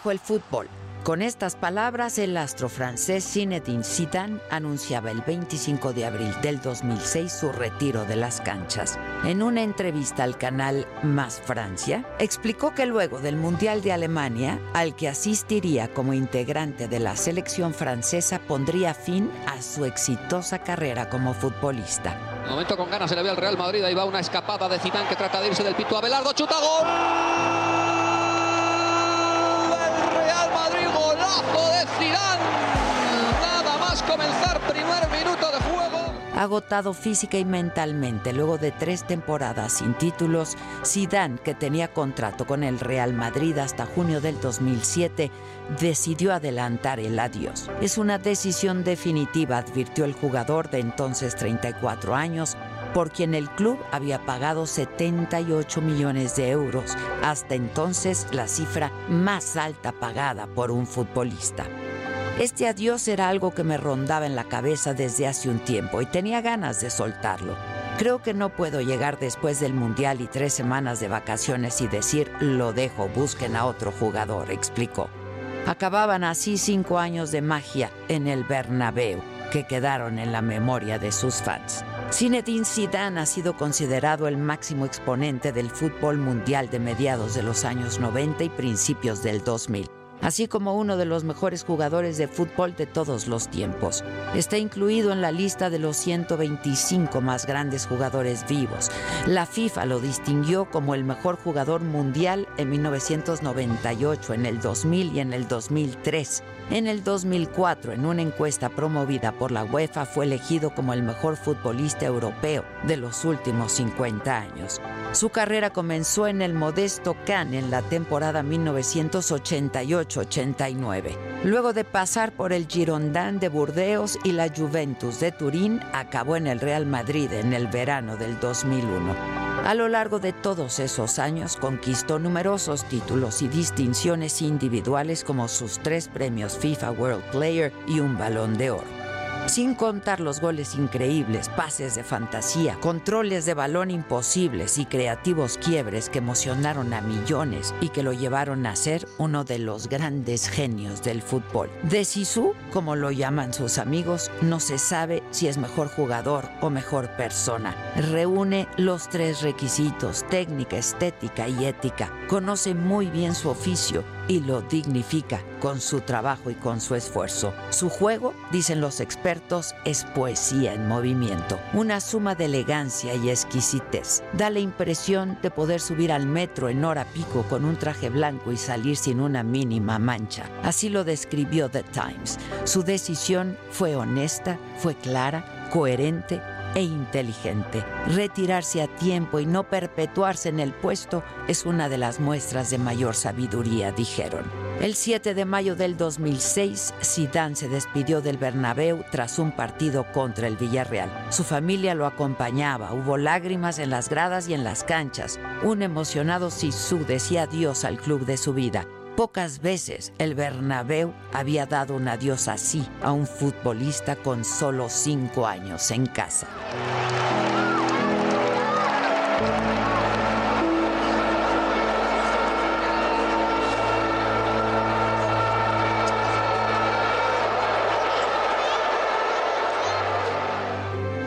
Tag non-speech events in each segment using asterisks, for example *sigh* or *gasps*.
Dejo el fútbol. Con estas palabras, el astro francés Zinedine Zidane anunciaba el 25 de abril del 2006 su retiro de las canchas. En una entrevista al canal Más Francia, explicó que luego del Mundial de Alemania, al que asistiría como integrante de la selección francesa, pondría fin a su exitosa carrera como futbolista. De momento con ganas se le ve al Real Madrid. Ahí va una escapada de Zidane que trata de irse del pito a Belardo. Chuta gol. Golazo de Zidane. Nada más comenzar primer minuto de juego. Agotado física y mentalmente luego de tres temporadas sin títulos, Zidane, que tenía contrato con el Real Madrid hasta junio del 2007, decidió adelantar el adiós. Es una decisión definitiva, advirtió el jugador de entonces 34 años, por quien el club había pagado 78 millones de euros, hasta entonces la cifra más alta pagada por un futbolista. Este adiós era algo que me rondaba en la cabeza desde hace un tiempo y tenía ganas de soltarlo. Creo que no puedo llegar después del Mundial y tres semanas de vacaciones y decir lo dejo, busquen a otro jugador, explicó. Acababan así cinco años de magia en el Bernabéu que quedaron en la memoria de sus fans. Zinedine Zidane ha sido considerado el máximo exponente del fútbol mundial de mediados de los años 90 y principios del 2000 así como uno de los mejores jugadores de fútbol de todos los tiempos. Está incluido en la lista de los 125 más grandes jugadores vivos. La FIFA lo distinguió como el mejor jugador mundial en 1998, en el 2000 y en el 2003. En el 2004, en una encuesta promovida por la UEFA, fue elegido como el mejor futbolista europeo de los últimos 50 años. Su carrera comenzó en el modesto Cannes en la temporada 1988-89. Luego de pasar por el Girondin de Burdeos y la Juventus de Turín, acabó en el Real Madrid en el verano del 2001. A lo largo de todos esos años conquistó numerosos títulos y distinciones individuales como sus tres premios FIFA World Player y un balón de oro. Sin contar los goles increíbles, pases de fantasía, controles de balón imposibles y creativos quiebres que emocionaron a millones y que lo llevaron a ser uno de los grandes genios del fútbol. De Sisu, como lo llaman sus amigos, no se sabe si es mejor jugador o mejor persona. Reúne los tres requisitos, técnica, estética y ética. Conoce muy bien su oficio y lo dignifica con su trabajo y con su esfuerzo. Su juego, dicen los expertos, es poesía en movimiento, una suma de elegancia y exquisitez. Da la impresión de poder subir al metro en hora pico con un traje blanco y salir sin una mínima mancha. Así lo describió The Times. Su decisión fue honesta, fue clara, coherente e inteligente. Retirarse a tiempo y no perpetuarse en el puesto es una de las muestras de mayor sabiduría, dijeron. El 7 de mayo del 2006, Zidane se despidió del Bernabéu tras un partido contra el Villarreal. Su familia lo acompañaba, hubo lágrimas en las gradas y en las canchas. Un emocionado Sisu decía adiós al club de su vida. Pocas veces el Bernabéu había dado un adiós así a un futbolista con solo cinco años en casa.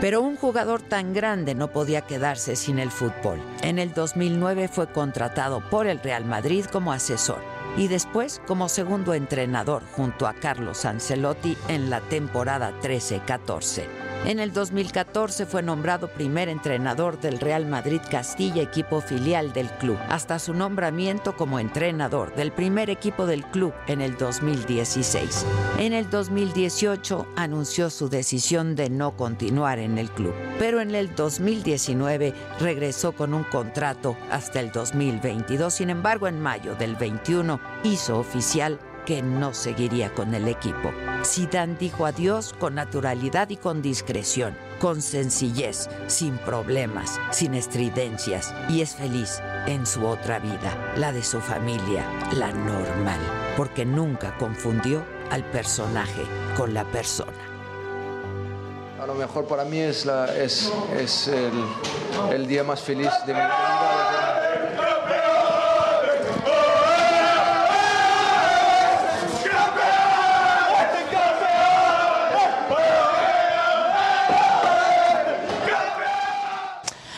Pero un jugador tan grande no podía quedarse sin el fútbol. En el 2009 fue contratado por el Real Madrid como asesor. Y después como segundo entrenador junto a Carlos Ancelotti en la temporada 13-14. En el 2014 fue nombrado primer entrenador del Real Madrid Castilla, equipo filial del club, hasta su nombramiento como entrenador del primer equipo del club en el 2016. En el 2018 anunció su decisión de no continuar en el club, pero en el 2019 regresó con un contrato hasta el 2022. Sin embargo, en mayo del 21 hizo oficial que no seguiría con el equipo. Zidane dijo adiós con naturalidad y con discreción, con sencillez, sin problemas, sin estridencias y es feliz en su otra vida, la de su familia, la normal, porque nunca confundió al personaje con la persona. A lo mejor para mí es, el, el, día más feliz de mi vida.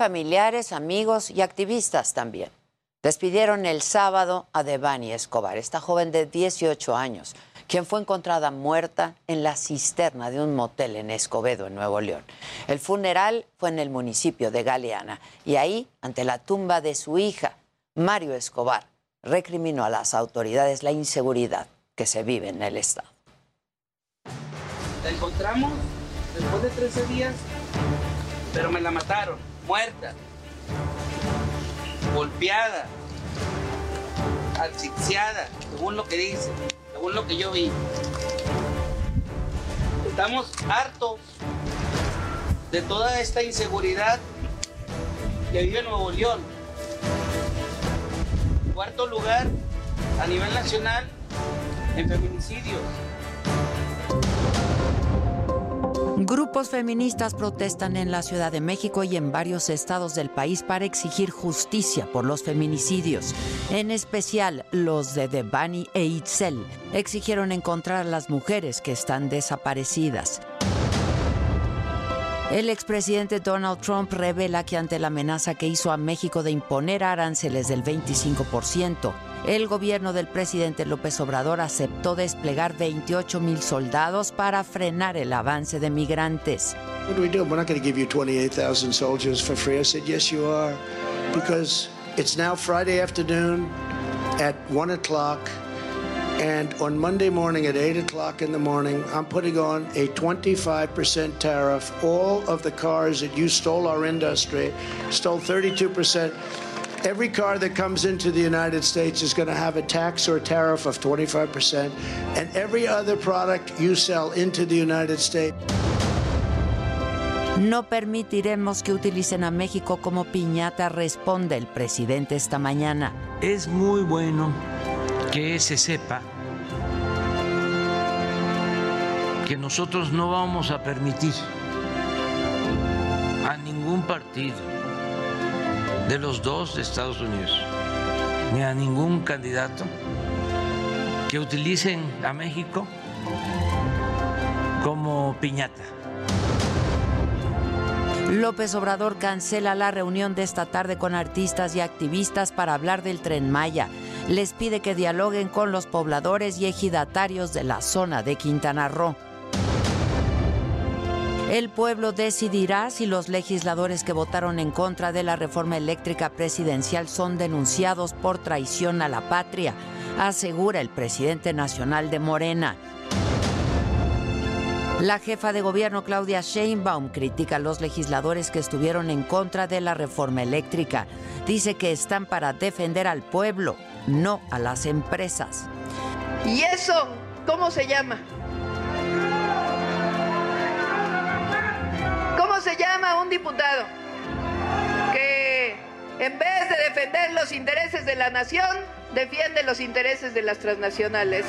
Familiares, amigos y activistas también. Despidieron el sábado a Devani Escobar, esta joven de 18 años, quien fue encontrada muerta en la cisterna de un motel en Escobedo, en Nuevo León. El funeral fue en el municipio de Galeana y ahí, ante la tumba de su hija, Mario Escobar, recriminó a las autoridades la inseguridad que se vive en el estado. La encontramos después de 13 días, pero me la mataron, muerta, golpeada, asfixiada, según lo que dice, según lo que yo vi. Estamos hartos de toda esta inseguridad que vive Nuevo León. Cuarto lugar a nivel nacional en feminicidios. Grupos feministas protestan en la Ciudad de México y en varios estados del país para exigir justicia por los feminicidios. En especial, los de Devani e Itzel exigieron encontrar a las mujeres que están desaparecidas. El expresidente Donald Trump revela que ante la amenaza que hizo a México de imponer aranceles del 25%, el gobierno del presidente López Obrador aceptó desplegar 28 mil soldados para frenar el avance de migrantes. What do we do? We're not going to give you 28,000 soldiers for free. I said, yes, you are. Because it's now Friday afternoon at 1 o'clock. And on Monday morning at 8 o'clock in the morning, I'm putting on a 25% tariff. All of the cars that you stole our industry, stole 32%. Every car that comes into the United States is going to have a tax or tariff of 25%. And every other product you sell into the United States. No permitiremos que utilicen a México como piñata, responde el presidente esta mañana. Es muy bueno que se sepa que nosotros no vamos a permitir a ningún partido de los dos de Estados Unidos, ni a ningún candidato que utilicen a México como piñata. López Obrador cancela la reunión de esta tarde con artistas y activistas para hablar del tren Maya. Les pide que dialoguen con los pobladores y ejidatarios de la zona de Quintana Roo. El pueblo decidirá si los legisladores que votaron en contra de la reforma eléctrica presidencial son denunciados por traición a la patria, asegura el presidente nacional de Morena. La jefa de gobierno Claudia Sheinbaum critica a los legisladores que estuvieron en contra de la reforma eléctrica. Dice que están para defender al pueblo, no a las empresas. ¿Y eso cómo se llama? Llama un diputado que en vez de defender los intereses de la nación, defiende los intereses de las transnacionales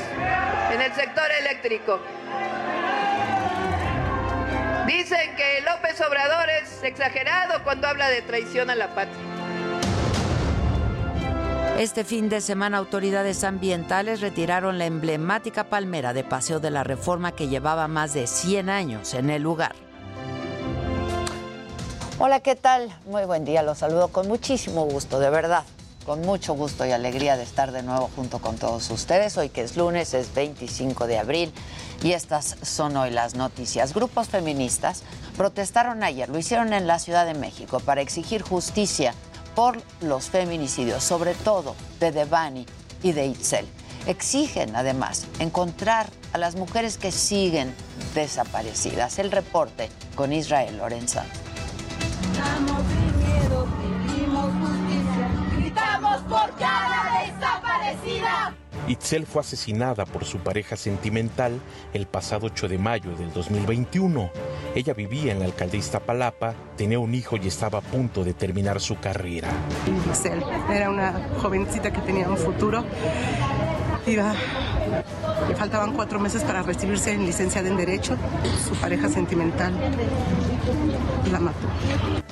en el sector eléctrico? Dicen que López Obrador es exagerado cuando habla de traición a la patria. Este fin de semana autoridades ambientales retiraron la emblemática palmera de Paseo de la Reforma que llevaba más de 100 años en el lugar. Hola, ¿qué tal? Muy buen día, los saludo con muchísimo gusto, de verdad, con mucho gusto y alegría de estar de nuevo junto con todos ustedes. Hoy que es lunes, es 25 de abril y estas son hoy las noticias. Grupos feministas protestaron ayer, lo hicieron en la Ciudad de México para exigir justicia por los feminicidios, sobre todo de Devani y de Itzel. Exigen además encontrar a las mujeres que siguen desaparecidas. El reporte con Israel Lorenzano. Estamos sin miedo, pedimos justicia, gritamos por cada desaparecida. Itzel fue asesinada por su pareja sentimental el pasado 8 de mayo del 2021. Ella vivía en la alcaldía Iztapalapa, tenía un hijo y estaba a punto de terminar su carrera. Itzel era una jovencita que tenía un futuro. Le faltaban cuatro meses para recibirse en licenciada en Derecho. Su pareja sentimental la mató.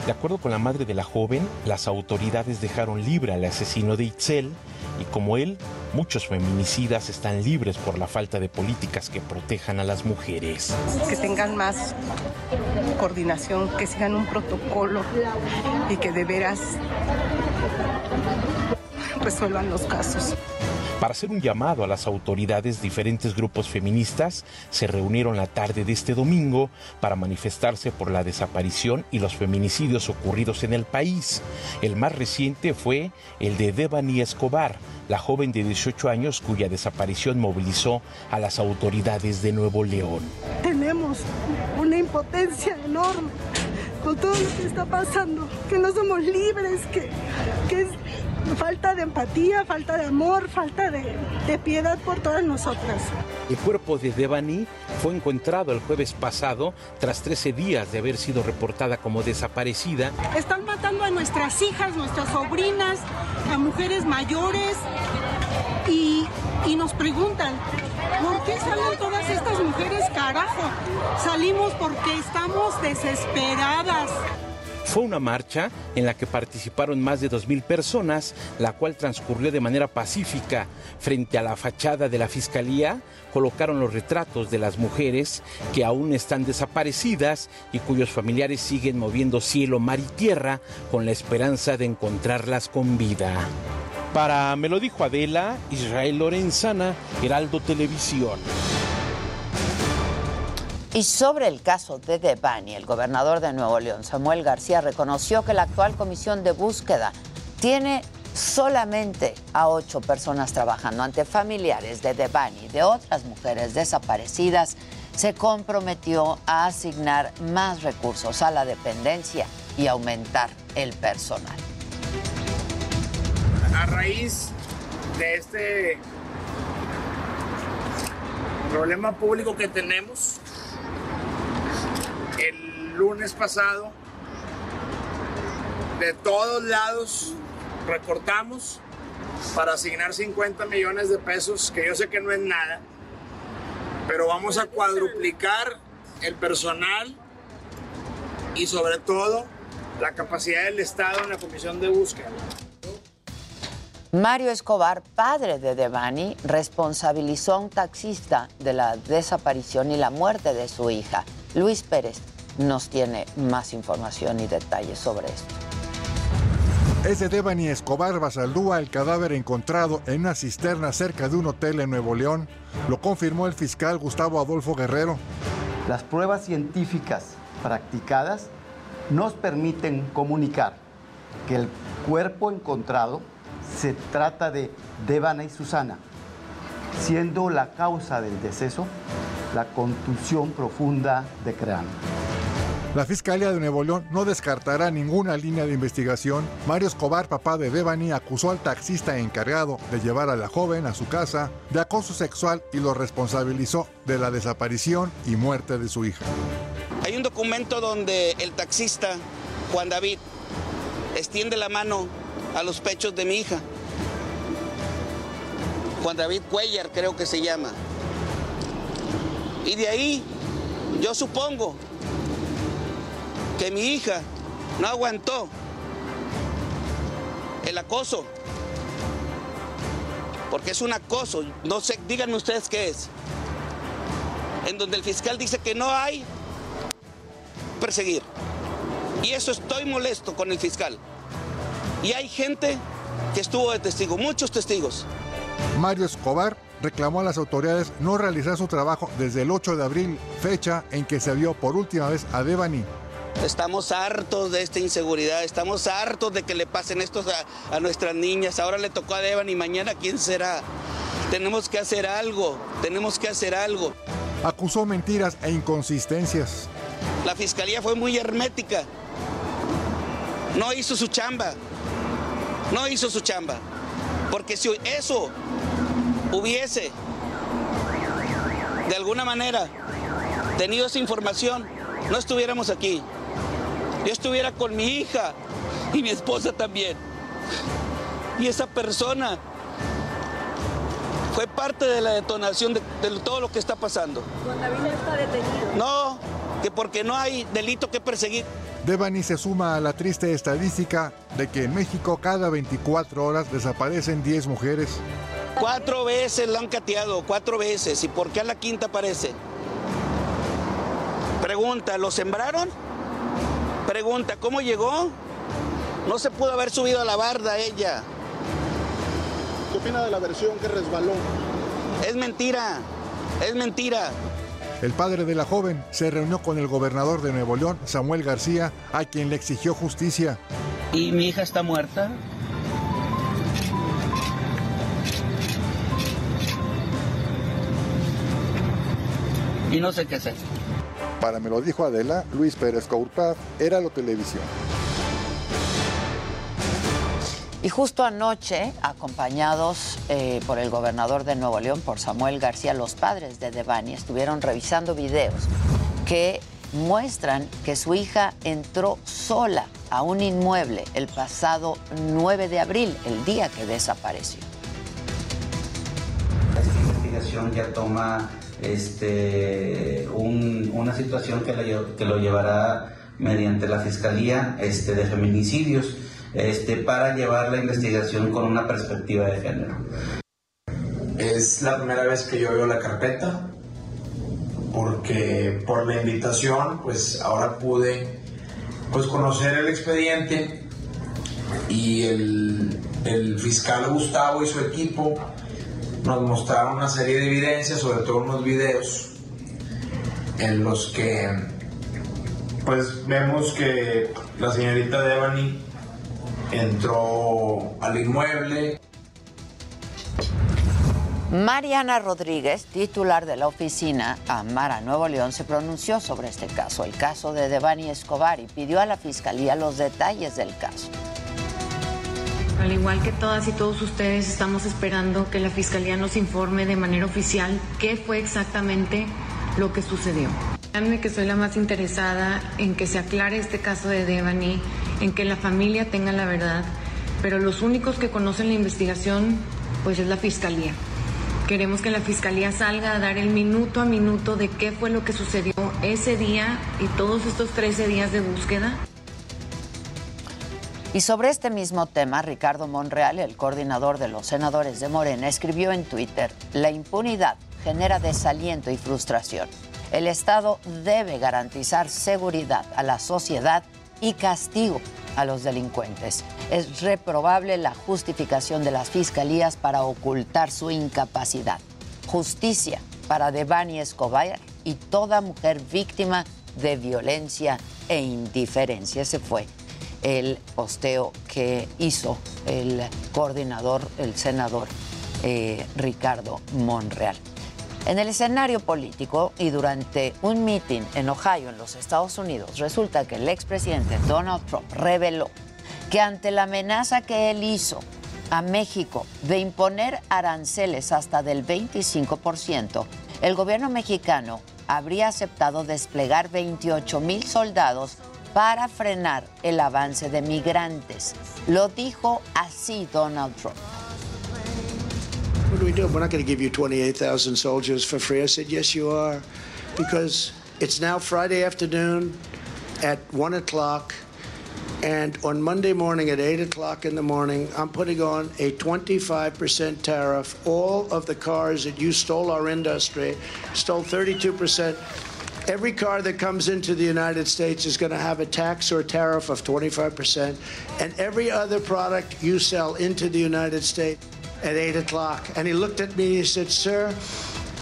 De acuerdo con la madre de la joven, las autoridades dejaron libre al asesino de Itzel y como él, muchos feminicidas están libres por la falta de políticas que protejan a las mujeres. Que tengan más coordinación, que sigan un protocolo y que de veras resuelvan los casos. Para hacer un llamado a las autoridades, diferentes grupos feministas se reunieron la tarde de este domingo para manifestarse por la desaparición y los feminicidios ocurridos en el país. El más reciente fue el de Devani Escobar, la joven de 18 años cuya desaparición movilizó a las autoridades de Nuevo León. Tenemos una impotencia enorme con todo lo que está pasando, que no somos libres, que, que es falta de empatía, falta de amor, falta de, de, piedad por todas nosotras. El cuerpo de Devani fue encontrado el jueves pasado tras 13 días de haber sido reportada como desaparecida. Están matando a nuestras hijas, nuestras sobrinas, a mujeres mayores y, y nos preguntan, ¿por qué salen todas estas mujeres carajo? Salimos porque estamos desesperadas. Fue una marcha en la que participaron más de 2.000 personas, la cual transcurrió de manera pacífica. Frente a la fachada de la Fiscalía colocaron los retratos de las mujeres que aún están desaparecidas y cuyos familiares siguen moviendo cielo, mar y tierra con la esperanza de encontrarlas con vida. Para Me lo dijo Adela, Israel Lorenzana, Heraldo Televisión. Y sobre el caso de Devani, el gobernador de Nuevo León, Samuel García, reconoció que la actual comisión de búsqueda tiene solamente a ocho personas trabajando ante familiares de Devani y de otras mujeres desaparecidas. Se comprometió a asignar más recursos a la dependencia y aumentar el personal. A raíz de este problema público que tenemos, el lunes pasado, de todos lados recortamos para asignar 50 millones de pesos, que yo sé que no es nada, pero vamos a cuadruplicar el personal y sobre todo la capacidad del Estado en la comisión de búsqueda. Mario Escobar, padre de Devani, responsabilizó a un taxista de la desaparición y la muerte de su hija. Luis Pérez nos tiene más información y detalles sobre esto. Es de Devani Escobar Basaldúa el cadáver encontrado en una cisterna cerca de un hotel en Nuevo León. Lo confirmó el fiscal Gustavo Adolfo Guerrero. Las pruebas científicas practicadas nos permiten comunicar que el cuerpo encontrado se trata de Devana y Susana, siendo la causa del deceso la contusión profunda de cráneo. La Fiscalía de Nuevo León no descartará ninguna línea de investigación. Mario Escobar, papá de Devani, acusó al taxista encargado de llevar a la joven a su casa de acoso sexual y lo responsabilizó de la desaparición y muerte de su hija. Hay un documento donde el taxista, Juan David, extiende la mano a los pechos de mi hija. Juan David Cuellar creo que se llama. Y de ahí yo supongo que mi hija no aguantó el acoso. Porque es un acoso, no sé, díganme ustedes qué es. En donde el fiscal dice que no hay perseguir. Y eso estoy molesto con el fiscal. Y hay gente que estuvo de testigo, muchos testigos. Mario Escobar reclamó a las autoridades no realizar su trabajo desde el 8 de abril, fecha en que se vio por última vez a Devani. Estamos hartos de esta inseguridad, estamos hartos de que le pasen esto a, a nuestras niñas. Ahora le tocó a Devani, mañana quién será. Tenemos que hacer algo, tenemos que hacer algo. Acusó mentiras e inconsistencias. La fiscalía fue muy hermética. No hizo su chamba. No hizo su chamba. Porque si eso hubiese de alguna manera tenido esa información, no estuviéramos aquí. Yo estuviera con mi hija y mi esposa también. Y esa persona fue parte de la detonación de, de todo lo que está pasando. Juan David está detenido. No, que porque no hay delito que perseguir. Devani se suma a la triste estadística de que en México cada 24 horas desaparecen 10 mujeres. Cuatro veces la han cateado, cuatro veces. ¿Y por qué a la quinta aparece? Pregunta, ¿lo sembraron? Pregunta, ¿cómo llegó? No se pudo haber subido a la barda ella. ¿Qué opina de la versión que resbaló? Es mentira, es mentira. El padre de la joven se reunió con el gobernador de Nuevo León, Samuel García, a quien le exigió justicia. ¿Y mi hija está muerta? Y no sé qué hacer. Para me lo dijo Adela, Luis Pérez Courpad, era lo televisión. Y justo anoche, acompañados eh, por el gobernador de Nuevo León, por Samuel García, los padres de Devani estuvieron revisando videos que muestran que su hija entró sola a un inmueble el pasado 9 de abril, el día que desapareció. Esta investigación ya toma este, un- una situación que, que lo llevará mediante la Fiscalía este, de Feminicidios este, para llevar la investigación con una perspectiva de género. Es la primera vez que yo veo la carpeta, porque por la invitación, pues ahora pude pues, conocer el expediente y el, el fiscal Gustavo y su equipo nos mostraron una serie de evidencias, sobre todo unos videos en los que pues vemos que la señorita Devani entró al inmueble, Mariana Rodríguez, titular de la oficina Amara Nuevo León, se pronunció sobre este caso, el caso de Devani Escobar, y pidió a la fiscalía los detalles del caso. Al igual que todas y todos ustedes, estamos esperando que la Fiscalía nos informe de manera oficial qué fue exactamente lo que sucedió. Créanme que soy la más interesada en que se aclare este caso de Devani, en que la familia tenga la verdad, pero los únicos que conocen la investigación, pues es la Fiscalía. Queremos que la Fiscalía salga a dar el minuto a minuto de qué fue lo que sucedió ese día y todos estos 13 días de búsqueda. Y sobre este mismo tema, Ricardo Monreal, el coordinador de los senadores de Morena, escribió en Twitter, la impunidad genera desaliento y frustración. El Estado debe garantizar seguridad a la sociedad y castigo a los delincuentes. Es reprobable la justificación de las fiscalías para ocultar su incapacidad. Justicia para Devani Escobar y toda mujer víctima de violencia e indiferencia. Ese fue el posteo que hizo el coordinador, el senador eh, Ricardo Monreal. En el escenario político y durante un meeting en Ohio, en los Estados Unidos, resulta que el expresidente Donald Trump reveló que ante la amenaza que él hizo a México de imponer aranceles hasta del 25%, el gobierno mexicano habría aceptado desplegar 28 mil soldados para frenar el avance de migrantes. Lo dijo así Donald Trump. What do we do? We're not going to give you 28,000 soldiers for free. I said, yes, you are. Because it's now Friday afternoon at 1 o'clock. And on Monday morning at 8 o'clock in the morning, I'm putting on a 25% tariff. All of the cars that you stole our industry, stole 32%. Every car that comes into the United States is going to have a tax or tariff of 25%. And every other product you sell into the United States at 8 o'clock. And he looked at me and he said, Sir,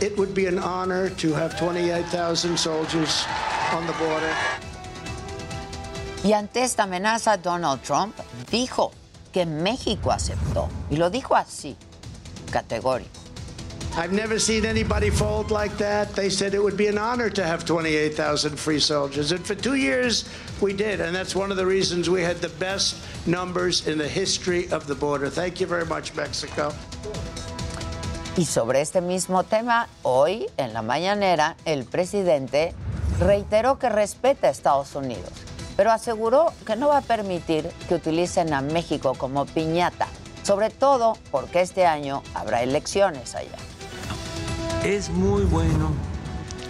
it would be an honor to have 28,000 soldiers on the border. Y ante esta amenaza, Donald Trump dijo que México aceptó. Y lo dijo así, categórico. I've never seen anybody fold like that. They said it would be an honor to have 28,000 free soldiers. And for two years, we did. And that's one of the reasons we had the best numbers in the history of the border. Thank you very much, Mexico. Y sobre este mismo tema, hoy en la mañanera, el presidente reiteró que respeta a Estados Unidos, pero aseguró que no va a permitir que utilicen a México como piñata, sobre todo porque este año habrá elecciones allá. Es muy bueno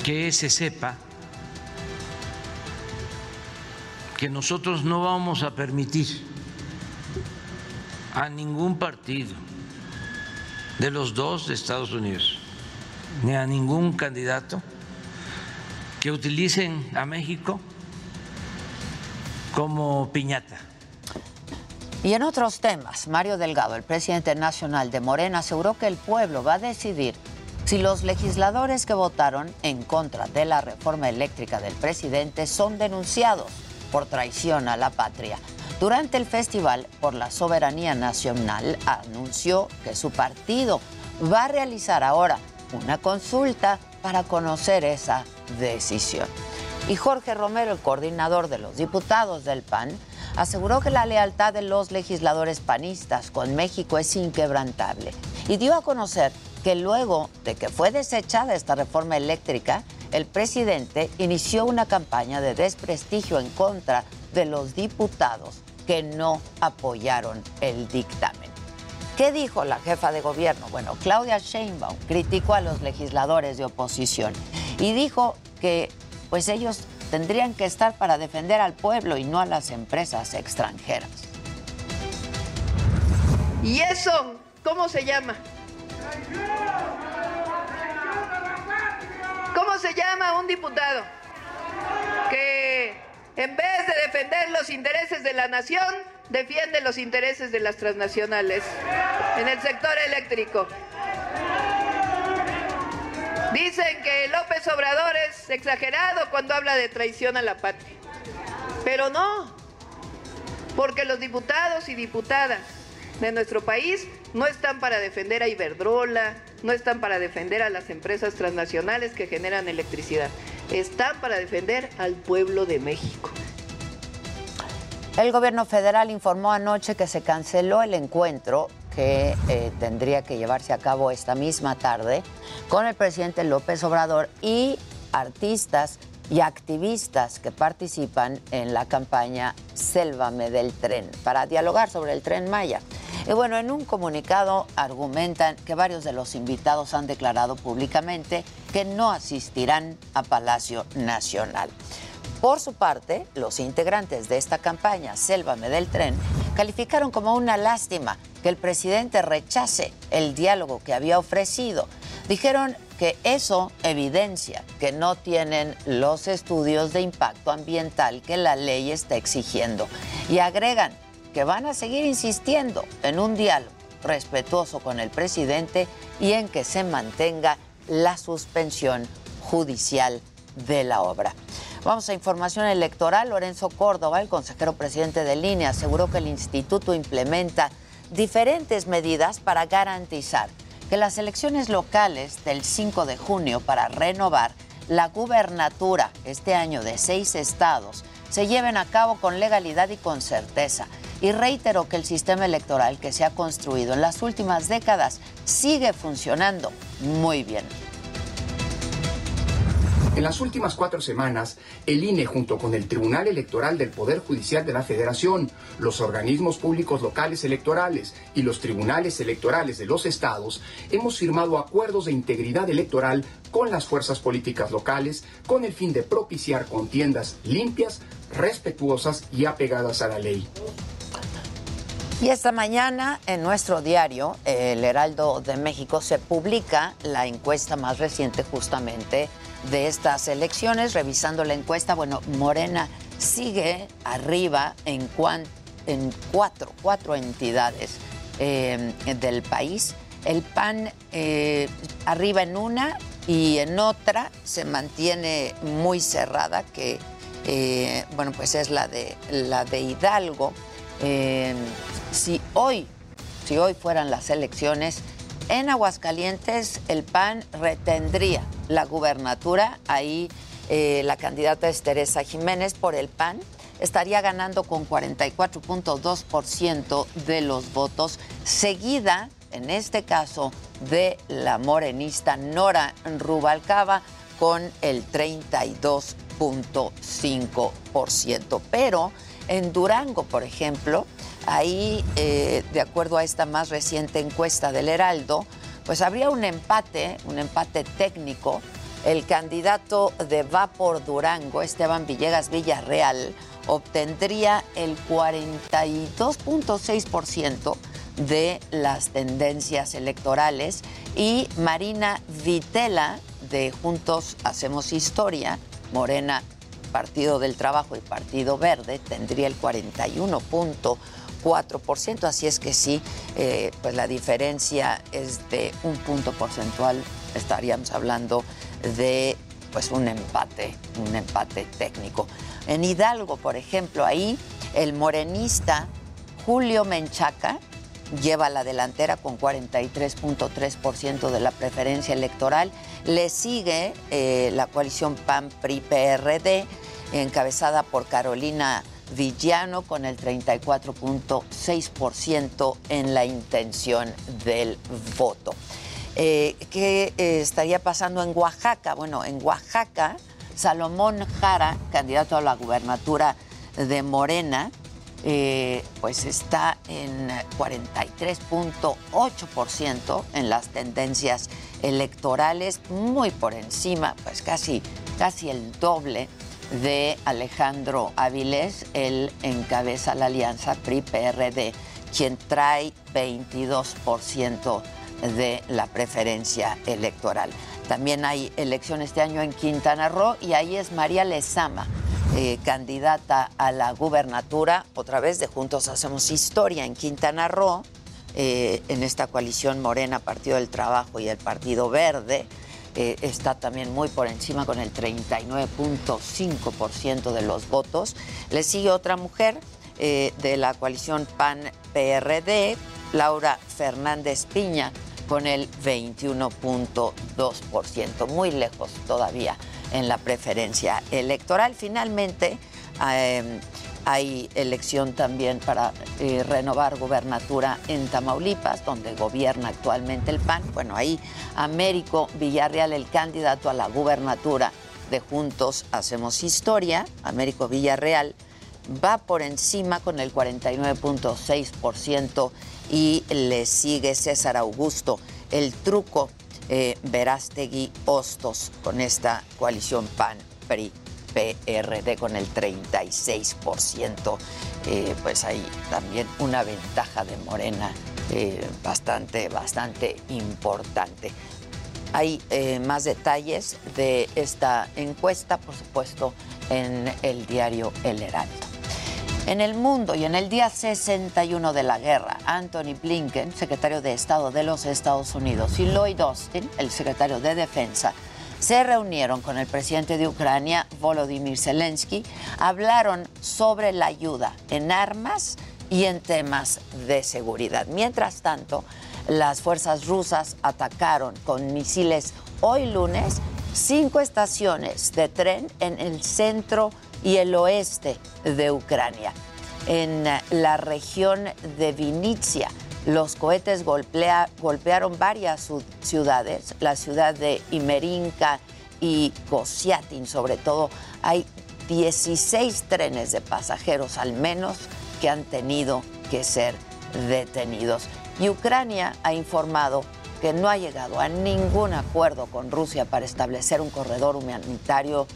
que se sepa que nosotros no vamos a permitir a ningún partido de los dos de Estados Unidos, ni a ningún candidato que utilicen a México como piñata. Y en otros temas, Mario Delgado, el presidente nacional de Morena, aseguró que el pueblo va a decidir si los legisladores que votaron en contra de la reforma eléctrica del presidente son denunciados por traición a la patria. Durante el Festival por la Soberanía Nacional anunció que su partido va a realizar ahora una consulta para conocer esa decisión. Y Jorge Romero, el coordinador de los diputados del PAN, aseguró que la lealtad de los legisladores panistas con México es inquebrantable y dio a conocer que luego de que fue desechada esta reforma eléctrica, el presidente inició una campaña de desprestigio en contra de los diputados que no apoyaron el dictamen. ¿Qué dijo la jefa de gobierno? Bueno, Claudia Sheinbaum criticó a los legisladores de oposición y dijo que pues ellos tendrían que estar para defender al pueblo y no a las empresas extranjeras. ¿Y eso cómo se llama? ¿Cómo se llama un diputado que en vez de defender los intereses de la nación, defiende los intereses de las transnacionales en el sector eléctrico? Dicen que López Obrador es exagerado cuando habla de traición a la patria. Pero no, porque los diputados y diputadas de nuestro país no están para defender a Iberdrola, no están para defender a las empresas transnacionales que generan electricidad, están para defender al pueblo de México. El gobierno federal informó anoche que se canceló el encuentro que eh, tendría que llevarse a cabo esta misma tarde con el presidente López Obrador y artistas y activistas que participan en la campaña Sélvame del tren para dialogar sobre el tren Maya. Y bueno, en un comunicado argumentan que varios de los invitados han declarado públicamente que no asistirán a Palacio Nacional. Por su parte, los integrantes de esta campaña, Sélvame del Tren, calificaron como una lástima que el presidente rechace el diálogo que había ofrecido. Dijeron que eso evidencia que no tienen los estudios de impacto ambiental que la ley está exigiendo. Y agregan que van a seguir insistiendo en un diálogo respetuoso con el presidente y en que se mantenga la suspensión judicial de la obra. Vamos a información electoral. Lorenzo Córdoba, el consejero presidente de línea, aseguró que el instituto implementa diferentes medidas para garantizar que las elecciones locales del 5 de junio para renovar la gubernatura este año de seis estados se lleven a cabo con legalidad y con certeza. Y reiteró que el sistema electoral que se ha construido en las últimas décadas sigue funcionando muy bien. En las últimas cuatro semanas, el INE junto con el Tribunal Electoral del Poder Judicial de la Federación, los organismos públicos locales electorales y los tribunales electorales de los estados hemos firmado acuerdos de integridad electoral con las fuerzas políticas locales con el fin de propiciar contiendas limpias, respetuosas y apegadas a la ley. Y esta mañana en nuestro diario, El Heraldo de México, se publica la encuesta más reciente justamente de estas elecciones. Revisando la encuesta, bueno, Morena sigue arriba en, en cuatro, cuatro entidades eh, del país. El PAN eh, arriba en una y en otra se mantiene muy cerrada, que eh, bueno, pues es la de, la de Hidalgo. Si hoy, si hoy fueran las elecciones, en Aguascalientes el PAN retendría la gubernatura. Ahí eh, la candidata es Teresa Jiménez por el PAN. Estaría ganando con 44.2% de los votos, seguida, en este caso, de la morenista Nora Rubalcaba con el 32.5%. Pero en Durango, por ejemplo, ahí, eh, de acuerdo a esta más reciente encuesta del Heraldo, pues habría un empate, un empate técnico. El candidato de Va por Durango, Esteban Villegas Villarreal, obtendría el 42.6% de las tendencias electorales y Marina Vitela de Juntos Hacemos Historia, Morena, Partido del Trabajo y Partido Verde, tendría el 41.1%. 4%, así es que sí, eh, pues la diferencia es de un punto porcentual, estaríamos hablando de pues un empate, un empate técnico. En Hidalgo, por ejemplo, ahí el morenista Julio Menchaca lleva la delantera con 43.3% de la preferencia electoral. Le sigue eh, la coalición PAN-PRI-PRD, encabezada por Carolina Villano con el 34.6% en la intención del voto. Eh, ¿Qué eh, estaría pasando en Oaxaca? Bueno, en Oaxaca, Salomón Jara, candidato a la gubernatura de Morena, eh, pues está en 43.8% en las tendencias electorales, muy por encima, pues casi, casi el doble de Alejandro Avilés, él encabeza la alianza PRI-PRD, quien trae 22% de la preferencia electoral. También hay elección este año en Quintana Roo y ahí es María Lezama, eh, candidata a la gubernatura, otra vez de Juntos Hacemos Historia en Quintana Roo, eh, en esta coalición Morena, Partido del Trabajo y el Partido Verde está también muy por encima con el 39.5% de los votos. Le sigue otra mujer eh, de la coalición PAN-PRD, Laura Fernández Piña, con el 21.2%, muy lejos todavía en la preferencia electoral. Finalmente, eh, hay elección también para eh, renovar gubernatura en Tamaulipas, donde gobierna actualmente el PAN. Bueno, ahí Américo Villarreal, el candidato a la gubernatura de Juntos Hacemos Historia, Américo Villarreal, va por encima con el 49.6% y le sigue César Augusto. El truco eh, Verástegui Hostos con esta coalición PAN-PRI. PRD con el 36%. Eh, pues hay también una ventaja de Morena eh, bastante, bastante importante. Hay más detalles de esta encuesta, por supuesto, en el diario El Heraldo. En el mundo y en el día 61 de la guerra, Anthony Blinken, secretario de Estado de los Estados Unidos, y Lloyd Austin, el secretario de Defensa, se reunieron con el presidente de Ucrania, Volodymyr Zelensky, hablaron sobre la ayuda en armas y en temas de seguridad. Mientras tanto, las fuerzas rusas atacaron con misiles hoy lunes cinco estaciones de tren en el centro y el oeste de Ucrania. En la región de Vinitsia, los cohetes golpea- golpearon varias ciudades, la ciudad de Imerinka y Kosiatin sobre todo. Hay 16 trenes de pasajeros al menos que han tenido que ser detenidos. Y Ucrania ha informado que no ha llegado a ningún acuerdo con Rusia para establecer un corredor humanitario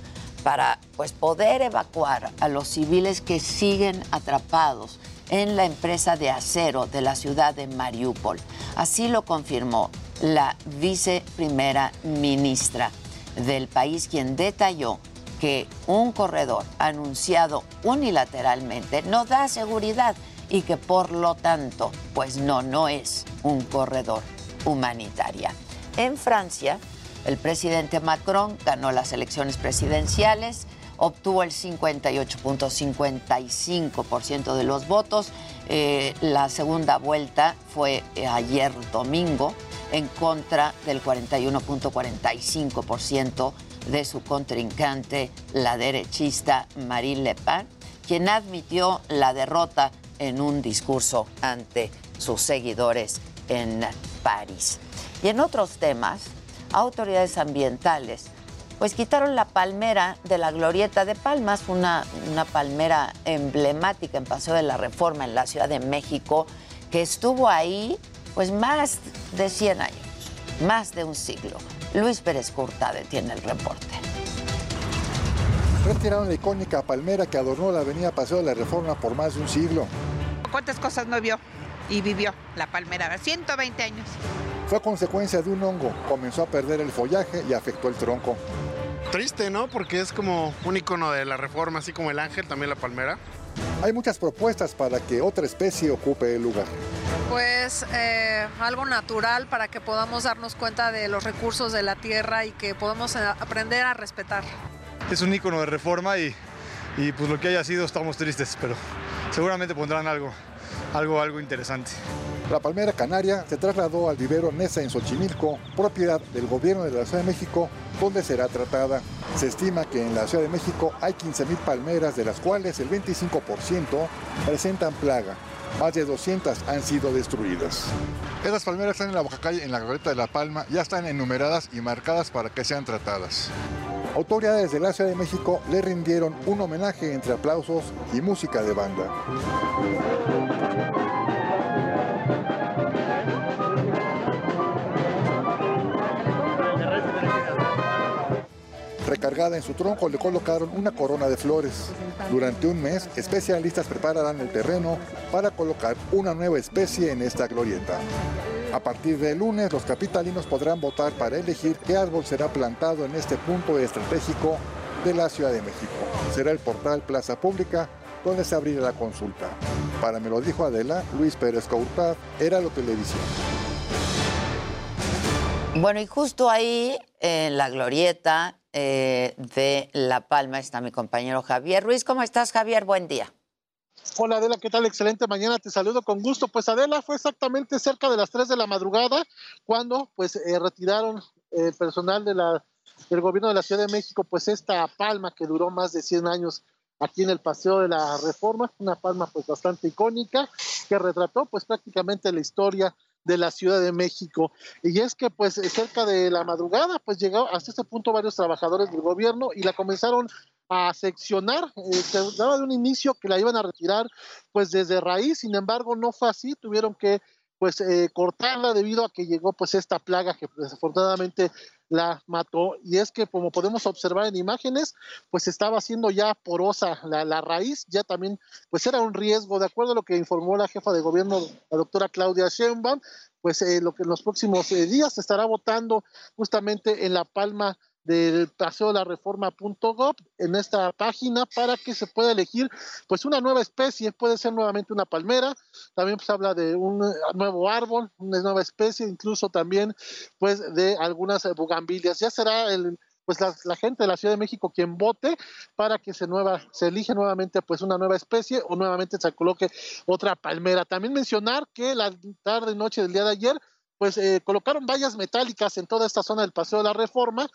para pues, poder evacuar a los civiles que siguen atrapados en la empresa de acero de la ciudad de Mariupol. Así lo confirmó la viceprimera ministra del país, quien detalló que un corredor anunciado unilateralmente no da seguridad y que por lo tanto, pues no, no es un corredor humanitaria. En Francia, el presidente Macron ganó las elecciones presidenciales, obtuvo el 58.55% de los votos. Eh, la segunda vuelta fue eh, ayer domingo en contra del 41.45% de su contrincante, la derechista Marine Le Pen, quien admitió la derrota en un discurso ante sus seguidores en París. Y en otros temas, autoridades ambientales pues quitaron la palmera de la Glorieta de Palmas, una, una palmera emblemática en Paseo de la Reforma en la Ciudad de México, que estuvo ahí pues más de 100 años, más de un siglo. Luis Pérez Curtade tiene el reporte. Retiraron la icónica palmera que adornó la avenida Paseo de la Reforma por más de un siglo. ¿Cuántas cosas no vio y vivió la palmera? 120 años. Fue consecuencia de un hongo. Comenzó a perder el follaje y afectó el tronco. Triste, ¿no? Porque es como un icono de la reforma, así como el ángel, también la palmera. Hay muchas propuestas para que otra especie ocupe el lugar. Pues eh, algo natural para que podamos darnos cuenta de los recursos de la tierra y que podamos eh, aprender a respetar. Es un icono de reforma y, y pues lo que haya sido estamos tristes, pero seguramente pondrán algo, algo, algo interesante. La palmera canaria se trasladó al vivero Nesa en Xochimilco, propiedad del gobierno de la Ciudad de México, donde será tratada. Se estima que en la Ciudad de México hay 15.000 palmeras, de las cuales el 25% presentan plaga. Más de 200 han sido destruidas. Esas palmeras están en la Baja Calle, en la Glorieta de la Palma, ya están enumeradas y marcadas para que sean tratadas. Autoridades de la Ciudad de México le rindieron un homenaje entre aplausos y música de banda. Recargada en su tronco le colocaron una corona de flores. Durante un mes, especialistas prepararán el terreno para colocar una nueva especie en esta glorieta. A partir del lunes, los capitalinos podrán votar para elegir qué árbol será plantado en este punto estratégico de la Ciudad de México. Será el portal Plaza Pública donde se abrirá la consulta. Para me lo dijo Adela, Luis Pérez Courtad, era lo televisión. Bueno, y justo ahí, en la glorieta eh, de La Palma, está mi compañero Javier Ruiz. ¿Cómo estás, Javier? Buen día. Hola Adela, ¿qué tal? Excelente mañana, te saludo con gusto. Pues Adela fue exactamente cerca de las 3 de la madrugada cuando pues eh, retiraron el personal de la, del gobierno de la Ciudad de México pues esta palma que duró más de 100 años aquí en el Paseo de la Reforma, una palma pues bastante icónica que retrató pues prácticamente la historia de la Ciudad de México. Y es que pues cerca de la madrugada pues llegaron hasta este punto varios trabajadores del gobierno y la comenzaron a seccionar, se daba de un inicio que la iban a retirar pues desde raíz, sin embargo no fue así, tuvieron que pues eh, cortarla debido a que llegó pues esta plaga que desafortunadamente la mató. Y es que como podemos observar en imágenes pues estaba haciendo ya porosa la, la raíz ya también pues era un riesgo. De acuerdo a lo que informó la jefa de gobierno la doctora Claudia Sheinbaum pues eh, lo que en los próximos eh, días se estará votando justamente en la palma del paseo de la reforma.gov en esta página para que se pueda elegir pues una nueva especie, puede ser nuevamente una palmera, también se habla de un nuevo árbol, una nueva especie, incluso también pues de algunas bugambilias. Ya será el pues la, la gente de la Ciudad de México quien vote para que se nueva se elige nuevamente pues una nueva especie o nuevamente se coloque otra palmera. También mencionar que la tarde noche del día de ayer pues eh, colocaron vallas metálicas en toda esta zona del Paseo de la Reforma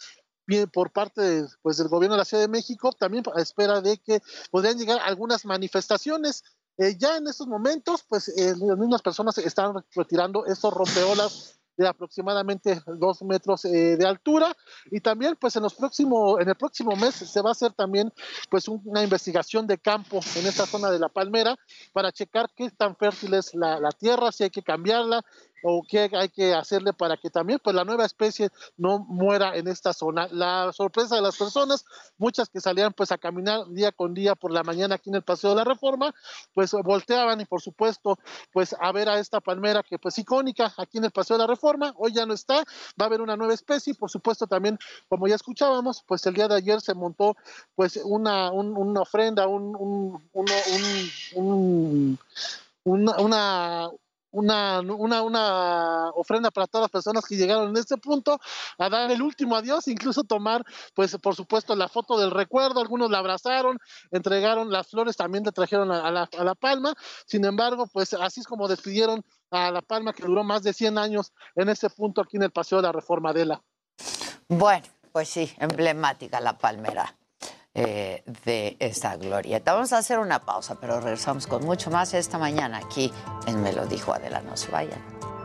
por parte pues, del gobierno de la Ciudad de México, también a espera de que podrían llegar algunas manifestaciones. Eh, ya en estos momentos, pues eh, las mismas personas están retirando estos rompeolas de aproximadamente dos metros eh, de altura y también pues en los próximos en el próximo mes se va a hacer también pues un- una investigación de campo en esta zona de la palmera para checar qué tan fértil es la, la tierra si hay que cambiarla o qué hay que hacerle para que también pues la nueva especie no muera en esta zona. La sorpresa de las personas, muchas que salían pues a caminar día con día por la mañana aquí en el Paseo de la Reforma, pues volteaban y por supuesto pues a ver a esta palmera que pues icónica aquí en el Paseo de la Reforma, hoy ya no está, va a haber una nueva especie y por supuesto también como ya escuchábamos, pues el día de ayer se montó pues una, un- una ofrenda, un, un, un- un- una, una, una, una, una ofrenda para todas las personas que llegaron en este punto a dar el último adiós, incluso tomar, pues por supuesto, la foto del recuerdo, algunos la abrazaron, entregaron las flores, también le trajeron a, la, a la palma, sin embargo, pues así es como despidieron a la palma que duró más de 100 años en este punto aquí en el Paseo de la Reforma de la. Bueno, pues sí, emblemática la palmera eh, de esta glorieta. Vamos a hacer una pausa, pero regresamos con mucho más esta mañana aquí en Me lo dijo Adela. No se vayan.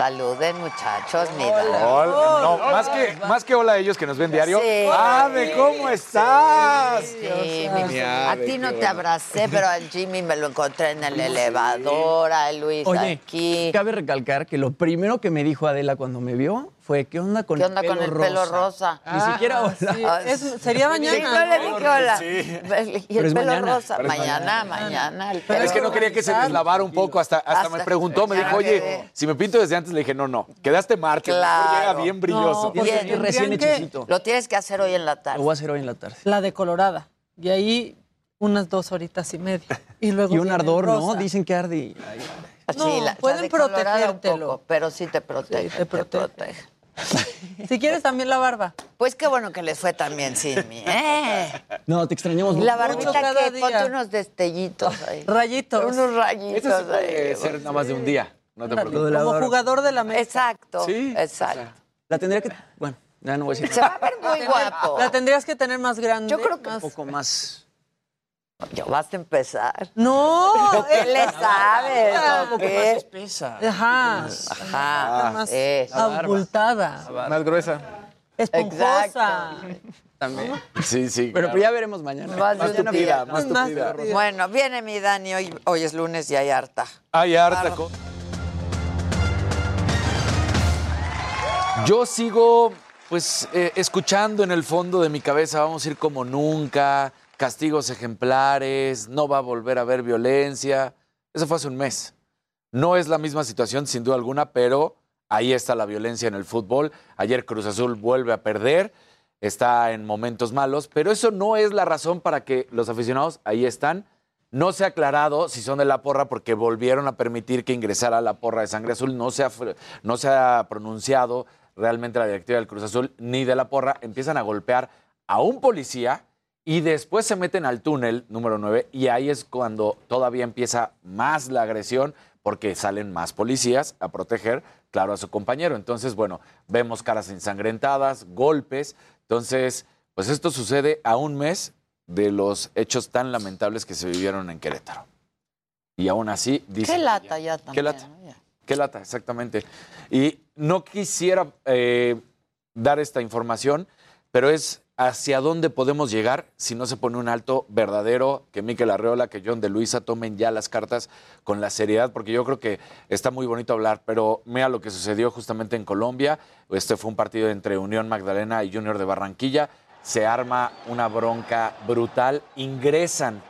Saluden, muchachos, mi Hola, no, más que, más que hola a ellos que nos ven diario. Sí. ¡Ave, cómo estás! Sí, Mi mi- ave, a ti no te bueno. abracé, pero al Jimmy me lo encontré en el elevador, a Luis Oye, aquí. cabe recalcar que lo primero que me dijo Adela cuando me vio fue, ¿qué onda con ¿Qué el onda pelo con el rosa? pelo rosa? Ni siquiera hola. sí. Es- sería mañana. Sí, yo le dije hola. Sí. *laughs* Y el pelo mañana. rosa. Es Mañana, mañana. el pelo es que no quería que se deslavara un poco, hasta, hasta, me preguntó, me dijo, oye, si me pinto desde antes, le dije, no, no, quedaste marca, Claro. llega bien brilloso. No, bien, recién hechicito. Lo tienes que hacer hoy en la Lo tarde. voy a hacer hoy en la tarde. La decolorada. Y ahí unas dos horitas y media. Y *laughs* luego Y un el ardor, ¿no? Dicen que arde. ay, No, Sí, la- pueden protegértelo. pero sí te protege. Sí, te te protege. *laughs* Si quieres también la barba. Pues qué bueno que les fue también sin mí. ¿eh? No, te extrañamos mucho. la barbita cada que día. ponte unos destellitos ahí. Rayitos. Unos rayitos Eso sí ahí. puede ser nada más de un día, no te preocupes. Como jugador de la mesa. Exacto. Sí, Exacto. La tendría que... Bueno, ya no voy a decir Se va a ver muy guapo. La tendrías que tener más grande. Yo creo que más- un poco más... Ya vas a empezar. No. *laughs* ¿Qué es- le sabes? O más espesa. Ajá. Ajá. más eso. abultada. Más gruesa. Esponjosa. Exacto. También. Sí, sí. Pero, pero ya veremos mañana. Más Más tupida, día. más Más tupida. tupida. Bueno, viene mi Dani. Hoy, hoy es lunes y hay harta. Ay, harta. co- Yo sigo, pues, eh, escuchando en el fondo de mi cabeza, vamos a ir como nunca, castigos ejemplares, no va a volver a haber violencia. Eso fue hace un mes. No es la misma situación, sin duda alguna, pero ahí está la violencia en el fútbol. Ayer Cruz Azul vuelve a perder, está en momentos malos, pero eso no es la razón para que los aficionados ahí están. No se ha aclarado si son de la porra porque volvieron a permitir que ingresara la porra de sangre azul. No se ha, no se ha pronunciado realmente la directiva del Cruz Azul ni de la porra. Empiezan a golpear a un policía y después se meten al túnel número 9 y ahí es cuando todavía empieza más la agresión porque salen más policías a proteger, claro, a su compañero. Entonces, bueno, vemos caras ensangrentadas, golpes. Entonces, pues esto sucede a un mes de los hechos tan lamentables que se vivieron en Querétaro. Y aún así, dice... Qué lata ya también. Qué lata. Qué lata, exactamente. Y no quisiera eh, dar esta información, pero es hacia dónde podemos llegar si no se pone un alto verdadero, que Miquel Arreola, que John de Luisa tomen ya las cartas con la seriedad, porque yo creo que está muy bonito hablar, pero mira lo que sucedió justamente en Colombia. Este fue un partido entre Unión Magdalena y Junior de Barranquilla. Se arma una bronca brutal, ingresan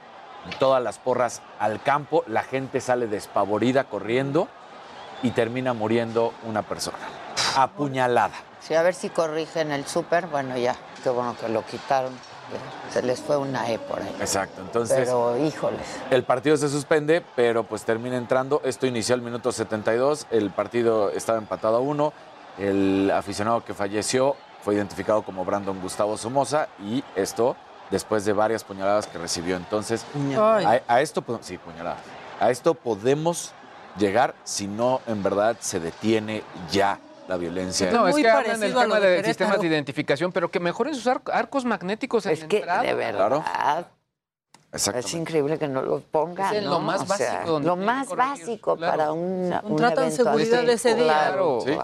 todas las porras al campo, la gente sale despavorida corriendo y termina muriendo una persona, apuñalada. Sí, a ver si corrigen el súper. Bueno, ya, qué bueno que lo quitaron. Se les fue una E por ahí. Exacto, entonces Pero, híjoles. el partido se suspende, pero pues termina entrando. Esto inició al minuto 72, el partido estaba empatado a uno. El aficionado que falleció fue identificado como Brandon Gustavo Somoza y esto después de varias puñaladas que recibió. Entonces, a, a esto, sí, puñaladas. A esto podemos llegar si no en verdad se detiene ya la violencia. No, es Muy que hablan del lo tema de de, sistemas de identificación, pero que mejoren sus ar- arcos magnéticos en Es que, entrada. de verdad, Exactamente. es increíble que no los pongan. Es lo más O sea, básico donde Lo más básico claro. para una, un Contratan evento seguridad de ese día. Claro. Sí,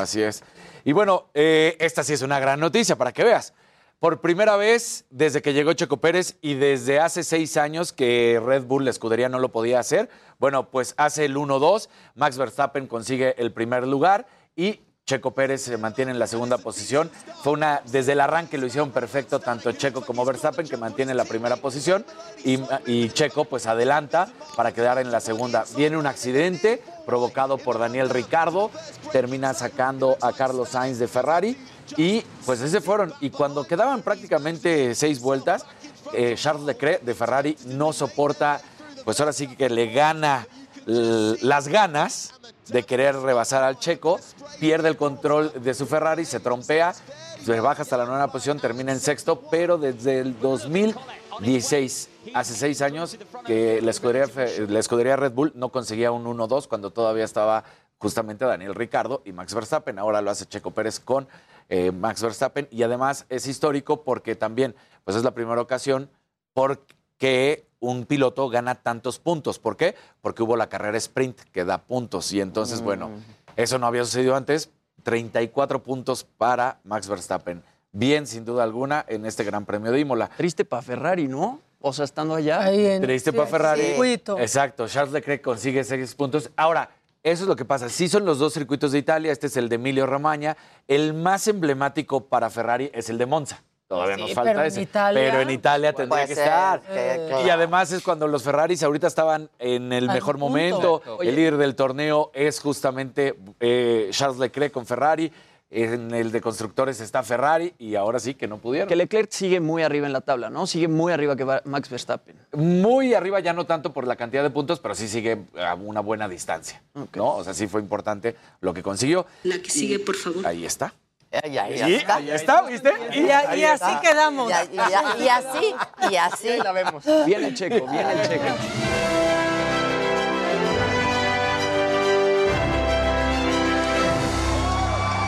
así es. Y bueno, eh, esta sí es una gran noticia para que veas. Por primera vez desde que llegó Checo Pérez y desde hace seis años que Red Bull, la escudería, no lo podía hacer, bueno, pues hace el 1-2, Max Verstappen consigue el primer lugar y Checo Pérez se mantiene en la segunda posición. Fue una, desde el arranque lo hicieron perfecto tanto Checo como Verstappen, que mantiene la primera posición, y, Checo pues adelanta para quedar en la segunda. Viene un accidente provocado por Daniel Ricardo, termina sacando a Carlos Sainz de Ferrari y pues ese fueron. Y cuando quedaban prácticamente seis vueltas, eh, Charles Leclerc de Ferrari no soporta, pues ahora sí que le gana las ganas de querer rebasar al checo, pierde el control de su Ferrari, se trompea, se baja hasta la novena posición, termina en sexto, pero desde el 2016, hace seis años, que la escudería, la escudería Red Bull no conseguía un 1-2 cuando todavía estaba justamente Daniel Ricardo y Max Verstappen. Ahora lo hace Checo Pérez con eh, Max Verstappen y además es histórico porque también pues es la primera ocasión porque un piloto gana tantos puntos. ¿Por qué? Porque hubo la carrera sprint que da puntos y entonces, bueno, eso no había sucedido antes. 34 puntos para Max Verstappen. Bien, sin duda alguna, en este Gran Premio de Imola. Triste para Ferrari, ¿no? O sea, estando allá. Ahí en- Triste sí, para Ferrari. circuito. Exacto, Charles Leclerc consigue seis puntos. Ahora, eso es lo que pasa. Sí son los dos circuitos de Italia, este es el de Emilio Romagna. El más emblemático para Ferrari es el de Monza. Todavía Sí, nos falta pero en ese. Italia- pero en Italia tendría que ser, estar. que- Y además es cuando los Ferraris ahorita estaban en el Al mejor punto. momento. Exacto. El líder del torneo es justamente eh, Charles Leclerc con Ferrari. En el de constructores está Ferrari y ahora sí que no pudieron. Que Leclerc sigue muy arriba en la tabla, ¿no? Sigue muy arriba que va- Max Verstappen. Muy arriba, ya no tanto por la cantidad de puntos, pero sí sigue a una buena distancia. ¿no? O sea, sí fue importante lo que consiguió. La que sigue, por favor. Ahí está. Ahí, ahí Sí, está. ahí está, ¿viste? Y, a- y así quedamos. Y, y y así, y *laughs* así. la vemos. Viene el checo, viene el *laughs* checo.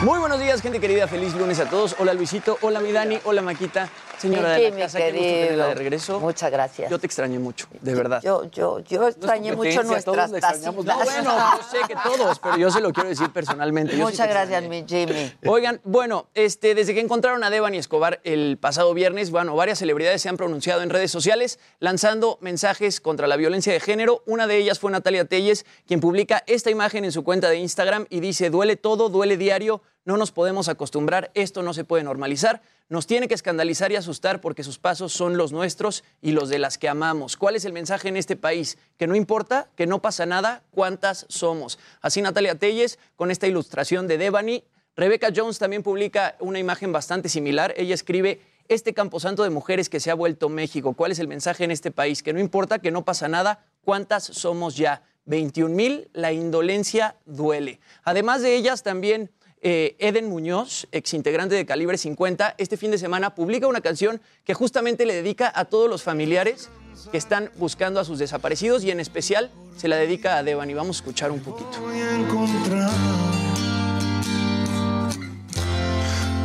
Muy buenos días, gente querida. Feliz lunes a todos. Hola, Luisito. Hola, mi Dani. Hola, Maquita. Señora de la casa, qué gusto tenerla de regreso. Muchas gracias. Yo te extrañé mucho, de verdad. Yo, yo, yo extrañé mucho nuestras extrañamos. No, tacitas. bueno, yo sé que todos, pero yo se lo quiero decir personalmente. Yo Muchas gracias, mi Jimmy. Oigan, bueno, este, desde que encontraron a Devani Escobar el pasado viernes, bueno, varias celebridades se han pronunciado en redes sociales lanzando mensajes contra la violencia de género. Una de ellas fue Natalia Telles, quien publica esta imagen en su cuenta de Instagram y dice, duele todo, duele diario, no nos podemos acostumbrar, esto no se puede normalizar, nos tiene que escandalizar y asustar porque sus pasos son los nuestros y los de las que amamos. ¿Cuál es el mensaje en este país? Que no importa, que no pasa nada, cuántas somos. Así Natalia Telles, con esta ilustración de Devani, Rebecca Jones también publica una imagen bastante similar. Ella escribe, este camposanto de mujeres que se ha vuelto México. ¿Cuál es el mensaje en este país? Que no importa, que no pasa nada. ¿Cuántas somos ya? 21 mil, la indolencia duele. Además de ellas, también eh, Eden Muñoz, exintegrante de Calibre 50, este fin de semana publica una canción que justamente le dedica a todos los familiares que están buscando a sus desaparecidos y en especial se la dedica a Devani. Vamos a escuchar un poquito.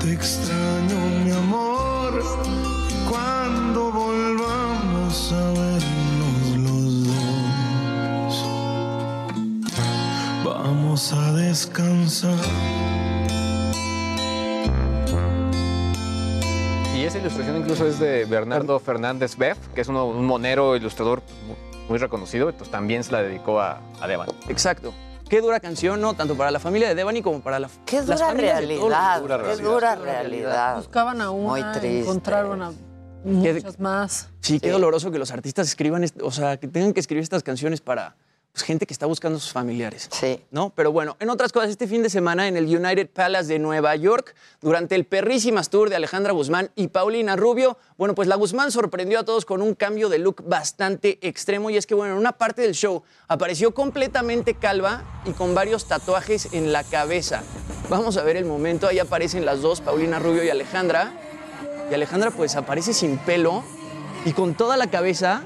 Te extraño, mi amor, cuando volvamos a vernos los dos. Vamos a descansar. Esa ilustración incluso es de Bernardo Fernández Beff, que es uno- un monero ilustrador mu- muy reconocido, entonces también se la dedicó a, a Devan. Exacto. Qué dura canción, ¿no? Tanto para la familia de Devani como para la, Qué las dura de todos los- realidad, qué dura realidad. Buscaban a Muy una, triste. encontraron a muchas más. Sí, qué doloroso que los artistas escriban, o sea, que tengan que escribir estas canciones para, pues, gente que está buscando a sus familiares. Sí. ¿No? Pero bueno, en otras cosas, este fin de semana en el United Palace de Nueva York, durante el perrísimas tour de Alejandra Guzmán y Paulina Rubio, bueno, pues la Guzmán sorprendió a todos con un cambio de look bastante extremo y es que, bueno, en una parte del show apareció completamente calva y con varios tatuajes en la cabeza. Vamos a ver el momento, ahí aparecen las dos, Paulina Rubio y Alejandra. Y Alejandra pues aparece sin pelo y con toda la cabeza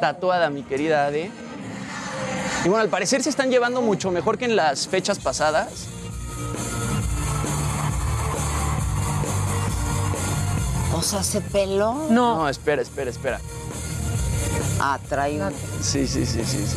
tatuada, mi querida Ade. Y bueno, al parecer se están llevando mucho mejor que en las fechas pasadas. ¿O sea, se peló? No. espera, espera, espera. Ah, trae un- Sí, sí, sí, sí, sí.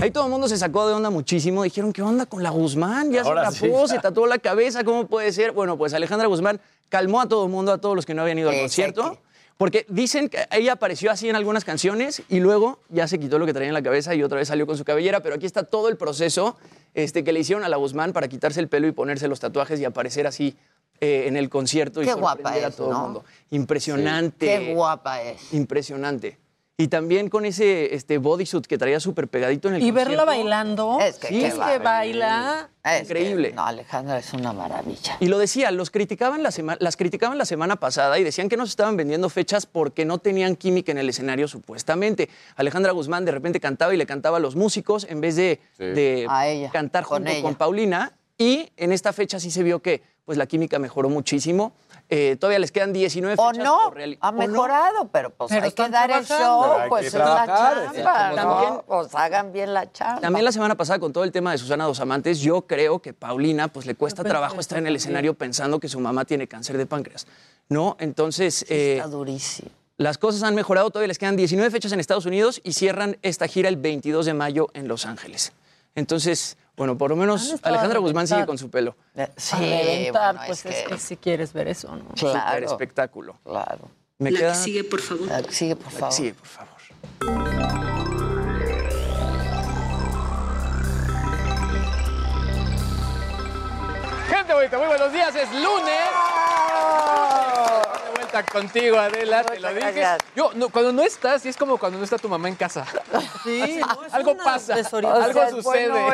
Ahí todo el mundo se sacó de onda muchísimo. Dijeron, ¿qué onda con la Guzmán? Ya Ahora se tapó, sí. se tatuó la cabeza, ¿cómo puede ser? Bueno, pues Alejandra Guzmán calmó a todo el mundo, a todos los que no habían ido al concierto. Porque dicen que ella apareció así en algunas canciones y luego ya se quitó lo que traía en la cabeza y otra vez salió con su cabellera. Pero aquí está todo el proceso este, que le hicieron a la Guzmán para quitarse el pelo y ponerse los tatuajes y aparecer así eh, en el concierto. y Qué guapa sorprender a es, todo el mundo. Impresionante. Qué guapa es. Impresionante. Y también con ese este, bodysuit que traía súper pegadito en el Y verla bailando. Es que, Sí, es que baila. Es que- Increíble. no, Alejandra es una maravilla. Y lo decía, los criticaban la sema- las criticaban la semana pasada y decían que no se estaban vendiendo fechas porque no tenían química en el escenario, supuestamente. Alejandra Guzmán de repente cantaba y le cantaba a los músicos en vez de, de A ella, cantar con junto ella. con Paulina. Y en esta fecha sí se vio que pues, la química mejoró muchísimo. Eh, todavía les quedan 19 O fechas. no, por reali- ha o no. mejorado, pero pues Pero hay que dar el show, pues es la chamba. ¿no? También- Pues hagan bien la chamba. También la semana pasada con todo el tema de Susana Dos Amantes, yo creo que Paulina pues le cuesta pensé trabajo estar en el escenario pensando que su mamá tiene cáncer de páncreas. ¿No? Entonces, eh, Está durísimo. las cosas han mejorado, todavía les quedan 19 fechas en Estados Unidos y cierran esta gira el 22 de mayo en Los Ángeles. Entonces, bueno, por lo menos Han estado a Alejandra Guzmán sigue con su pelo. A Sí, reventar, bueno, pues es es que, que si quieres ver eso, ¿no? Súper claro, espectáculo. claro. Me La queda... que sigue, por favor. La que sigue, por La que favor. sigue, por favor. Gente bonita, muy buenos días, es lunes. Contigo, Adela, te lo dije. gracias. Yo, no, cuando no estás, sí es como cuando no está tu mamá en casa. Sí, no, *laughs* es Algo una pasa, desorientación. algo O sea, ¿es sucede. bueno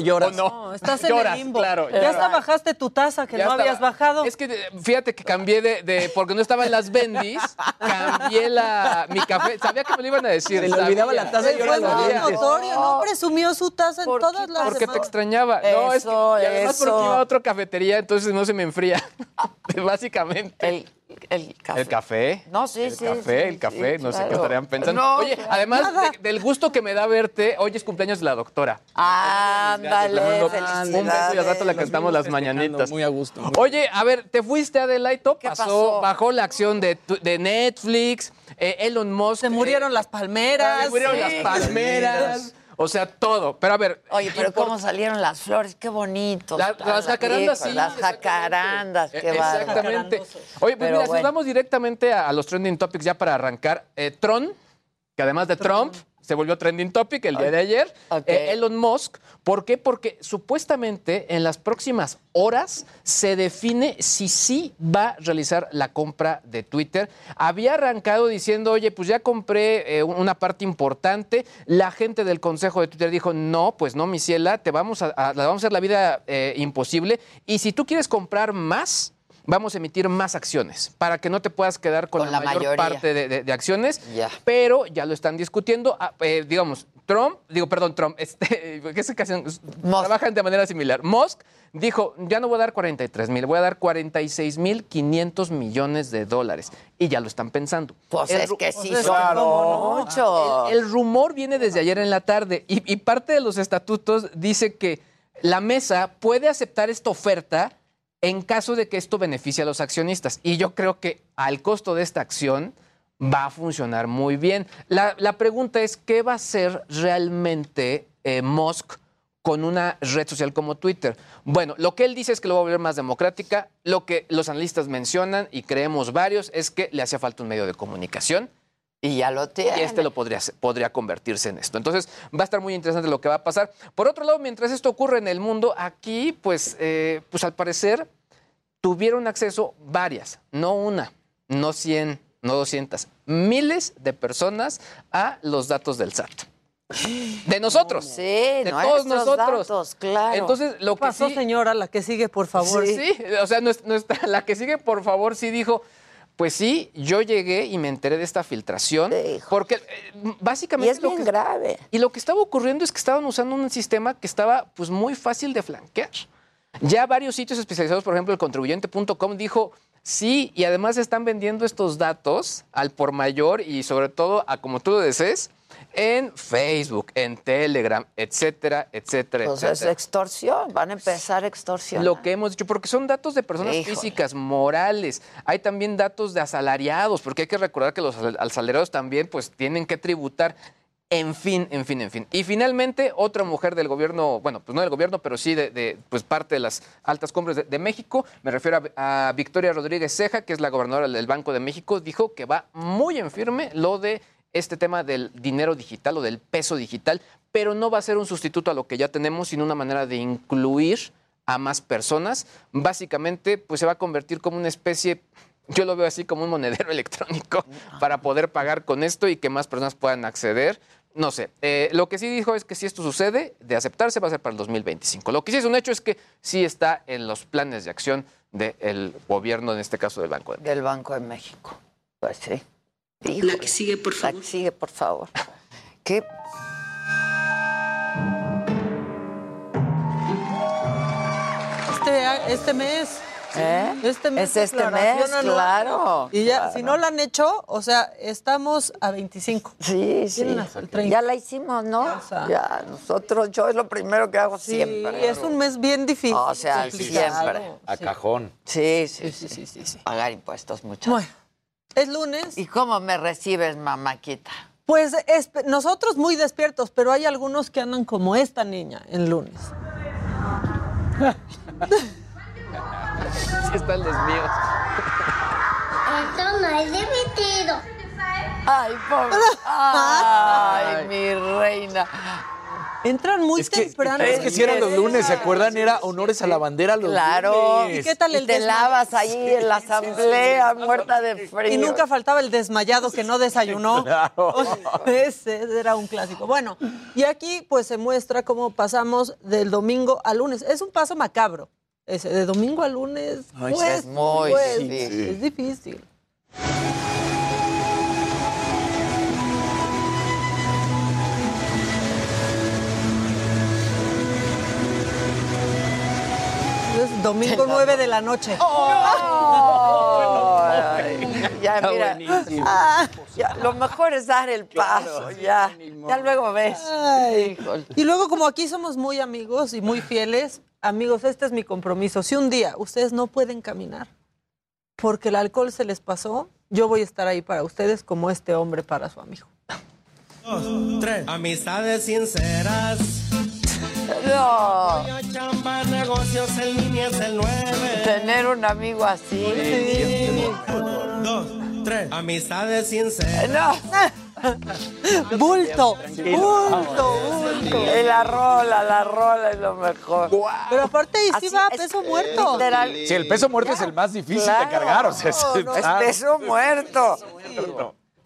lloras. ¿O no? No, estás en Lloras, el limbo. claro. ya hasta bajaste tu taza que Ya no estaba- habías bajado. Es que eh, fíjate que cambié de, de- porque no estaba en las bendis, cambié la mi café. Sabía que me lo iban a decir. Se le olvidaba la taza y notorio, no presumió su taza en ¿Por todas las Porque te extrañaba. no, es que, y además porque iba a otra cafetería, entonces no se me enfría. *laughs* Básicamente. El, el café. El café. No, sí, el sí, café, sí, el café, sí, no sé qué estarían pensando. No, Oye, además de- del gusto que me da verte, hoy es cumpleaños de la doctora. Ándale, felicidades. Un beso y al rato le cantamos las mañanitas. Muy a gusto. muy- Oye, a ver, te fuiste Adelaito, ¿Qué pasó, pasó? bajó la acción de, de Netflix, eh, Elon Musk. Se murieron las palmeras. Se murieron sí. las palmeras. O sea, todo. Pero a ver. Oye, pero import- cómo salieron las flores, qué. La- están las jacarandas, sí, Las jacarandas, qué Eh, bárbaro. Exactamente. Oye, pues Pero mira, si bueno. nos vamos directamente a, a los trending topics ya para arrancar. Eh, Tron, que además de Trump, se volvió trending topic el día de ayer. Eh, Elon Musk. ¿Por qué? Porque supuestamente en las próximas horas se define si sí va a realizar la compra de Twitter. Había arrancado diciendo, oye, pues ya compré eh, una parte importante. La gente del consejo de Twitter dijo, no, pues no, mi ciela, te vamos a, vamos a hacer la vida eh, imposible. Y si tú quieres comprar más, vamos a emitir más acciones para que no te puedas quedar con, Con la, la mayor mayoría. parte de, de- de acciones. Pero ya lo están discutiendo. Ah, eh, digamos, Trump, digo, perdón, Trump, *laughs* este, ¿qué es que hacen? trabajan de manera similar. Musk dijo, ya no voy a dar 43 mil, voy a dar 46 mil 500 millones de dólares. Y ya lo están pensando. Pues El es que sí Pues no. muchos. el, el rumor viene desde ayer en la tarde y, y parte de los estatutos dice que la mesa puede aceptar esta oferta en caso de que esto beneficie a los accionistas. Y yo creo que al costo de esta acción va a funcionar muy bien. La, pregunta es, ¿qué va a hacer realmente eh, Musk con una red social como Twitter? Bueno, lo que él dice es que lo va a volver más democrática. Lo que los analistas mencionan, y creemos varios, es que le hacía falta un medio de comunicación. Y ya lo tiene. Y este lo podría, convertirse en esto. Entonces, va a estar muy interesante lo que va a pasar. Por otro lado, mientras esto ocurre en el mundo, aquí, pues, eh, pues al parecer, tuvieron acceso varias, no una, no 100, no 200, miles de personas a los datos del SAT. De nosotros. Sí, de todos nuestros nosotros. datos, claro. Entonces, lo que pasó, sí- señora? La que sigue, por favor. Sí, o sea, nuestra, la que sigue, por favor, sí dijo, pues sí, yo llegué y me enteré de esta filtración, porque eh, básicamente... Y es bien grave. Y lo que estaba ocurriendo es que estaban usando un sistema que estaba pues muy fácil de flanquear. Ya varios sitios especializados, por ejemplo, el contribuyente.com dijo, sí, y además están vendiendo estos datos al por mayor y sobre todo a como tú lo desees, en Facebook, en Telegram, etcétera, etcétera, Pues es etcétera. extorsión, van a empezar a extorsionar. Lo que hemos dicho, porque son datos de personas Híjole. físicas, morales. Hay también datos de asalariados, porque hay que recordar que los asal- asalariados también pues tienen que tributar. En fin, en fin, en fin. Y finalmente, otra mujer del gobierno, bueno, pues no del gobierno, pero sí de, de, pues parte de las altas cumbres de, de México, me refiero a, a Victoria Rodríguez Ceja, que es la gobernadora del Banco de México, dijo que va muy en firme lo de este tema del dinero digital o del peso digital, pero no va a ser un sustituto a lo que ya tenemos, sino una manera de incluir a más personas. Básicamente, pues se va a convertir como una especie, yo lo veo así como un monedero *laughs* electrónico para poder pagar con esto y que más personas puedan acceder. No sé, eh, lo que sí dijo es que si esto sucede, de aceptarse va a ser para el 2025. Lo que sí es un hecho es que sí está en los planes de acción del gobierno, en este caso del Banco de Del Banco de México. Pues sí. La que sigue, por favor. La que sigue, por favor. ¿Qué? Este, este mes. ¿Eh? Este mes. Es este mes, anual. claro, Y ya, claro. si no la han hecho, o sea, estamos a 25. Sí, sí. Tienen hasta el 30. Ya la hicimos, ¿no? Ya, nosotros, yo es lo primero que hago Sí, siempre. es un mes bien difícil. O sea, siempre. A cajón. Sí, sí, sí, sí, sí, Pagar impuestos, mucho. Bueno, es lunes. ¿Y cómo me recibes, mamáquita? Pues es- nosotros muy despiertos, pero hay algunos que andan como esta niña en lunes. Sí están los míos. Esto no es divertido. Ay, pobre. *laughs* Ay, mi reina. Entran muy Es que, temprano. es que si eran los lunes, ¿se acuerdan? Era honores a la bandera los Claro. lunes. ¿Y qué tal el te desma- lavas ahí en la asamblea, muerta de frío. Y nunca faltaba el desmayado que no desayunó. *laughs* Claro. Ese era un clásico. Bueno, y aquí pues se muestra cómo pasamos del domingo al lunes. Es un paso macabro. Ese, de domingo a lunes. Ay, pues, es muy pues, difícil. Es difícil. Domingo 9 de la noche. Ya, mira. buenísimo. Ah, ya, lo mejor es dar el paso, ya. Ya luego ves. Ay. Y luego, como aquí somos muy amigos y muy fieles, amigos, este es mi compromiso. Si un día ustedes no pueden caminar porque el alcohol se les pasó, yo voy a estar ahí para ustedes como este hombre para su amigo. Tres. Amistades sinceras. No. Chamba, negocios en línea es el 9. Tener un amigo así. Dos, tres. Amistades sinceras. No. *laughs* Bulto, bulto, bulto. Y la rola, la rola es lo mejor. Pero aparte ahí sí va peso muerto. Literal. Sí, el peso muerto es el más difícil Claro. de cargar. O sea, es, No, es peso muerto.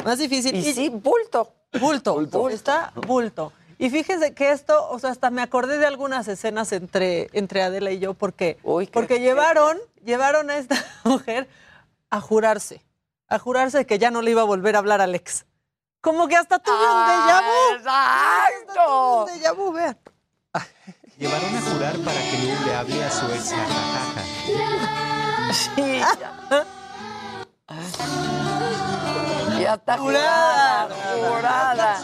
Más difícil. Y sí, bulto. Bulto, está bulto. Y fíjense que esto, o sea, hasta me acordé de algunas escenas entre, entre Adela y yo porque, porque llevaron, llevaron a esta *laughs* mujer a jurarse, a jurarse que ya no le iba a volver a hablar al ex. Como que hasta tuve un déjà vu. ¡Exacto! Hasta tuve un déjà vu, vean. *laughs* Llevaron a jurar para que no le hable a su ex. jajaja. Sí, ya. *laughs* Está jurada, jurada.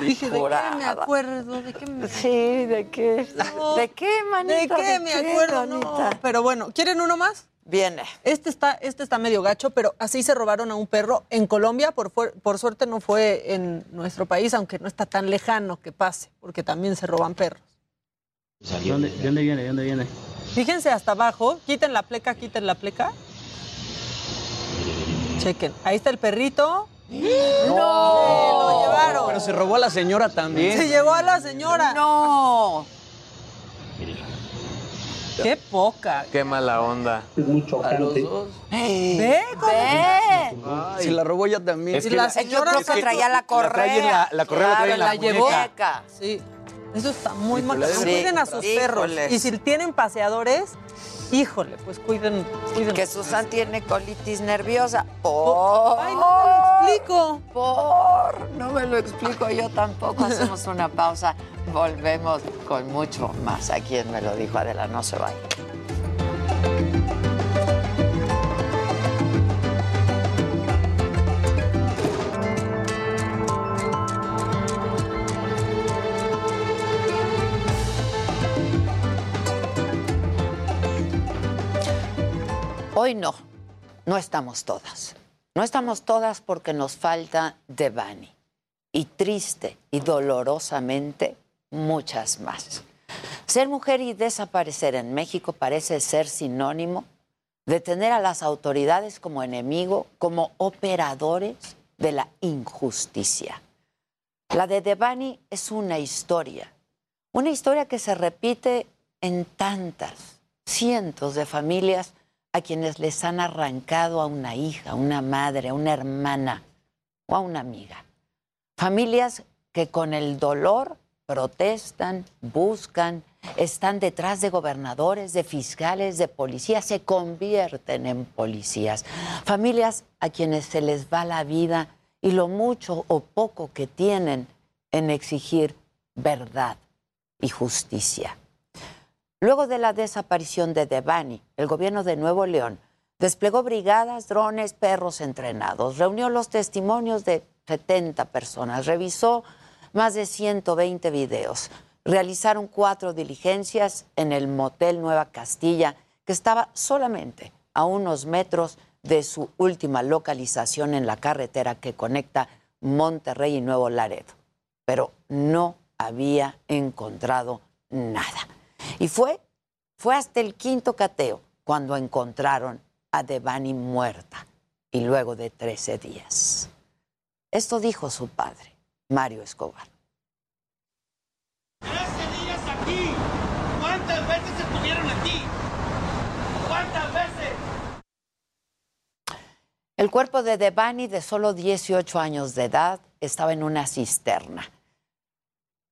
Dije, ¿de qué me acuerdo? ¿De qué me Sí, ¿de qué? ¿De qué, ¿De manita? qué me acuerdo? No, manita? pero bueno, ¿quieren uno más? Viene. Este está, este está medio gacho, pero así se robaron a un perro en Colombia. Por, por suerte no fue en nuestro país, aunque no está tan lejano que pase, porque también se roban perros. ¿De dónde, de dónde viene? ¿De dónde viene? Fíjense hasta abajo, quiten la pleca, quiten la pleca. Chequen, ahí está el perrito. *gasps* ¡No! Se lo llevaron. Pero se robó a la señora también. Se llevó a la señora. No. Qué poca. Qué mala onda. Es muy chocante. Ve, cómo- Ay, se la robó ella también. Es Y que la la- señora creo que traía la correa. la- la correa la trae en la la llevó. muñeca. Sí. Eso está muy mal. Cuiden a sus perros. Y si tienen paseadores, híjole, pues cuiden, cuiden. Que Susan tiene colitis nerviosa. Por. Ay, no me lo explico. Por. No me lo explico yo tampoco. Hacemos una pausa. Volvemos con mucho más. A quien me lo dijo Adela, no se vaya. Hoy no, no estamos todas. No estamos todas porque nos falta Devani. Y triste y dolorosamente, muchas más. Ser mujer y desaparecer en México parece ser sinónimo de tener a las autoridades como enemigo, como operadores de la injusticia. La de Devani es una historia, una historia que se repite en tantas, cientos de familias a quienes les han arrancado a una hija, a una madre, a una hermana o a una amiga. Familias que con el dolor protestan, buscan, están detrás de gobernadores, de fiscales, de policías, se convierten en policías. Familias a quienes se les va la vida y lo mucho o poco que tienen en exigir verdad y justicia. Luego de la desaparición de Devani, el gobierno de Nuevo León desplegó brigadas, drones, perros entrenados, reunió los testimonios de 70 personas, revisó más de 120 videos, realizaron cuatro diligencias en el motel Nueva Castilla, que estaba solamente a unos metros de su última localización en la carretera que conecta Monterrey y Nuevo Laredo. Pero no había encontrado nada. Y fue, fue hasta el quinto cateo cuando encontraron a Devani muerta y luego de 13 días. Esto dijo su padre, Mario Escobar. días aquí. ¿Cuántas veces estuvieron aquí? ¿Cuántas veces? El cuerpo de Devani, de solo 18 años de edad, estaba en una cisterna.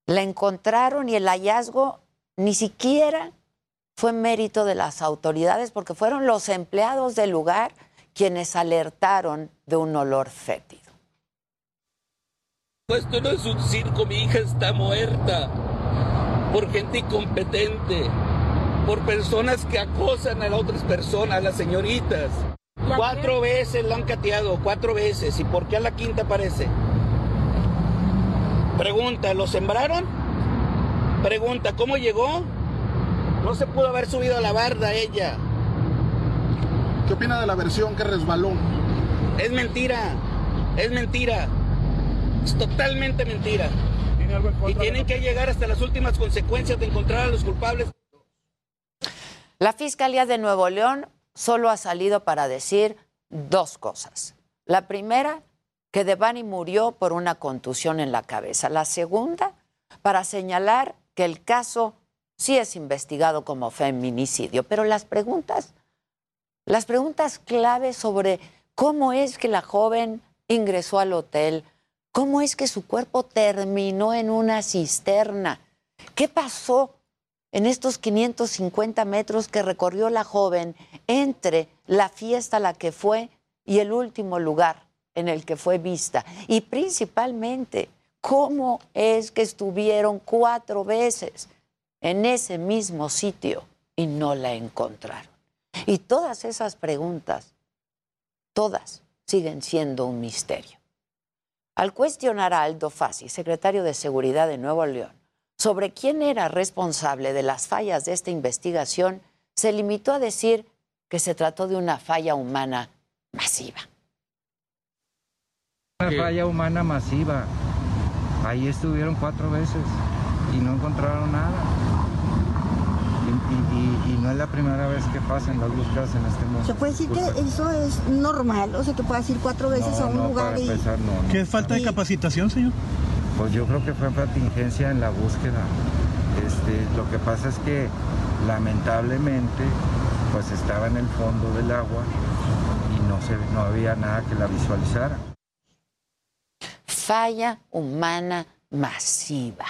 La encontraron y el hallazgo ni siquiera fue mérito de las autoridades porque fueron los empleados del lugar quienes alertaron de un olor fétido. Esto no es un circo, mi hija está muerta. Por gente incompetente. Por personas que acosan a las otras personas, las señoritas. Cuatro veces la han cateado, cuatro veces. ¿Y por qué a la quinta aparece? Pregunta, ¿lo sembraron? Pregunta, ¿cómo llegó? No se pudo haber subido a la barda ella. ¿Qué opina de la versión que resbaló? Es mentira, es mentira. Es totalmente mentira. Y tienen que llegar hasta las últimas consecuencias de encontrar a los culpables. La Fiscalía de Nuevo León solo ha salido para decir dos cosas. La primera, que Devani murió por una contusión en la cabeza. La segunda, para señalar que el caso sí es investigado como feminicidio. Pero las preguntas, las preguntas clave sobre cómo es que la joven ingresó al hotel, cómo es que su cuerpo terminó en una cisterna, qué pasó en estos 550 metros que recorrió la joven entre la fiesta a la que fue y el último lugar en el que fue vista. Y principalmente, cómo es que estuvieron cuatro veces en ese mismo sitio y no la encontraron. Y todas esas preguntas, todas siguen siendo un misterio. Al cuestionar a Aldo Fassi, secretario de Seguridad de Nuevo León, sobre quién era responsable de las fallas de esta investigación, se limitó a decir que se trató de una falla humana masiva. Una falla humana masiva. Ahí estuvieron cuatro veces y no encontraron nada. Y, y- y- y no es la primera vez que pasan las búsquedas en este mundo. ¿Se puede decir que eso es normal? O sea, que puedas ir cuatro veces a un no, lugar para y... empezar, no, no. ¿Qué es falta de capacitación, señor? Pues yo creo que fue contingencia en la búsqueda. Este, lo que pasa es que Lamentablemente, pues estaba en el fondo del agua y no, se, no había nada que la visualizara. Falla humana masiva.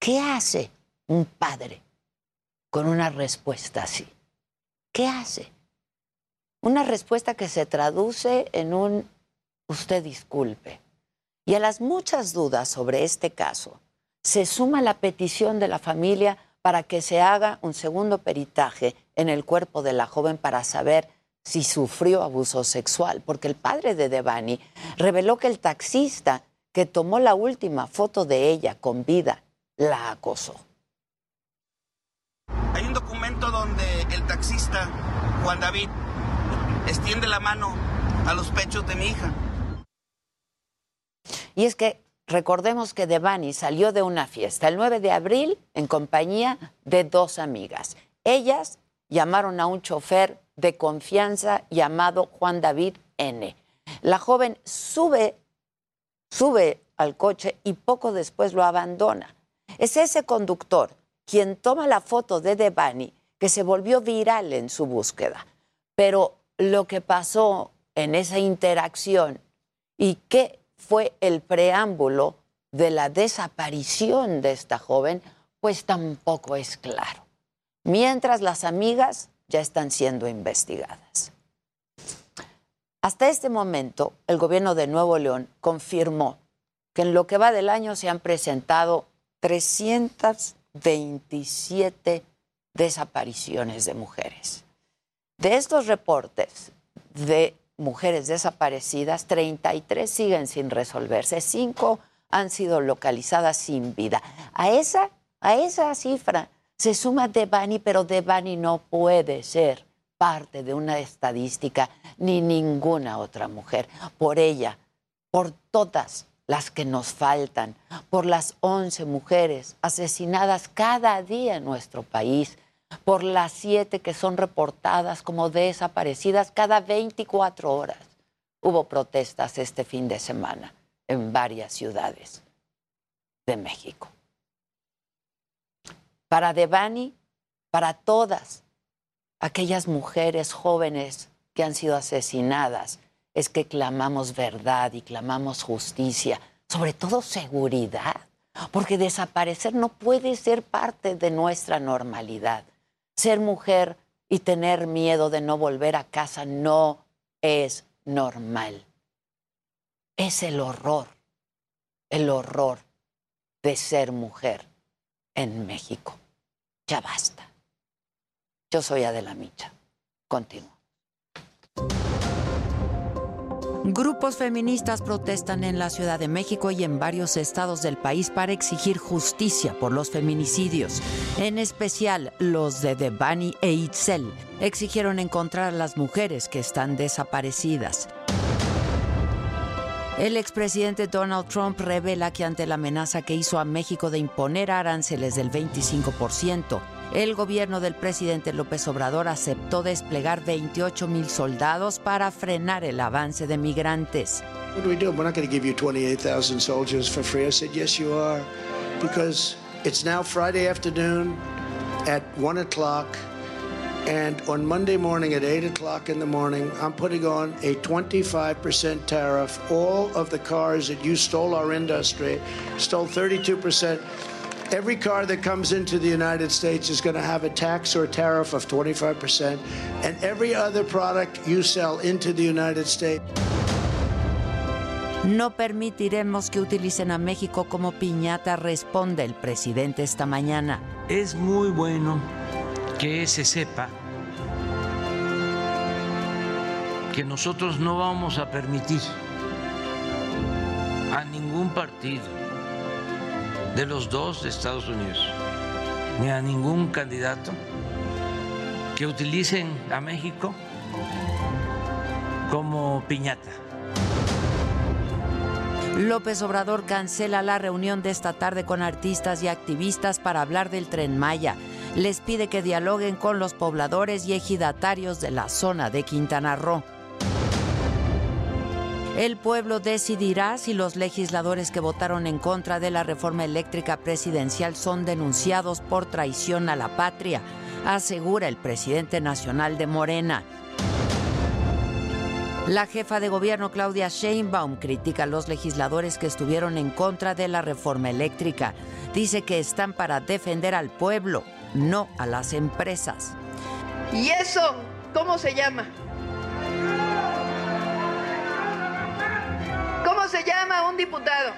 ¿Qué hace un padre con una respuesta así? ¿Qué hace? Una respuesta que se traduce en un usted disculpe. Y a las muchas dudas sobre este caso, se suma la petición de la familia para que se haga un segundo peritaje en el cuerpo de la joven para saber si sufrió abuso sexual, porque el padre de Devani reveló que el taxista que tomó la última foto de ella con vida la acosó. Hay un documento donde el taxista, Juan David, extiende la mano a los pechos de mi hija. Y es que recordemos que Devani salió de una fiesta el 9 de abril en compañía de dos amigas. Ellas llamaron a un chofer de confianza llamado Juan David N. La joven sube, sube al coche y poco después lo abandona. Es ese conductor quien toma la foto de Devani que se volvió viral en su búsqueda. Pero lo que pasó en esa interacción y qué fue el preámbulo de la desaparición de esta joven, pues tampoco es claro. Mientras las amigas ya están siendo investigadas. Hasta este momento, el gobierno de Nuevo León confirmó que en lo que va del año se han presentado 327 desapariciones de mujeres. De estos reportes de mujeres desaparecidas, 33 siguen sin resolverse, 5 han sido localizadas sin vida. A esa, a esa cifra se suma Devani, pero Devani no puede ser parte de una estadística ni ninguna otra mujer. Por ella, por todas las que nos faltan, por las 11 mujeres asesinadas cada día en nuestro país, por las siete que son reportadas como desaparecidas cada 24 horas. Hubo protestas este fin de semana en varias ciudades de México. Para Devani, para todas aquellas mujeres jóvenes que han sido asesinadas, es que clamamos verdad y clamamos justicia, sobre todo seguridad, porque desaparecer no puede ser parte de nuestra normalidad. Ser mujer y tener miedo de no volver a casa no es normal. Es el horror, el horror de ser mujer en México. Ya basta. Yo soy Adela Micha. Continúo. Grupos feministas protestan en la Ciudad de México y en varios estados del país para exigir justicia por los feminicidios. En especial, los de Devani e Itzel exigieron encontrar a las mujeres que están desaparecidas. El expresidente Donald Trump revela que ante la amenaza que hizo a México de imponer aranceles del 25%, el gobierno del presidente López Obrador aceptó desplegar 28 mil soldados para frenar el avance de migrantes. What do we do? We're not going to give you 28,000 soldiers for free. I said, yes, you are. Because it's now Friday afternoon at 1 o'clock. And on Monday morning at 8 o'clock in the morning, I'm putting on a 25% tariff. All of the cars that you stole our industry, stole 32%. Every car that comes into the United States is going to have a tax or tariff of 25%. And every other product you sell into the United States. No permitiremos que utilicen a México como piñata, responde el presidente esta mañana. Es muy bueno que se sepa que nosotros no vamos a permitir a ningún partido de los dos de Estados Unidos, ni a ningún candidato que utilicen a México como piñata. López Obrador cancela la reunión de esta tarde con artistas y activistas para hablar del tren Maya. Les pide que dialoguen con los pobladores y ejidatarios de la zona de Quintana Roo. El pueblo decidirá si los legisladores que votaron en contra de la reforma eléctrica presidencial son denunciados por traición a la patria, asegura el presidente nacional de Morena. La jefa de gobierno Claudia Sheinbaum critica a los legisladores que estuvieron en contra de la reforma eléctrica. Dice que están para defender al pueblo, no a las empresas. ¿Y eso cómo se llama? ¿Cómo se llama un diputado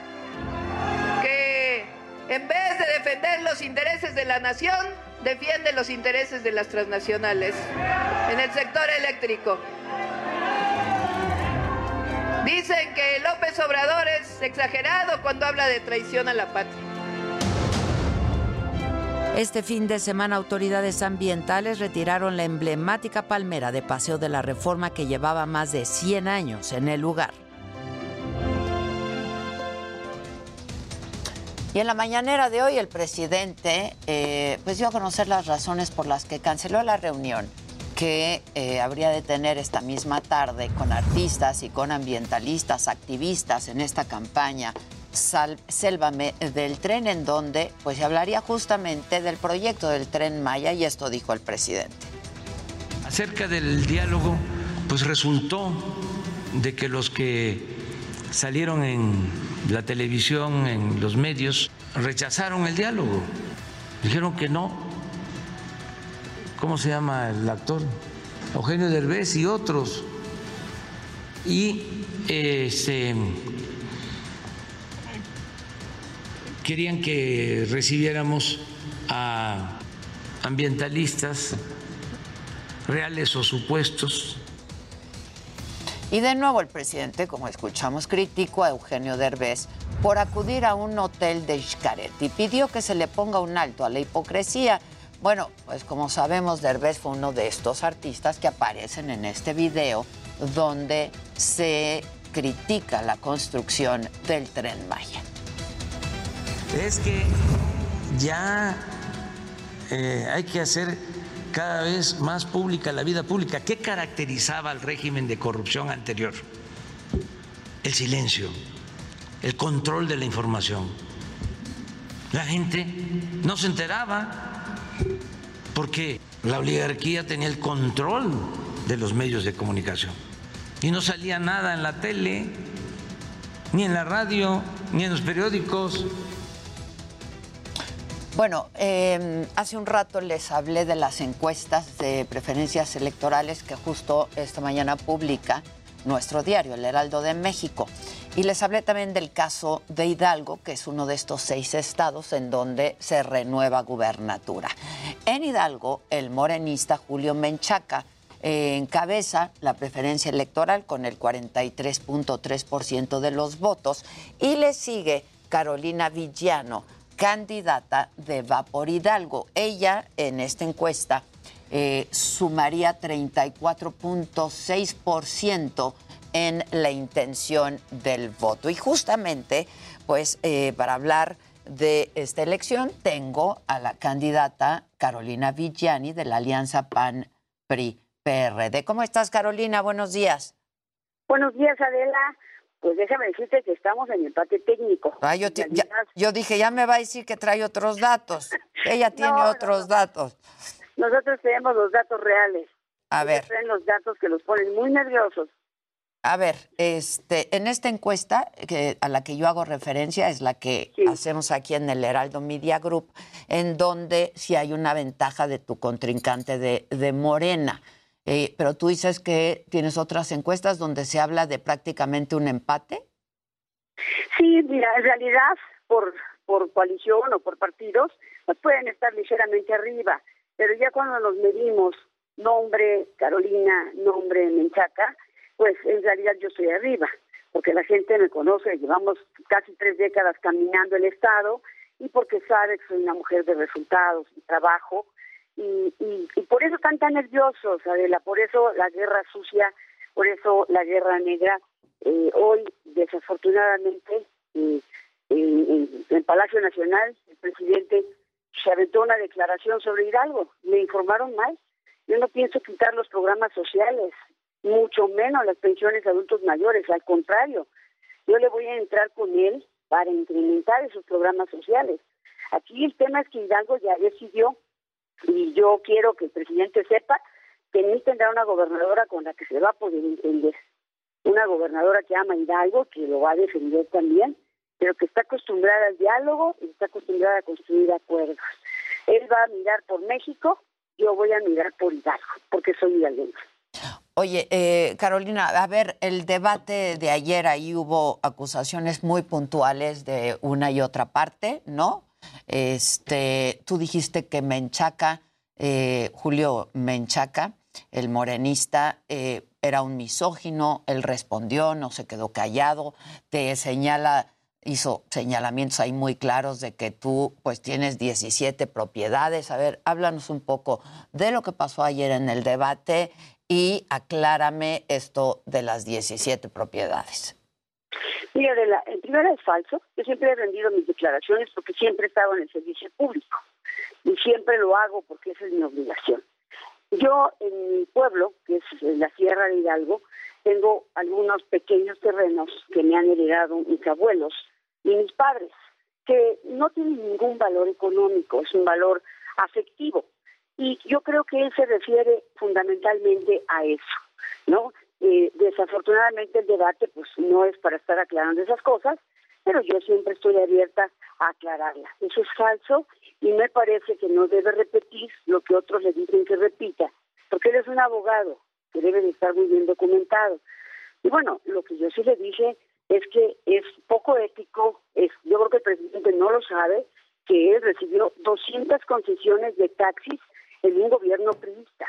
que en vez de defender los intereses de la nación, defiende los intereses de las transnacionales en el sector eléctrico? Dicen que López Obrador es exagerado cuando habla de traición a la patria. Este fin de semana autoridades ambientales retiraron la emblemática palmera de Paseo de la Reforma que llevaba más de 100 años en el lugar. Y en la mañanera de hoy el presidente eh, pues dio a conocer las razones por las que canceló la reunión que eh, habría de tener esta misma tarde con artistas y con ambientalistas, activistas en esta campaña Sal, del tren, en donde pues se hablaría justamente del proyecto del tren Maya y esto dijo el presidente. Acerca del diálogo, pues resultó de que los que salieron en la televisión, en los medios, rechazaron el diálogo. Dijeron que no. ¿Cómo se llama el actor? Eugenio Derbez y otros. Y este, querían que recibiéramos a ambientalistas reales o supuestos y de nuevo el presidente, como escuchamos, criticó a Eugenio Derbez por acudir a un hotel de Xcaret y pidió que se le ponga un alto a la hipocresía. Bueno, pues como sabemos, Derbez fue uno de estos artistas que aparecen en este video donde se critica la construcción del tren Maya. Es que ya eh, hay que hacer cada vez más pública la vida pública. ¿Qué caracterizaba al régimen de corrupción anterior? El silencio, el control de la información. La gente no se enteraba porque la oligarquía tenía el control de los medios de comunicación y no salía nada en la tele, ni en la radio, ni en los periódicos. Bueno, eh, hace un rato les hablé de las encuestas de preferencias electorales que justo esta mañana publica nuestro diario, El Heraldo de México. Y les hablé también del caso de Hidalgo, que es uno de estos seis estados en donde se renueva gubernatura. En Hidalgo, el morenista Julio Menchaca eh, encabeza la preferencia electoral con el 43.3% de los votos y le sigue Carolina Villano candidata de Vapor Hidalgo. Ella en esta encuesta eh, sumaría 34.6% en la intención del voto. Y justamente, pues, eh, para hablar de esta elección, tengo a la candidata Carolina Villani de la Alianza PAN-PRI-PRD. ¿Cómo estás, Carolina? Buenos días. Buenos días, Adela. Pues déjame decirte que estamos en empate técnico. Ah, yo, yo, dije, ya me va a decir que trae otros datos. Ella *laughs* tiene otros datos. Nosotros tenemos los datos reales. A ver. Traen los datos que los ponen muy nerviosos. A ver, este, en esta encuesta que, a la que yo hago referencia es la que hacemos aquí en el Heraldo Media Group, en donde sí hay una ventaja de tu contrincante de, de Morena. Eh, pero tú dices que tienes otras encuestas donde se habla de prácticamente un empate. Sí, mira, en realidad por, por coalición o por partidos, pues pueden estar ligeramente arriba, pero ya cuando nos medimos nombre Carolina, nombre Menchaca, pues en realidad yo estoy arriba, porque la gente me conoce, llevamos casi tres décadas caminando el Estado y porque sabe que soy una mujer de resultados y trabajo y, y, por eso están tan nerviosos, Adela, por eso la guerra sucia, por eso la guerra negra. Eh, hoy, desafortunadamente, eh, en, el Palacio Nacional, el presidente se aventó una declaración sobre Hidalgo. Me informaron mal. Yo no pienso quitar los programas sociales. mucho menos las pensiones a adultos mayores, al contrario, yo le voy a entrar con él para incrementar esos programas sociales. Aquí el tema es que Hidalgo ya decidió y yo quiero que el presidente sepa que ni tendrá una gobernadora con la que se va a poder entender. Una gobernadora que ama Hidalgo, que lo va a defender también, pero que está acostumbrada al diálogo y está acostumbrada a construir acuerdos. Él va a mirar por México, yo voy a mirar por Hidalgo, porque soy hidalguense. Oye, eh, Carolina, a ver, el debate de ayer ahí hubo acusaciones muy puntuales de una y otra parte, ¿no? Este, tú dijiste que Menchaca, eh, Julio Menchaca, el morenista, eh, era un misógino, él respondió, no se quedó callado, te señala, hizo señalamientos ahí muy claros de que tú pues tienes 17 propiedades. A ver, háblanos un poco de lo que pasó ayer en el debate y aclárame esto de las 17 propiedades. Mira, de la, en primera es falso. Yo siempre he rendido mis declaraciones porque siempre he estado en el servicio público y siempre lo hago porque esa es mi obligación. Yo en mi pueblo, que es la Sierra de Hidalgo, tengo algunos pequeños terrenos que me han heredado mis abuelos y mis padres, que no tienen ningún valor económico, es un valor afectivo. Y yo creo que él se refiere fundamentalmente a eso, ¿no? Desafortunadamente el debate pues no es para estar aclarando esas cosas, pero yo siempre estoy abierta a aclararlas. Eso es falso y me parece que no debe repetir lo que otros le dicen que repita, porque él es un abogado que debe de estar muy bien documentado. Y bueno, lo que yo sí le dije es que es poco ético, es, yo creo que el presidente no lo sabe, que él recibió 200 concesiones de taxis en un gobierno priista.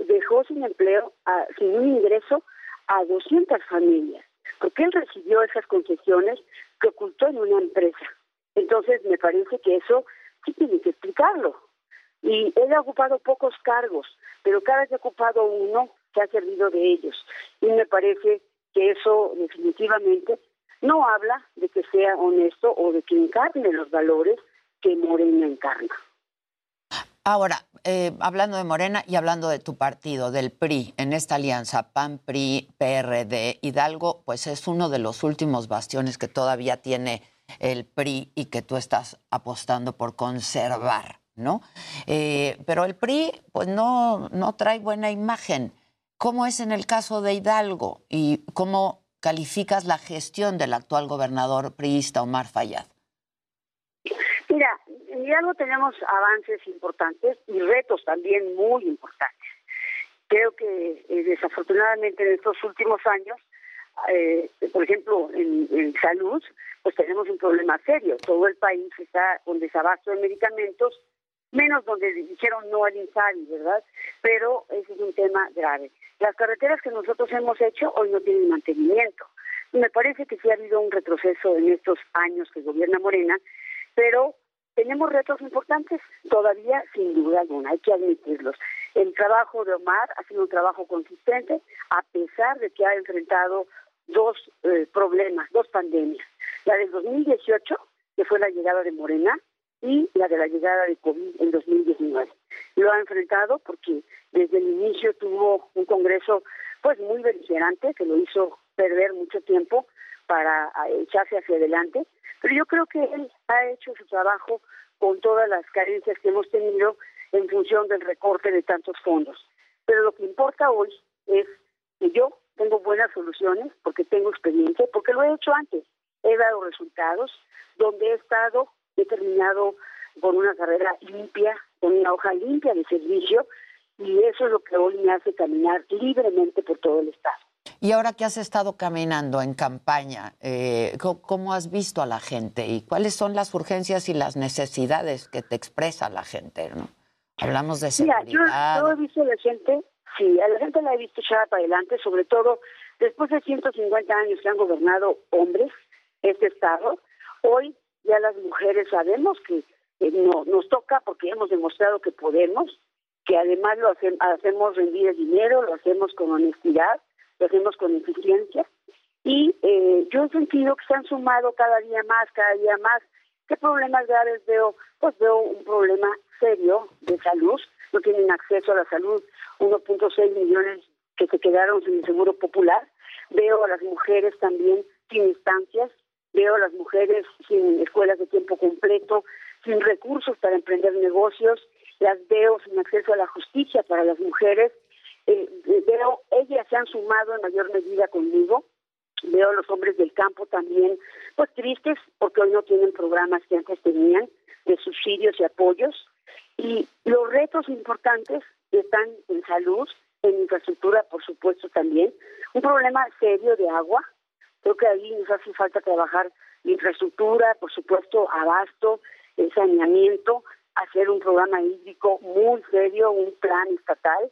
Dejó sin empleo, sin un ingreso, a 200 familias, porque él recibió esas concesiones que ocultó en una empresa. Entonces, me parece que eso sí tiene que explicarlo. Y él ha ocupado pocos cargos, pero cada vez que ha ocupado uno, se ha servido de ellos. Y me parece que eso definitivamente no habla de que sea honesto o de que encarne los valores que Morena encarna. Ahora, eh, hablando de Morena y hablando de tu partido, del PRI, en esta alianza PAN, PRI, PRD, Hidalgo, pues es uno de los últimos bastiones que todavía tiene el PRI y que tú estás apostando por conservar, ¿no? Eh, pero el PRI, pues no, no trae buena imagen. ¿Cómo es en el caso de Hidalgo y cómo calificas la gestión del actual gobernador priista Omar Fayad? En Hidalgo tenemos avances importantes y retos también muy importantes. Creo que eh, desafortunadamente en estos últimos años, eh, por ejemplo, en, salud, pues tenemos un problema serio. Todo el país está con desabasto de medicamentos, menos donde dijeron no al INSABI, ¿verdad? Pero ese es un tema grave. Las carreteras que nosotros hemos hecho hoy no tienen mantenimiento. Me parece que sí ha habido un retroceso en estos años que gobierna Morena, pero tenemos retos importantes todavía, sin duda alguna, hay que admitirlos. El trabajo de Omar ha sido un trabajo consistente, a pesar de que ha enfrentado dos eh, problemas, dos pandemias. La del 2018, que fue la llegada de Morena, y la de la llegada de COVID en 2019. Lo ha enfrentado porque desde el inicio tuvo un Congreso pues muy beligerante, que lo hizo perder mucho tiempo para echarse hacia adelante, pero yo creo que él ha hecho su trabajo con todas las carencias que hemos tenido en función del recorte de tantos fondos. Pero lo que importa hoy es que yo tengo buenas soluciones porque tengo experiencia, porque lo he hecho antes. He dado resultados donde he estado, he terminado con una carrera limpia, con una hoja limpia de servicio y eso es lo que hoy me hace caminar libremente por todo el Estado. Y ahora que has estado caminando en campaña, eh, ¿cómo has visto a la gente y cuáles son las urgencias y las necesidades que te expresa la gente? ¿no? Hablamos de seguridad. Mira, yo, he visto a la gente, sí, a la gente la he visto echada para adelante, sobre todo después de 150 años que han gobernado hombres este Estado. Hoy ya las mujeres sabemos que eh, no, nos toca porque hemos demostrado que podemos, que además lo hacemos rendir dinero, lo hacemos con honestidad lo hacemos con eficiencia. Y eh, yo he sentido que se han sumado cada día más, cada día más. ¿Qué problemas graves veo? Pues veo un problema serio de salud. No tienen acceso a la salud 1.6 millones que se quedaron sin el seguro popular, veo a las mujeres también sin instancias, veo a las mujeres sin escuelas de tiempo completo, sin recursos para emprender negocios, las veo sin acceso a la justicia para las mujeres, eh, veo, ellas se han sumado en mayor medida conmigo, veo los hombres del campo también, pues tristes porque hoy no tienen programas que antes tenían de subsidios y apoyos, y los retos importantes están en salud, en infraestructura, por supuesto, también. Un problema serio de agua. Creo que ahí nos hace falta trabajar infraestructura, por supuesto, abasto, saneamiento, hacer un programa hídrico muy serio, un plan estatal.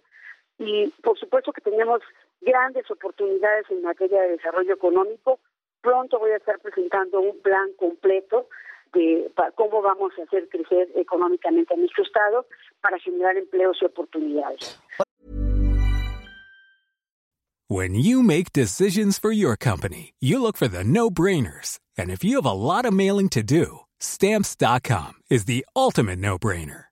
Y por supuesto que tenemos grandes oportunidades en materia de desarrollo económico. Pronto voy a estar presentando un plan completo de cómo vamos a hacer crecer económicamente a nuestro estado para generar empleos y oportunidades. When you make decisions for your company, you look for the no-brainers. And if you have a lot of mailing to do, stamps.com is the ultimate no-brainer.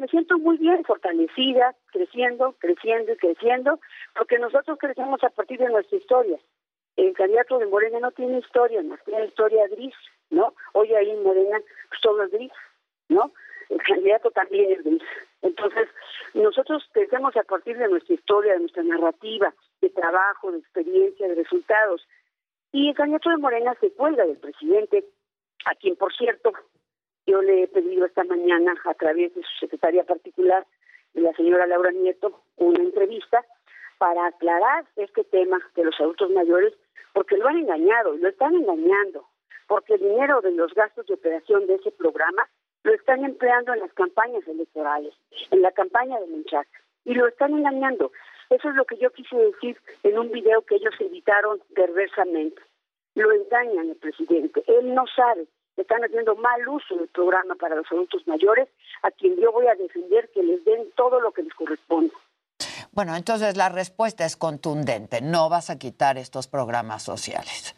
Me siento muy bien fortalecida, creciendo, creciendo y creciendo, porque nosotros crecemos a partir de nuestra historia. El candidato de Morena no tiene historia, más tiene historia gris, ¿no? Hoy ahí en Morena pues, todo es gris, ¿no? El candidato también es gris. Entonces, nosotros crecemos a partir de nuestra historia, de nuestra narrativa, de trabajo, de experiencia, de resultados. Y el candidato de Morena se cuelga del presidente, a quien, por cierto, yo le he pedido esta mañana a través de su secretaria particular, la señora Laura Nieto, una entrevista para aclarar este tema de los adultos mayores, porque lo han engañado, lo están engañando, porque el dinero de los gastos de operación de ese programa lo están empleando en las campañas electorales, en la campaña de Menchaca, y lo están engañando. Eso es lo que yo quise decir en un video que ellos editaron perversamente. Lo engañan el presidente. Él no sabe. Están haciendo mal uso del programa para los adultos mayores, a quien yo voy a defender que les den todo lo que les corresponde. Bueno, entonces la respuesta es contundente. No vas a quitar estos programas sociales.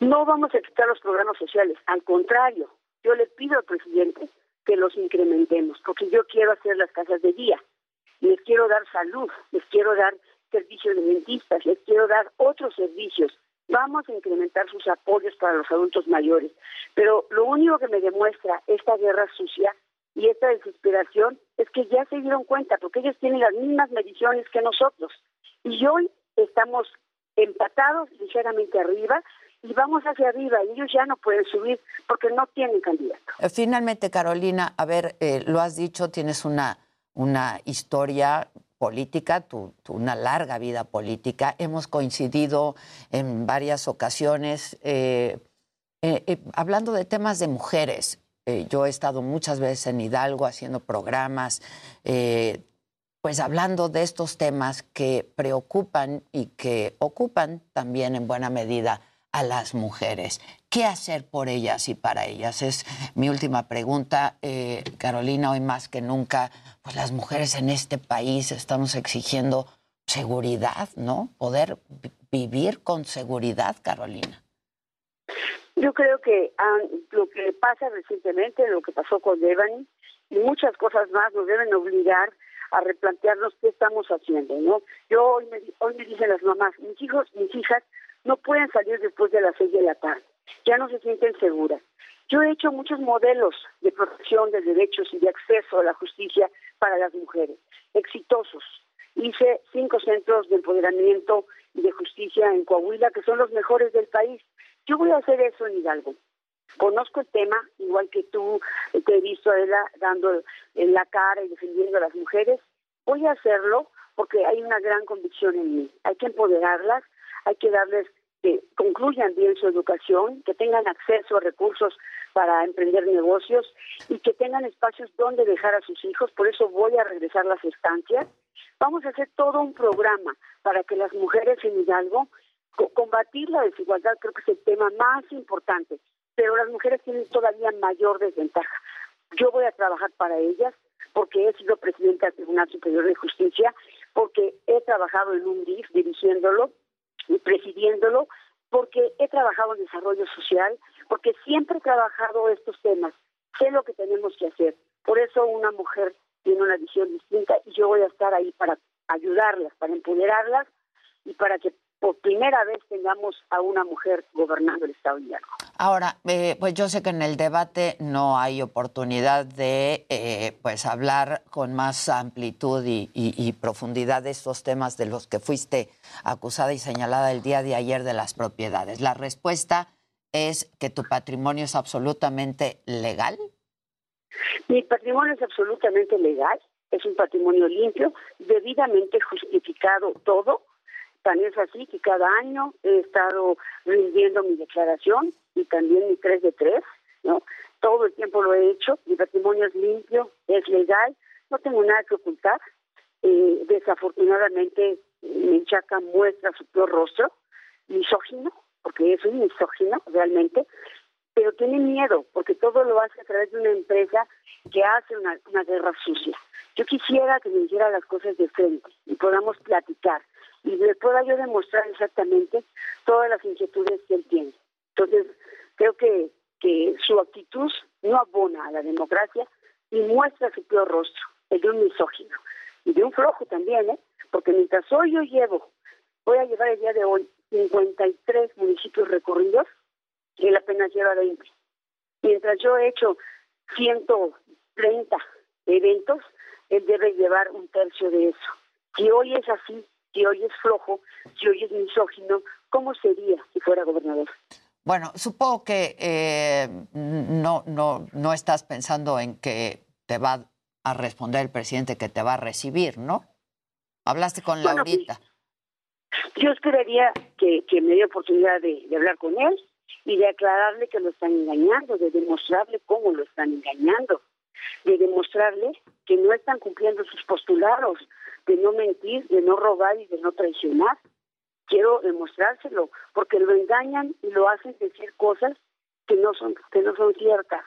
No vamos a quitar los programas sociales. Al contrario, yo le pido al presidente que los incrementemos, porque yo quiero hacer las casas de día les quiero dar salud, les quiero dar servicios de dentistas, les quiero dar otros servicios. Vamos a incrementar sus apoyos para los adultos mayores. Pero lo único que me demuestra esta guerra sucia y esta desesperación es que ya se dieron cuenta, porque ellos tienen las mismas mediciones que nosotros. Y hoy estamos empatados ligeramente arriba y vamos hacia arriba y ellos ya no pueden subir porque no tienen candidato. Eh, finalmente, Carolina, a ver, eh, lo has dicho, tienes una una historia política, tu, una larga vida política. Hemos coincidido en varias ocasiones eh, eh, eh, hablando de temas de mujeres. yo he estado muchas veces en Hidalgo haciendo programas, pues hablando de estos temas que preocupan y que ocupan también en buena medida a las mujeres. ¿Qué hacer por ellas y para ellas? Es mi última pregunta. Eh, Carolina, hoy más que nunca, pues las mujeres en este país estamos exigiendo seguridad, ¿no? Poder vivir con seguridad, Carolina. Yo creo que ah, lo que pasa recientemente, lo que pasó con Devani y muchas cosas más nos deben obligar a replantearnos qué estamos haciendo, ¿no? Yo hoy me, hoy me dicen las mamás, mis hijos, mis hijas no pueden salir después de las seis de la tarde, ya no se sienten seguras. Yo he hecho muchos modelos de protección de derechos y de acceso a la justicia para las mujeres, exitosos. Hice cinco centros de empoderamiento y de justicia en Coahuila, que son los mejores del país. Yo voy a hacer eso en Hidalgo. Conozco el tema, igual que tú, te he visto a ella dando en la cara y defendiendo a las mujeres. Voy a hacerlo porque hay una gran convicción en mí. Hay que empoderarlas, hay que darles que concluyan bien su educación, que tengan acceso a recursos para emprender negocios y que tengan espacios donde dejar a sus hijos. Por eso voy a regresar las estancias. Vamos a hacer todo un programa para que las mujeres en Hidalgo combatir la desigualdad creo que es el tema más importante, pero las mujeres tienen todavía mayor desventaja. Yo voy a trabajar para ellas porque he sido presidenta del Tribunal Superior de Justicia, porque he trabajado en un DIF dirigiéndolo y presidiéndolo, porque he trabajado en desarrollo social, porque siempre he trabajado estos temas. Sé lo que tenemos que hacer. Por eso una mujer tiene una visión distinta y yo voy a estar ahí para ayudarlas, para empoderarlas y para que por primera vez tengamos a una mujer gobernando el Estado de Hidalgo. Ahora, eh, pues yo sé que en el debate no hay oportunidad de eh, pues hablar con más amplitud y, profundidad de estos temas de los que fuiste acusada y señalada el día de ayer de las propiedades. La respuesta es que tu patrimonio es absolutamente legal. Mi patrimonio es absolutamente legal, es un patrimonio limpio, debidamente justificado todo Tan es así que cada año he estado rindiendo mi declaración y también mi 3 de 3, ¿no? Todo el tiempo lo he hecho, mi patrimonio es limpio, es legal, no tengo nada que ocultar. Eh, desafortunadamente, Menchaca muestra su peor rostro, misógino, porque es un misógino realmente, pero tiene miedo, porque todo lo hace a través de una empresa que hace una, guerra sucia. Yo quisiera que me dijera las cosas de frente y podamos platicar y le pueda yo demostrar exactamente todas las inquietudes que él tiene. Entonces, creo que, que su actitud no abona a la democracia y muestra su peor rostro, el de un misógino y de un flojo también, ¿eh? porque mientras hoy yo llevo, voy a llevar el día de hoy 53 municipios recorridos y él apenas lleva 20. Mientras yo he hecho 130 eventos, él debe llevar un tercio de eso. Si hoy es así, si hoy es flojo, si hoy es misógino, ¿cómo sería si fuera gobernador? Bueno, supongo que eh, no, no, no estás pensando en que te va a responder el presidente que te va a recibir, ¿no? Hablaste con Laurita. yo esperaría que, me dé oportunidad de, de hablar con él y de aclararle que lo están engañando, de demostrarle cómo lo están engañando, de demostrarle que no están cumpliendo sus postulados, de no mentir, de no robar y de no traicionar. Quiero demostrárselo, porque lo engañan y lo hacen decir cosas que no son que no son ciertas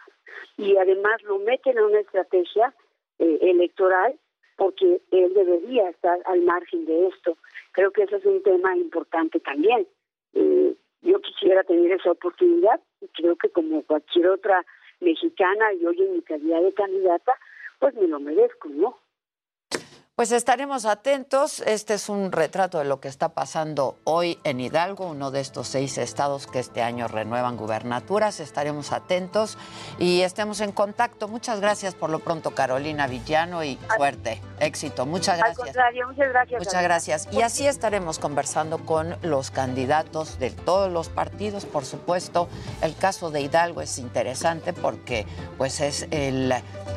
y además lo meten a una estrategia eh, electoral porque él debería estar al margen de esto. Creo que ese es un tema importante también. Eh, yo quisiera tener esa oportunidad y creo que como cualquier otra mexicana y hoy en mi calidad de candidata, pues me lo merezco, ¿no? Pues estaremos atentos. Este es un retrato de lo que está pasando hoy en Hidalgo, uno de estos seis estados que este año renuevan gubernaturas. Estaremos atentos y estemos en contacto. Muchas gracias por lo pronto, Carolina Villano, y suerte, éxito. Muchas gracias. Al contrario, muchas gracias. Muchas gracias. Y así estaremos conversando con los candidatos de todos los partidos, por supuesto. El caso de Hidalgo es interesante porque pues es el,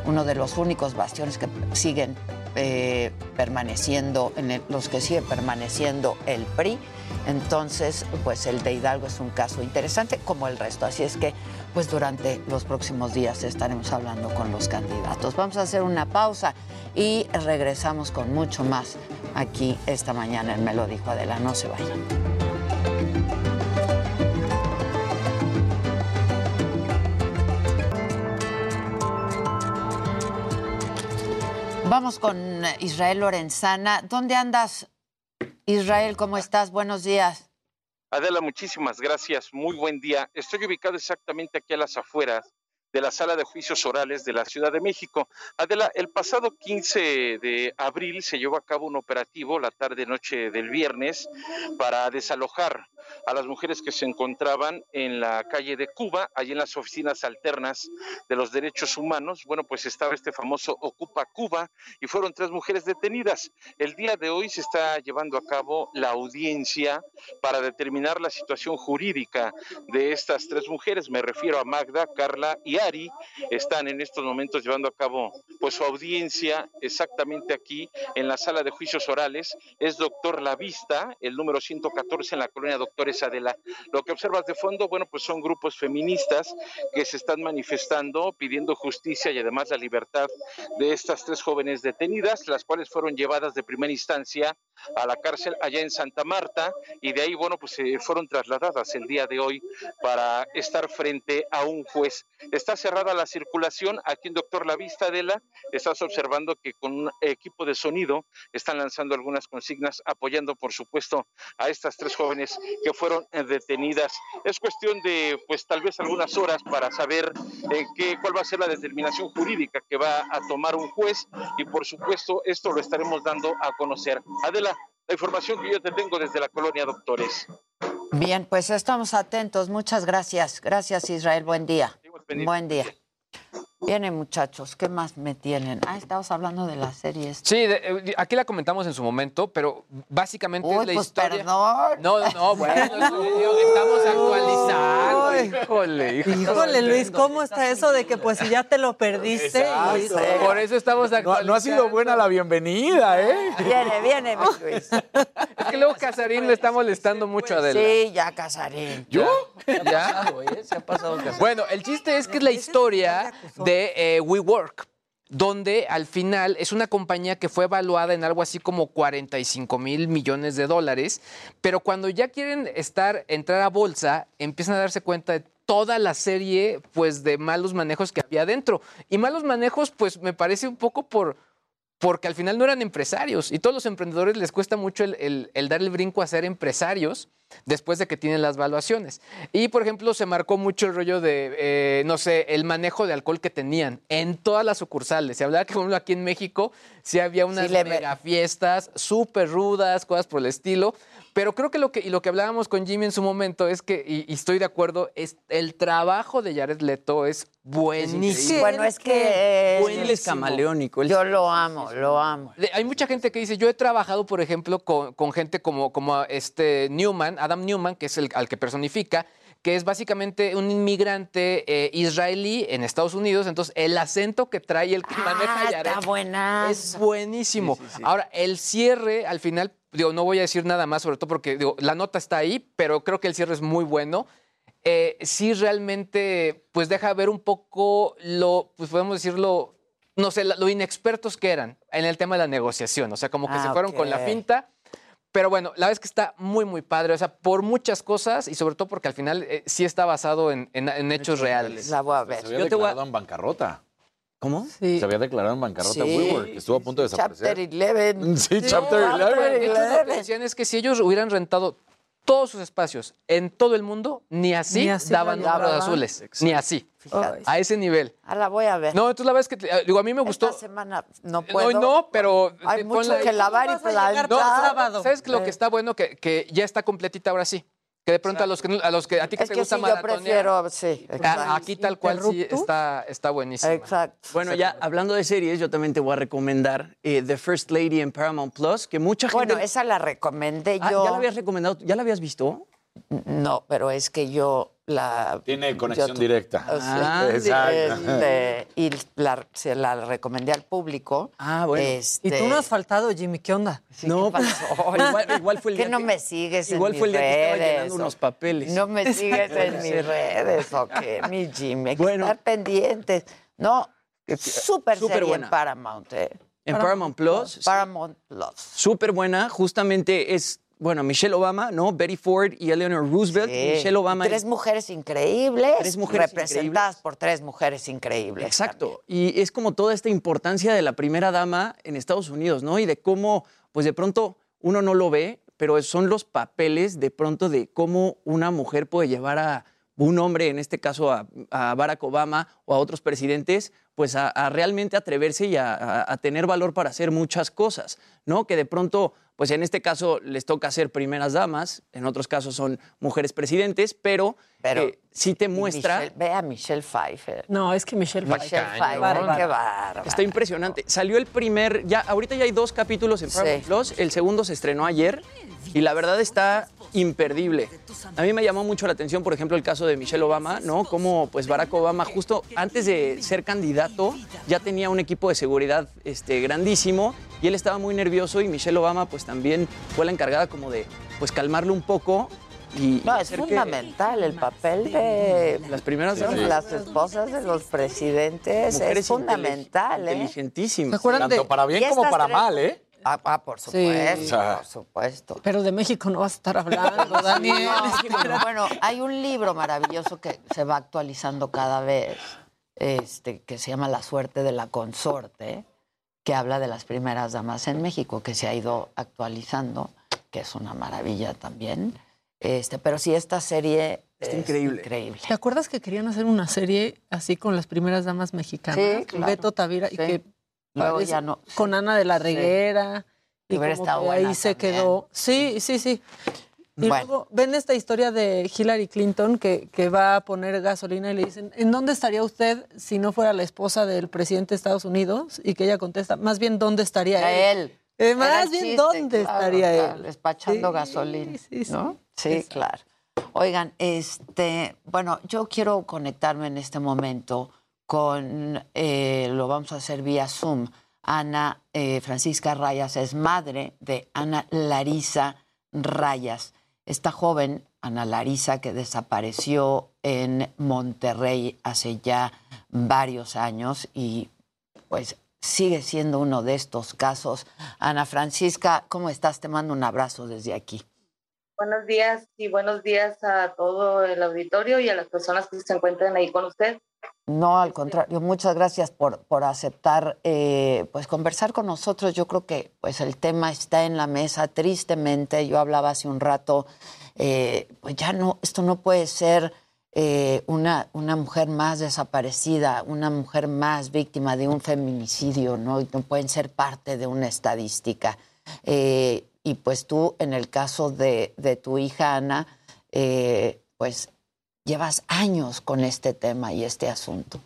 uno de los únicos bastiones que siguen eh, permaneciendo, en los que sigue permaneciendo el PRI. Entonces, pues el de Hidalgo es un caso interesante como el resto. Así es que, pues durante los próximos días estaremos hablando con los candidatos. Vamos a hacer una pausa y regresamos con mucho más aquí esta mañana en Me lo dijo Adela. No se vayan. Vamos con Israel Lorenzana. ¿Dónde andas, Israel? ¿Cómo estás? Buenos días. Adela, muchísimas gracias. Muy buen día. Estoy ubicado exactamente aquí a las afueras de la Sala de Juicios Orales de la Ciudad de México. El pasado 15 de abril se llevó a cabo un operativo la tarde-noche del viernes para desalojar a las mujeres que se encontraban en la calle de Cuba, allí en las oficinas alternas de los derechos humanos. Bueno, pues estaba este famoso Ocupa Cuba y fueron tres mujeres detenidas. El día de hoy se está llevando a cabo la audiencia para determinar la situación jurídica de estas tres mujeres. Me refiero a Magda, Carla y Están en estos momentos llevando a cabo pues su audiencia exactamente aquí en la sala de juicios orales. Es doctor La Vista, el número 114 en la colonia Doctores Adela. Lo que observas de fondo, bueno, pues son grupos feministas que se están manifestando pidiendo justicia y además la libertad de estas tres jóvenes detenidas, las cuales fueron llevadas de primera instancia a la cárcel allá en Santa Marta y de ahí, bueno, pues se fueron trasladadas el día de hoy para estar frente a un juez. Está cerrada la circulación aquí en Doctor La Vista Adela. Estás observando que con un equipo de sonido están lanzando algunas consignas apoyando, por supuesto, a estas tres jóvenes que fueron eh, detenidas. Es cuestión de, pues, tal vez algunas horas para saber eh, qué, cuál va a ser la determinación jurídica que va a tomar un juez y, por supuesto, esto lo estaremos dando a conocer. Adela, la información que yo te tengo desde la colonia Doctores. Bien, pues estamos atentos. Muchas gracias. Gracias, Israel. Buen día. Buen día. Vienen, muchachos. ¿Qué más me tienen? Ah, estamos hablando de las series. Sí, de- eh, aquí la comentamos en su momento, pero básicamente Uy, es la pues historia. perdón. No, no, no, bueno, estamos actualizando. Híjole, híjole. Híjole, Luis, ¿cómo está eso de que pues si ya te lo perdiste? Exacto. Por eso estamos No, actualizando. no ha sido buena la bienvenida, ¿eh? Viene, viene, mi Luis. Es que luego Casarín le está molestando mucho a Adela. Sí, ya Casarín. ¿Yo? ¿Ya? Se ha pasado casi. Bueno, el chiste es que es la historia de eh, WeWork, donde al final es una compañía que fue evaluada en algo así como 45 mil millones de dólares, pero cuando ya quieren estar, entrar a bolsa, empiezan a darse cuenta de toda la serie pues de malos manejos que había dentro. Y malos manejos pues me parece un poco por porque al final no eran empresarios y todos los emprendedores les cuesta mucho el, el- el dar el brinco a ser empresarios después de que tienen las valuaciones. Y, por ejemplo, se marcó mucho el rollo de, eh, no sé, el manejo de alcohol que tenían en todas las sucursales. Se hablaba que, por ejemplo, aquí en México sí había unas mega fiestas súper rudas, cosas por el estilo. Pero creo que lo que, y lo que hablábamos con Jimmy en su momento es que, y, y estoy de acuerdo, es el trabajo de Jared Leto es buenísimo. Bueno, es que él- es camaleónico. él- yo lo amo, lo amo. Hay mucha gente que dice, yo he trabajado, por ejemplo, con, con gente como, como este Newman, Adam Newman, que es el al que personifica, que es básicamente un inmigrante eh, israelí en Estados Unidos. Entonces, el acento que trae el que maneja Ah, está buena. es buenísimo. Ahora, el cierre, al final, digo, no voy a decir nada más, sobre todo porque digo, la nota está ahí, pero creo que el cierre es muy bueno. Eh, sí, realmente, pues deja ver un poco lo, pues podemos decirlo, no sé, lo inexpertos que eran en el tema de la negociación. O sea, como que Ah, se fueron con la finta. Pero bueno, la verdad es que está muy, muy padre. O sea, por muchas cosas y sobre todo porque al final eh, sí está basado en, en- en hechos reales. La voy a ver. Se había Yo te voy a- declarado en bancarrota. ¿Cómo? Sí. Se había declarado en bancarrota Sí. WeWork, que estuvo a punto de Chapter desaparecer. 11. Sí, Chapter No, 11. de hecho, lo que decían es que si ellos hubieran rentado todos sus espacios en todo el mundo, ni así, Ni así daban números azules. Ni así. Fíjate. A ese nivel. Ah, la voy a ver. No, entonces la verdad es que, eh, digo, a mí me gustó. Esta semana no No, puedo. no, pero. Hay eh, mucho que lavar y llegar No, sábado. ¿Sabes lo que está bueno? Que, que ya está completita ahora sí. Que de pronto a los que, a los que a ti que Es te que gusta sí, yo prefiero, sí, exacto. aquí tal cual sí está, está buenísimo. Exacto. Bueno, ya hablando de series, yo también te voy a recomendar eh, The First Lady en Paramount Plus, que mucha gente. Bueno, esa la recomendé Ah, yo. ¿Ya la habías recomendado? ¿Ya la habías visto? No, pero es que yo la... Tiene conexión yo directa. o sea, Ah, *laughs* Exacto. este, y la, se la recomendé al público. Ah, bueno. Este, Y tú no has faltado, Jimmy, ¿qué onda? sí, No, ¿qué pasó? *laughs* igual, igual fue el que día no que- me sigues Igual en fue el mis día que estaba redes, llenando o- unos papeles. No me *laughs* sigues en mis redes, ¿o qué, mi Jimmy? Hay que Bueno. estar pendientes. No, súper súper serie buena. en Paramount, ¿eh? En Paramount Plus. Paramount Plus. Súper buena. Justamente es, bueno, Michelle Obama, ¿no? Betty Ford y Eleanor Roosevelt. Sí. Michelle Obama. Tres mujeres increíbles. Tres mujeres representadas por tres mujeres increíbles. Exacto. Y es como toda esta importancia de la primera dama en Estados Unidos, ¿no? Y de cómo, pues de pronto uno no lo ve, pero son los papeles de pronto de cómo una mujer puede llevar a un hombre, en este caso a, a Barack Obama o a otros presidentes, pues a, a realmente atreverse y a, a- a tener valor para hacer muchas cosas, ¿no? Que de pronto, pues en este caso les toca ser primeras damas, en otros casos son mujeres presidentes, pero, Pero- eh, sí te muestra... Michelle- ve a Michelle Pfeiffer. No, es que Michelle Michelle Pfeiffer. Pfeiffer, qué. Está impresionante. Salió el primer, ya ahorita ya hay dos capítulos en Paramount Sí. Plus. El segundo se estrenó ayer y la verdad está imperdible. A mí me llamó mucho la atención, por ejemplo, el caso de Michelle Obama, ¿no? Como pues Barack Obama justo antes de ser candidato ya tenía un equipo de seguridad este, grandísimo y él estaba muy nervioso y Michelle Obama pues también fue la encargada como de pues calmarlo un poco y, No, y es que fundamental el papel de las primeras damas. las esposas de los presidentes. Mujeres es fundamental, ¿eh? inteligentísimas. Tanto para bien como para tres- mal, ¿eh? Ah, ah, por supuesto, por supuesto. Pero de México no vas a estar hablando, *laughs* Daniel. No, bueno, hay un libro maravilloso que se va actualizando cada vez, este, que se llama La suerte de la consorte, que habla de las primeras damas en México, que se ha ido actualizando, que es una maravilla también. Este, pero sí, esta serie Está es increíble. increíble. ¿Te acuerdas que querían hacer una serie así con las primeras damas mexicanas? Sí, claro. Beto Tavira y que Luego ya no. con Ana de la Sí. Reguera. Que Y como que ahí se también. quedó. Sí, sí, sí. Y Bueno. luego ven esta historia de Hillary Clinton que, que va a poner gasolina y le dicen, ¿en dónde estaría usted si no fuera la esposa del presidente de Estados Unidos? Y que ella contesta, más bien, ¿dónde estaría él? él. Eh, más bien, chiste, ¿dónde claro, estaría claro, él? Despachando Sí, gasolina. sí, sí. ¿no? Sí, claro. Oigan, este, bueno, yo quiero conectarme en este momento con, eh, lo vamos a hacer vía Zoom. Ana eh, Francisca Rayas es madre de Ana Larisa Rayas. Esta joven, Ana Larisa, que desapareció en Monterrey hace ya varios años y pues sigue siendo uno de estos casos. Ana Francisca, ¿cómo estás? Te mando un abrazo desde aquí. Buenos días y buenos días a todo el auditorio y a las personas que se encuentran ahí con usted. No, al contrario, muchas gracias por, por aceptar eh, pues conversar con nosotros. Yo creo que pues el tema está en la mesa, tristemente. Yo hablaba hace un rato, eh, pues ya no, esto no puede ser eh, una, una mujer más desaparecida, una mujer más víctima de un feminicidio, ¿no? Y No pueden ser parte de una estadística. Y pues tú, en el caso de, de tu hija Ana, pues llevas años con este tema y este asunto.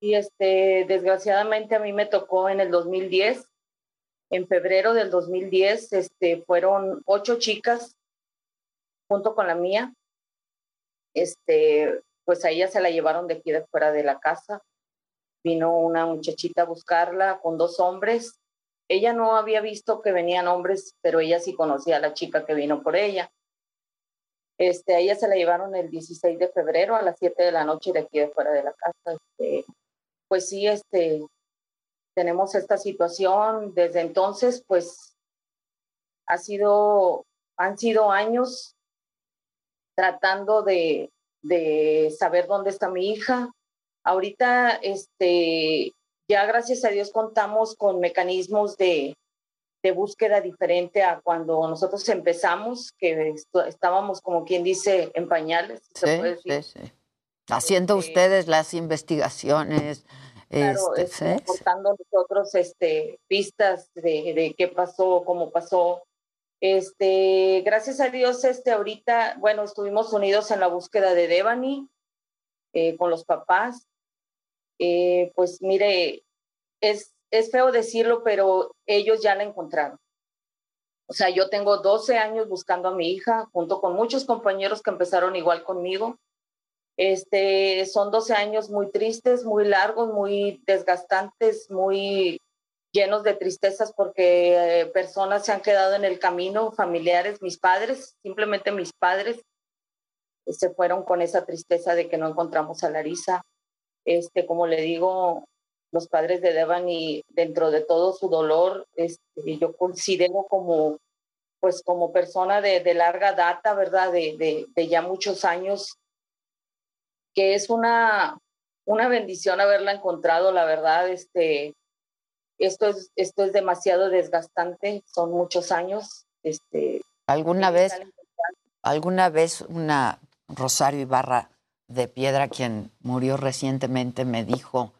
Y este, desgraciadamente a mí me tocó en el 2010, en febrero del 2010, este, fueron ocho chicas junto con la mía. Este, pues a ella se la llevaron de aquí de fuera de la casa. Vino una muchachita a buscarla con dos hombres. Ella no había visto que venían hombres, pero ella sí conocía a la chica que vino por ella. Este, a ella se la llevaron el 16 de febrero a las 7 de la noche de aquí de fuera de la casa. Este, pues sí, este, tenemos esta situación. Desde entonces, pues han sido años tratando de, de saber dónde está mi hija. Ahorita, este, ya gracias a Dios contamos con mecanismos de, de búsqueda diferente a cuando nosotros empezamos, que estábamos como quien dice en pañales. se Sí, puede decir. sí, sí. Haciendo ustedes las investigaciones. Claro, este, este, aportando nosotros este, pistas de, de qué pasó, cómo pasó. Este, gracias a Dios, este, ahorita, bueno, estuvimos unidos en la búsqueda de Devani eh, con los papás. Eh, pues mire, es, es feo decirlo, pero ellos ya la encontraron. O sea, yo tengo 12 años buscando a mi hija, junto con muchos compañeros que empezaron igual conmigo. Este, son 12 años muy tristes, muy largos, muy desgastantes, muy llenos de tristezas porque eh, personas se han quedado en el camino, familiares, mis padres, simplemente mis padres, eh, se fueron con esa tristeza de que no encontramos a Larisa. Este, como le digo, los padres de Devani, dentro de todo su dolor, este, yo considero como, pues como persona de, de larga data, ¿verdad? De, de, de ya muchos años, que es una, una bendición haberla encontrado, la verdad, este, esto es, esto es demasiado desgastante, son muchos años. Este, ¿Alguna vez, alguna vez una Rosario Ibarra de Piedra, quien murió recientemente, me dijo,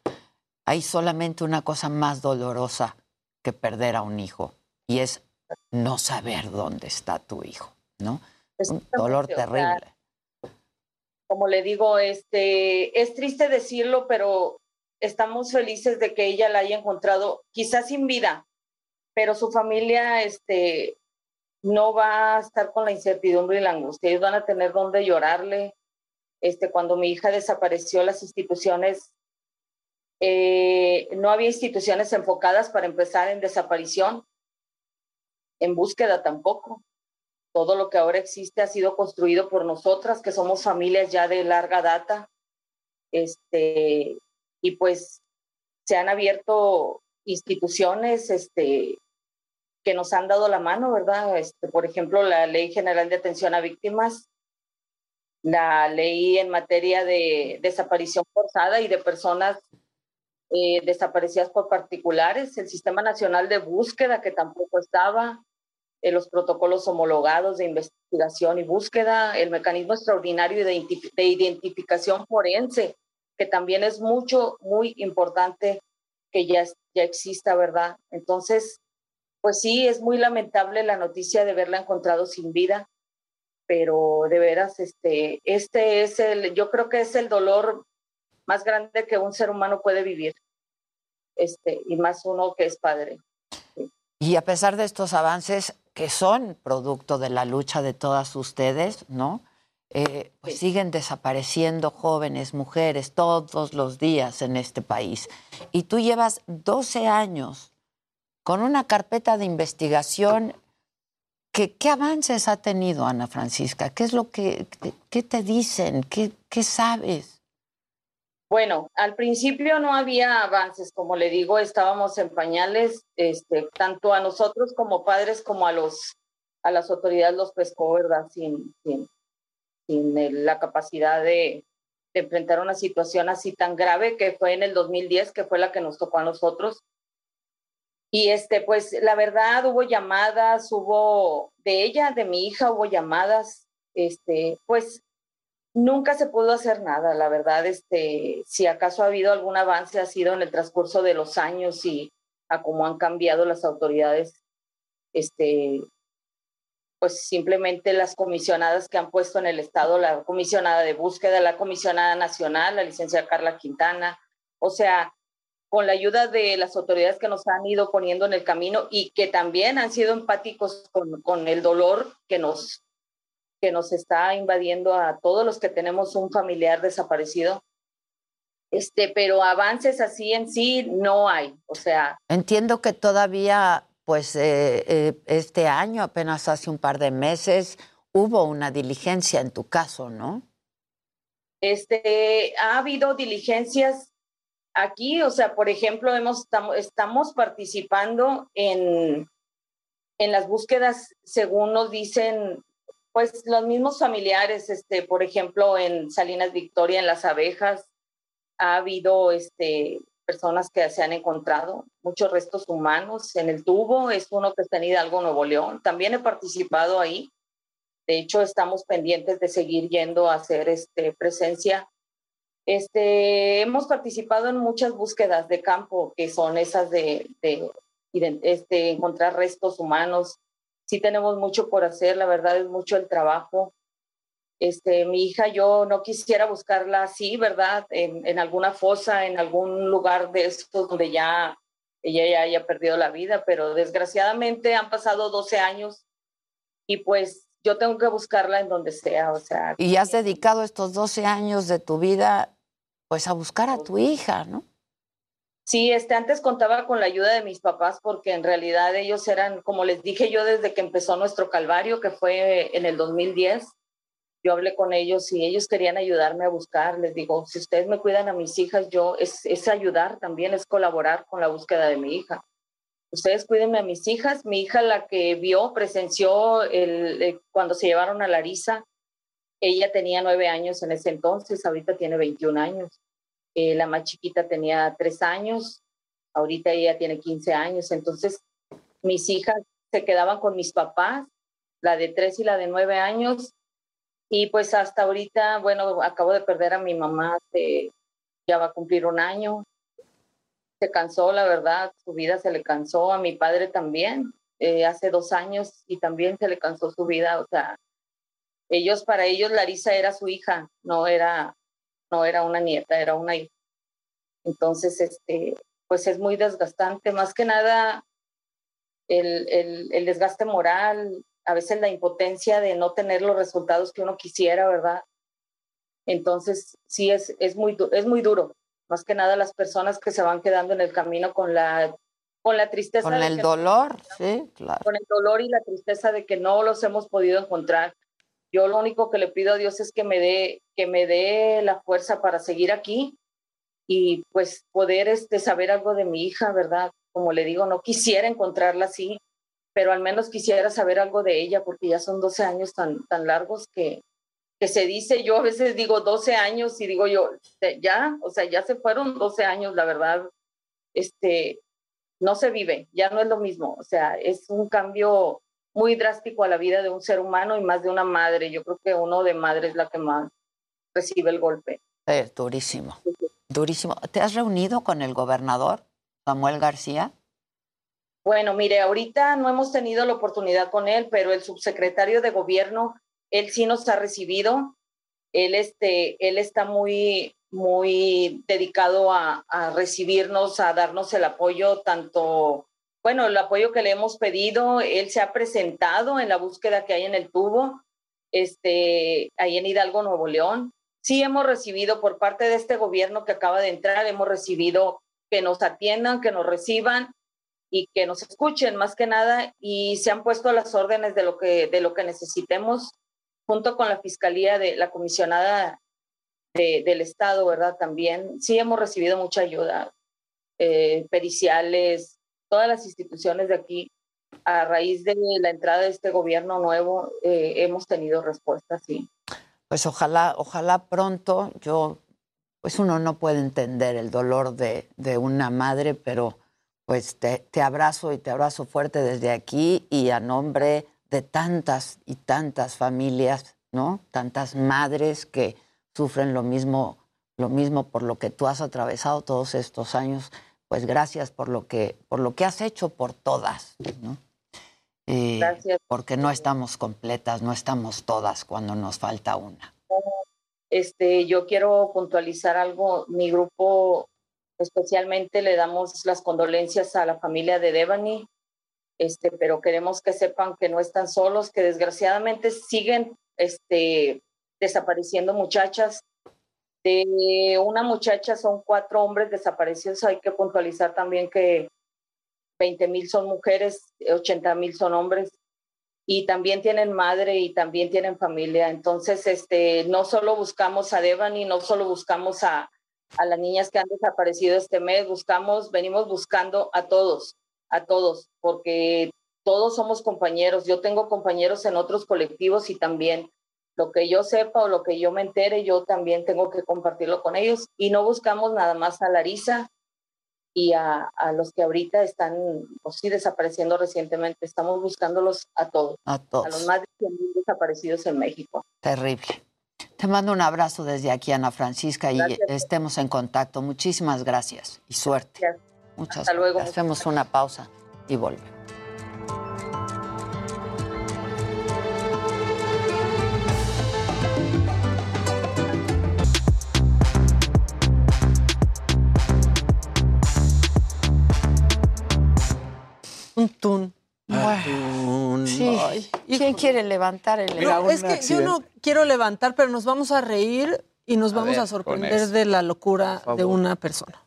hay solamente una cosa más dolorosa que perder a un hijo, y es no saber dónde está tu hijo, ¿no? Un dolor terrible. Como le digo, este, es triste decirlo, pero estamos felices de que ella la haya encontrado, quizás sin vida, pero su familia este, no va a estar con la incertidumbre y la angustia. Ellos van a tener donde llorarle. Este, cuando mi hija desapareció, las instituciones, eh, no había instituciones enfocadas para empezar en desaparición, en búsqueda tampoco. Todo lo que ahora existe ha sido construido por nosotras, que somos familias ya de larga data. Este, y pues se han abierto instituciones este, que nos han dado la mano, ¿verdad? Este, por ejemplo, la Ley General de Atención a Víctimas, la ley en materia de desaparición forzada y de personas eh, desaparecidas por particulares, el Sistema Nacional de Búsqueda, que tampoco estaba, eh, los protocolos homologados de investigación y búsqueda, el mecanismo extraordinario de, de identificación forense, que también es mucho, muy importante que ya, ya exista, ¿verdad? Entonces, pues sí, es muy lamentable la noticia de verla encontrado sin vida, pero de veras, este, este es el, yo creo que es el dolor más grande que un ser humano puede vivir, este, y más uno que es padre. Y a pesar de estos avances que son producto de la lucha de todas ustedes, ¿no? Eh, pues siguen desapareciendo jóvenes, mujeres, todos los días en este país. Y tú llevas 12 años con una carpeta de investigación. ¿Qué, qué avances ha tenido Ana Francisca? ¿Qué es lo que qué te dicen? ¿Qué, ¿Qué sabes? Bueno, al principio no había avances, como le digo, estábamos en pañales, este, tanto a nosotros como padres como a los a las autoridades los pescó, ¿verdad? Sin, sin, sin la capacidad de, enfrentar una situación así tan grave que fue en el 2010, que fue la que nos tocó a nosotros. Y este, pues la verdad hubo llamadas, hubo de ella, de mi hija, hubo llamadas, este, pues nunca se pudo hacer nada, la verdad, este, si acaso ha habido algún avance ha sido en el transcurso de los años y a cómo han cambiado las autoridades este, pues simplemente las comisionadas que han puesto en el Estado, la comisionada de búsqueda, la comisionada nacional, la licenciada Carla Quintana, o sea, con la ayuda de las autoridades que nos han ido poniendo en el camino y que también han sido empáticos con, con el dolor que nos, que nos está invadiendo a todos los que tenemos un familiar desaparecido. Este, pero avances así en sí no hay, o sea. Entiendo que todavía pues eh, eh, este año, apenas hace un par de meses, hubo una diligencia en tu caso, ¿no? Este, ha habido diligencias aquí, o sea, por ejemplo, hemos, estamos participando en, en las búsquedas, según nos dicen, pues los mismos familiares, este, por ejemplo, en Salinas Victoria, en Las Abejas, ha habido este, personas que se han encontrado, muchos restos humanos en el tubo, es uno que está en Hidalgo, Nuevo León. También he participado ahí. De hecho, estamos pendientes de seguir yendo a hacer este, presencia. Este, hemos participado en muchas búsquedas de campo, que son esas de, de, este, encontrar restos humanos. Sí tenemos mucho por hacer, la verdad es mucho el trabajo. Este, mi hija, yo no quisiera buscarla así, ¿verdad? En, en alguna fosa, en algún lugar de estos donde ya ella ya haya perdido la vida, pero desgraciadamente han pasado 12 años y pues yo tengo que buscarla en donde sea, o sea. Y has dedicado estos 12 años de tu vida pues a buscar a tu hija, ¿no? Sí, este, antes contaba con la ayuda de mis papás porque en realidad ellos eran, como les dije yo desde que empezó nuestro calvario, que fue en el 2010, yo hablé con ellos y ellos querían ayudarme a buscar. Les digo, si ustedes me cuidan a mis hijas, yo es, es ayudar también, es colaborar con la búsqueda de mi hija. Ustedes cuídenme a mis hijas. Mi hija, la que vio, presenció eh, cuando se llevaron a Larisa, ella tenía nueve años en ese entonces, ahorita tiene 21 años. Eh, la más chiquita tenía tres años, ahorita ella tiene 15 años. Entonces, mis hijas se quedaban con mis papás, la de tres y la de nueve años, Y pues hasta ahorita, bueno, acabo de perder a mi mamá, hace- ya va a cumplir un año. Se cansó, la verdad, su vida se le cansó, a mi padre también, eh, hace dos años y también se le cansó su vida, o sea, ellos, para ellos Larisa era su hija, no era, no era una nieta, era una hija. Entonces, este, pues es muy desgastante, más que nada el, el, el desgaste moral, a veces la impotencia de no tener los resultados que uno quisiera, ¿verdad? Entonces, sí, es, es, muy, es muy duro. Más que nada las personas que se van quedando en el camino con la, con la tristeza. Con de el que- dolor, sí, claro. Con el dolor y la tristeza de que no los hemos podido encontrar. Yo lo único que le pido a Dios es que me dé, que me dé la fuerza para seguir aquí y pues poder este, saber algo de mi hija, ¿verdad? Como le digo, no quisiera encontrarla así, pero al menos quisiera saber algo de ella porque ya son 12 años tan, tan largos que, que se dice, yo a veces digo 12 años y digo yo, "Eh, ya, o sea, ya se fueron 12 años, la verdad, este, no se vive, ya no es lo mismo, o sea, es un cambio muy drástico a la vida de un ser humano y más de una madre. Yo creo que uno de madre es la que más recibe el golpe. Es durísimo, durísimo. ¿Te has reunido con el gobernador, Samuel García? Bueno, mire, ahorita no hemos tenido la oportunidad con él, pero el subsecretario de gobierno, él sí nos ha recibido. Él, este, él está muy, muy dedicado a, a recibirnos, a darnos el apoyo, tanto, bueno, el apoyo que le hemos pedido. Él se ha presentado en la búsqueda que hay en el tubo, este, ahí en Hidalgo, Nuevo León. Sí hemos recibido por parte de este gobierno que acaba de entrar, hemos recibido que nos atiendan, que nos reciban y que nos escuchen más que nada y se han puesto las órdenes de lo que de lo que necesitemos junto con la fiscalía de la comisionada de- del estado verdad también sí hemos recibido mucha ayuda eh, periciales todas las instituciones de aquí a raíz de la entrada de este gobierno nuevo eh, hemos tenido respuestas sí Pues ojalá, ojalá pronto. Yo, pues uno no puede entender el dolor de, de una madre, pero pues te, te abrazo y te abrazo fuerte desde aquí y a nombre de tantas y tantas familias, ¿no? Tantas madres que sufren lo mismo, lo mismo por lo que tú has atravesado todos estos años. Pues gracias por lo que, por lo que has hecho por todas, ¿no? Eh, Gracias. Porque no estamos completas, no estamos todas cuando nos falta una. Este, yo quiero puntualizar algo. Mi grupo especialmente le damos las condolencias a la familia de Devani, este, pero queremos que sepan que no están solos, que desgraciadamente siguen este, desapareciendo muchachas. De una muchacha son cuatro hombres desaparecidos. Hay que puntualizar también que 20 mil son mujeres, 80 mil son hombres y también tienen madre y también tienen familia. Entonces, este, no solo buscamos a Devani, no solo buscamos a, a las niñas que han desaparecido este mes, buscamos, venimos buscando a todos, a todos, porque todos somos compañeros. Yo tengo compañeros en otros colectivos y también lo que yo sepa o lo que yo me entere, yo también tengo que compartirlo con ellos. Y no buscamos nada más a Larisa y a, a los que ahorita están, pues sí, desapareciendo recientemente. Estamos buscándolos a todos, A todos. a los más de 100 mil desaparecidos en México. Terrible. Te mando un abrazo desde aquí, Ana Francisca, y estemos en contacto. Muchísimas gracias y suerte. Gracias. Muchas Hasta luego. gracias. Hacemos una pausa y volvemos. Tun. Sí. ¿Quién quiere levantar el No, es que yo no quiero levantar, pero nos vamos a reír y nos A vamos ver, a sorprender de la locura de una persona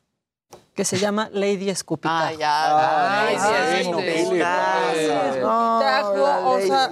que se llama Lady Escupitajo. Ay, ya. Ay, Ay, sí, No, o sea,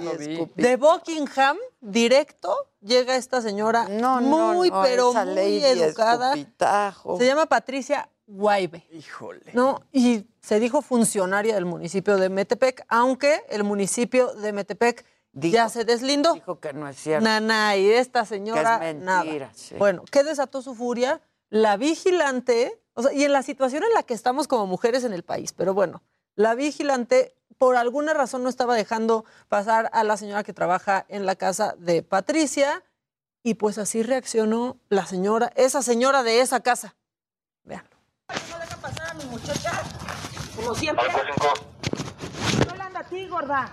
de Buckingham, directo, llega esta señora no, muy, no, pero muy Lady educada. Escupitajo. Se llama Patricia Guaybe. Híjole. ¿no? Y se dijo funcionaria del municipio de Metepec, aunque el municipio de Metepec ya se deslindó. Dijo que no es cierto. Nana, y esta señora, Que es mentira, nada. sí. Bueno, ¿qué desató su furia? La vigilante, o sea, y en la situación en la que estamos como mujeres en el país, pero bueno, la vigilante por alguna razón no estaba dejando pasar a la señora que trabaja en la casa de Patricia Y pues así reaccionó la señora, esa señora de esa casa. Vean. ¿No deja pasar a mi muchacha? Como siempre. Anda a ti, gorda.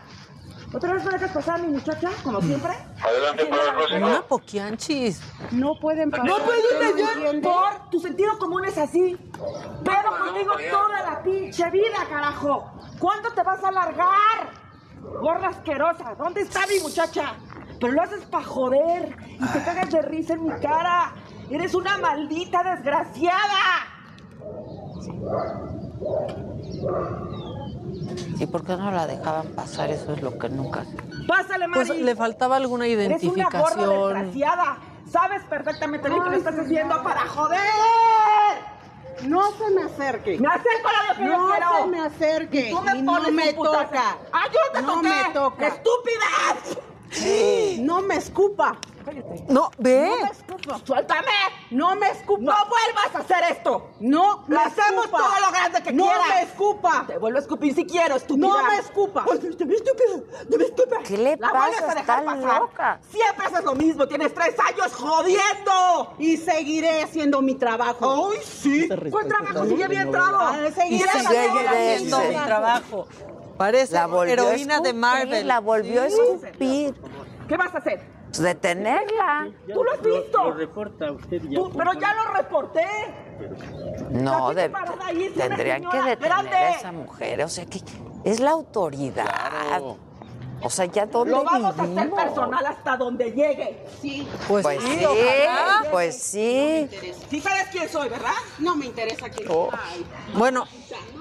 ¿Otra vez no dejas pasar a mi muchacha? Como siempre. Adelante para el próximo. Una poquianchis. No pueden pasar. No pueden pasar. Por tu sentido común es así. Pero conmigo toda la pinche vida, carajo. ¿Cuándo te vas a largar? Gorda asquerosa. ¿Dónde está mi muchacha? Pero lo haces para joder. Y te cagas de risa en mi cara. Eres una maldita desgraciada. ¿Y por qué no la dejaban pasar? Eso es lo que nunca. Pásale, Mari. Pues le faltaba alguna Eres una gorda identificación. desgraciada. Sabes perfectamente bien que lo estás haciendo para joder. No se me acerque. Me acerco a lo que yo No se me acerque. Y tú me Y no me toca. ¡Ah, yo no te No toqué! me toca. ¡Estúpida! *gasps* No me escupa. No, ve. No me escupas. ¡Suéltame! No me escupa. ¡No vuelvas a hacer esto! No ¡Lo me hacemos escupa. todo lo grande que No quieras! me escupa. Te vuelvo a escupir si quiero, estúpida. No me escupa. Ay, estúpida, te vi estúpida. ¿Qué le La pasa? vuelves a dejar Está pasar. loca. Siempre haces lo mismo, tienes tres años jodiendo. Y seguiré haciendo mi trabajo. ¡Ay, sí! ¿Cuál trabajo si ya había entrado? Y seguiré sigue haciendo mi trabajo. Parece La heroína de Marvel. La volvió a escupir. ¿Qué vas a hacer? Pues detenerla. ¿Tú lo has visto? Lo reporta usted ya. Tú- pero ya lo reporté. No, de- ahí tendrían que detener grande. a esa mujer. O sea, que es la autoridad. O sea, ya dónde Lo vamos a hacer vivimos? personal hasta donde llegue. Sí. Pues, sí, ojalá. pues sí. Sí sabes quién soy, ¿verdad? No me interesa quién Oh. Ay, Bueno,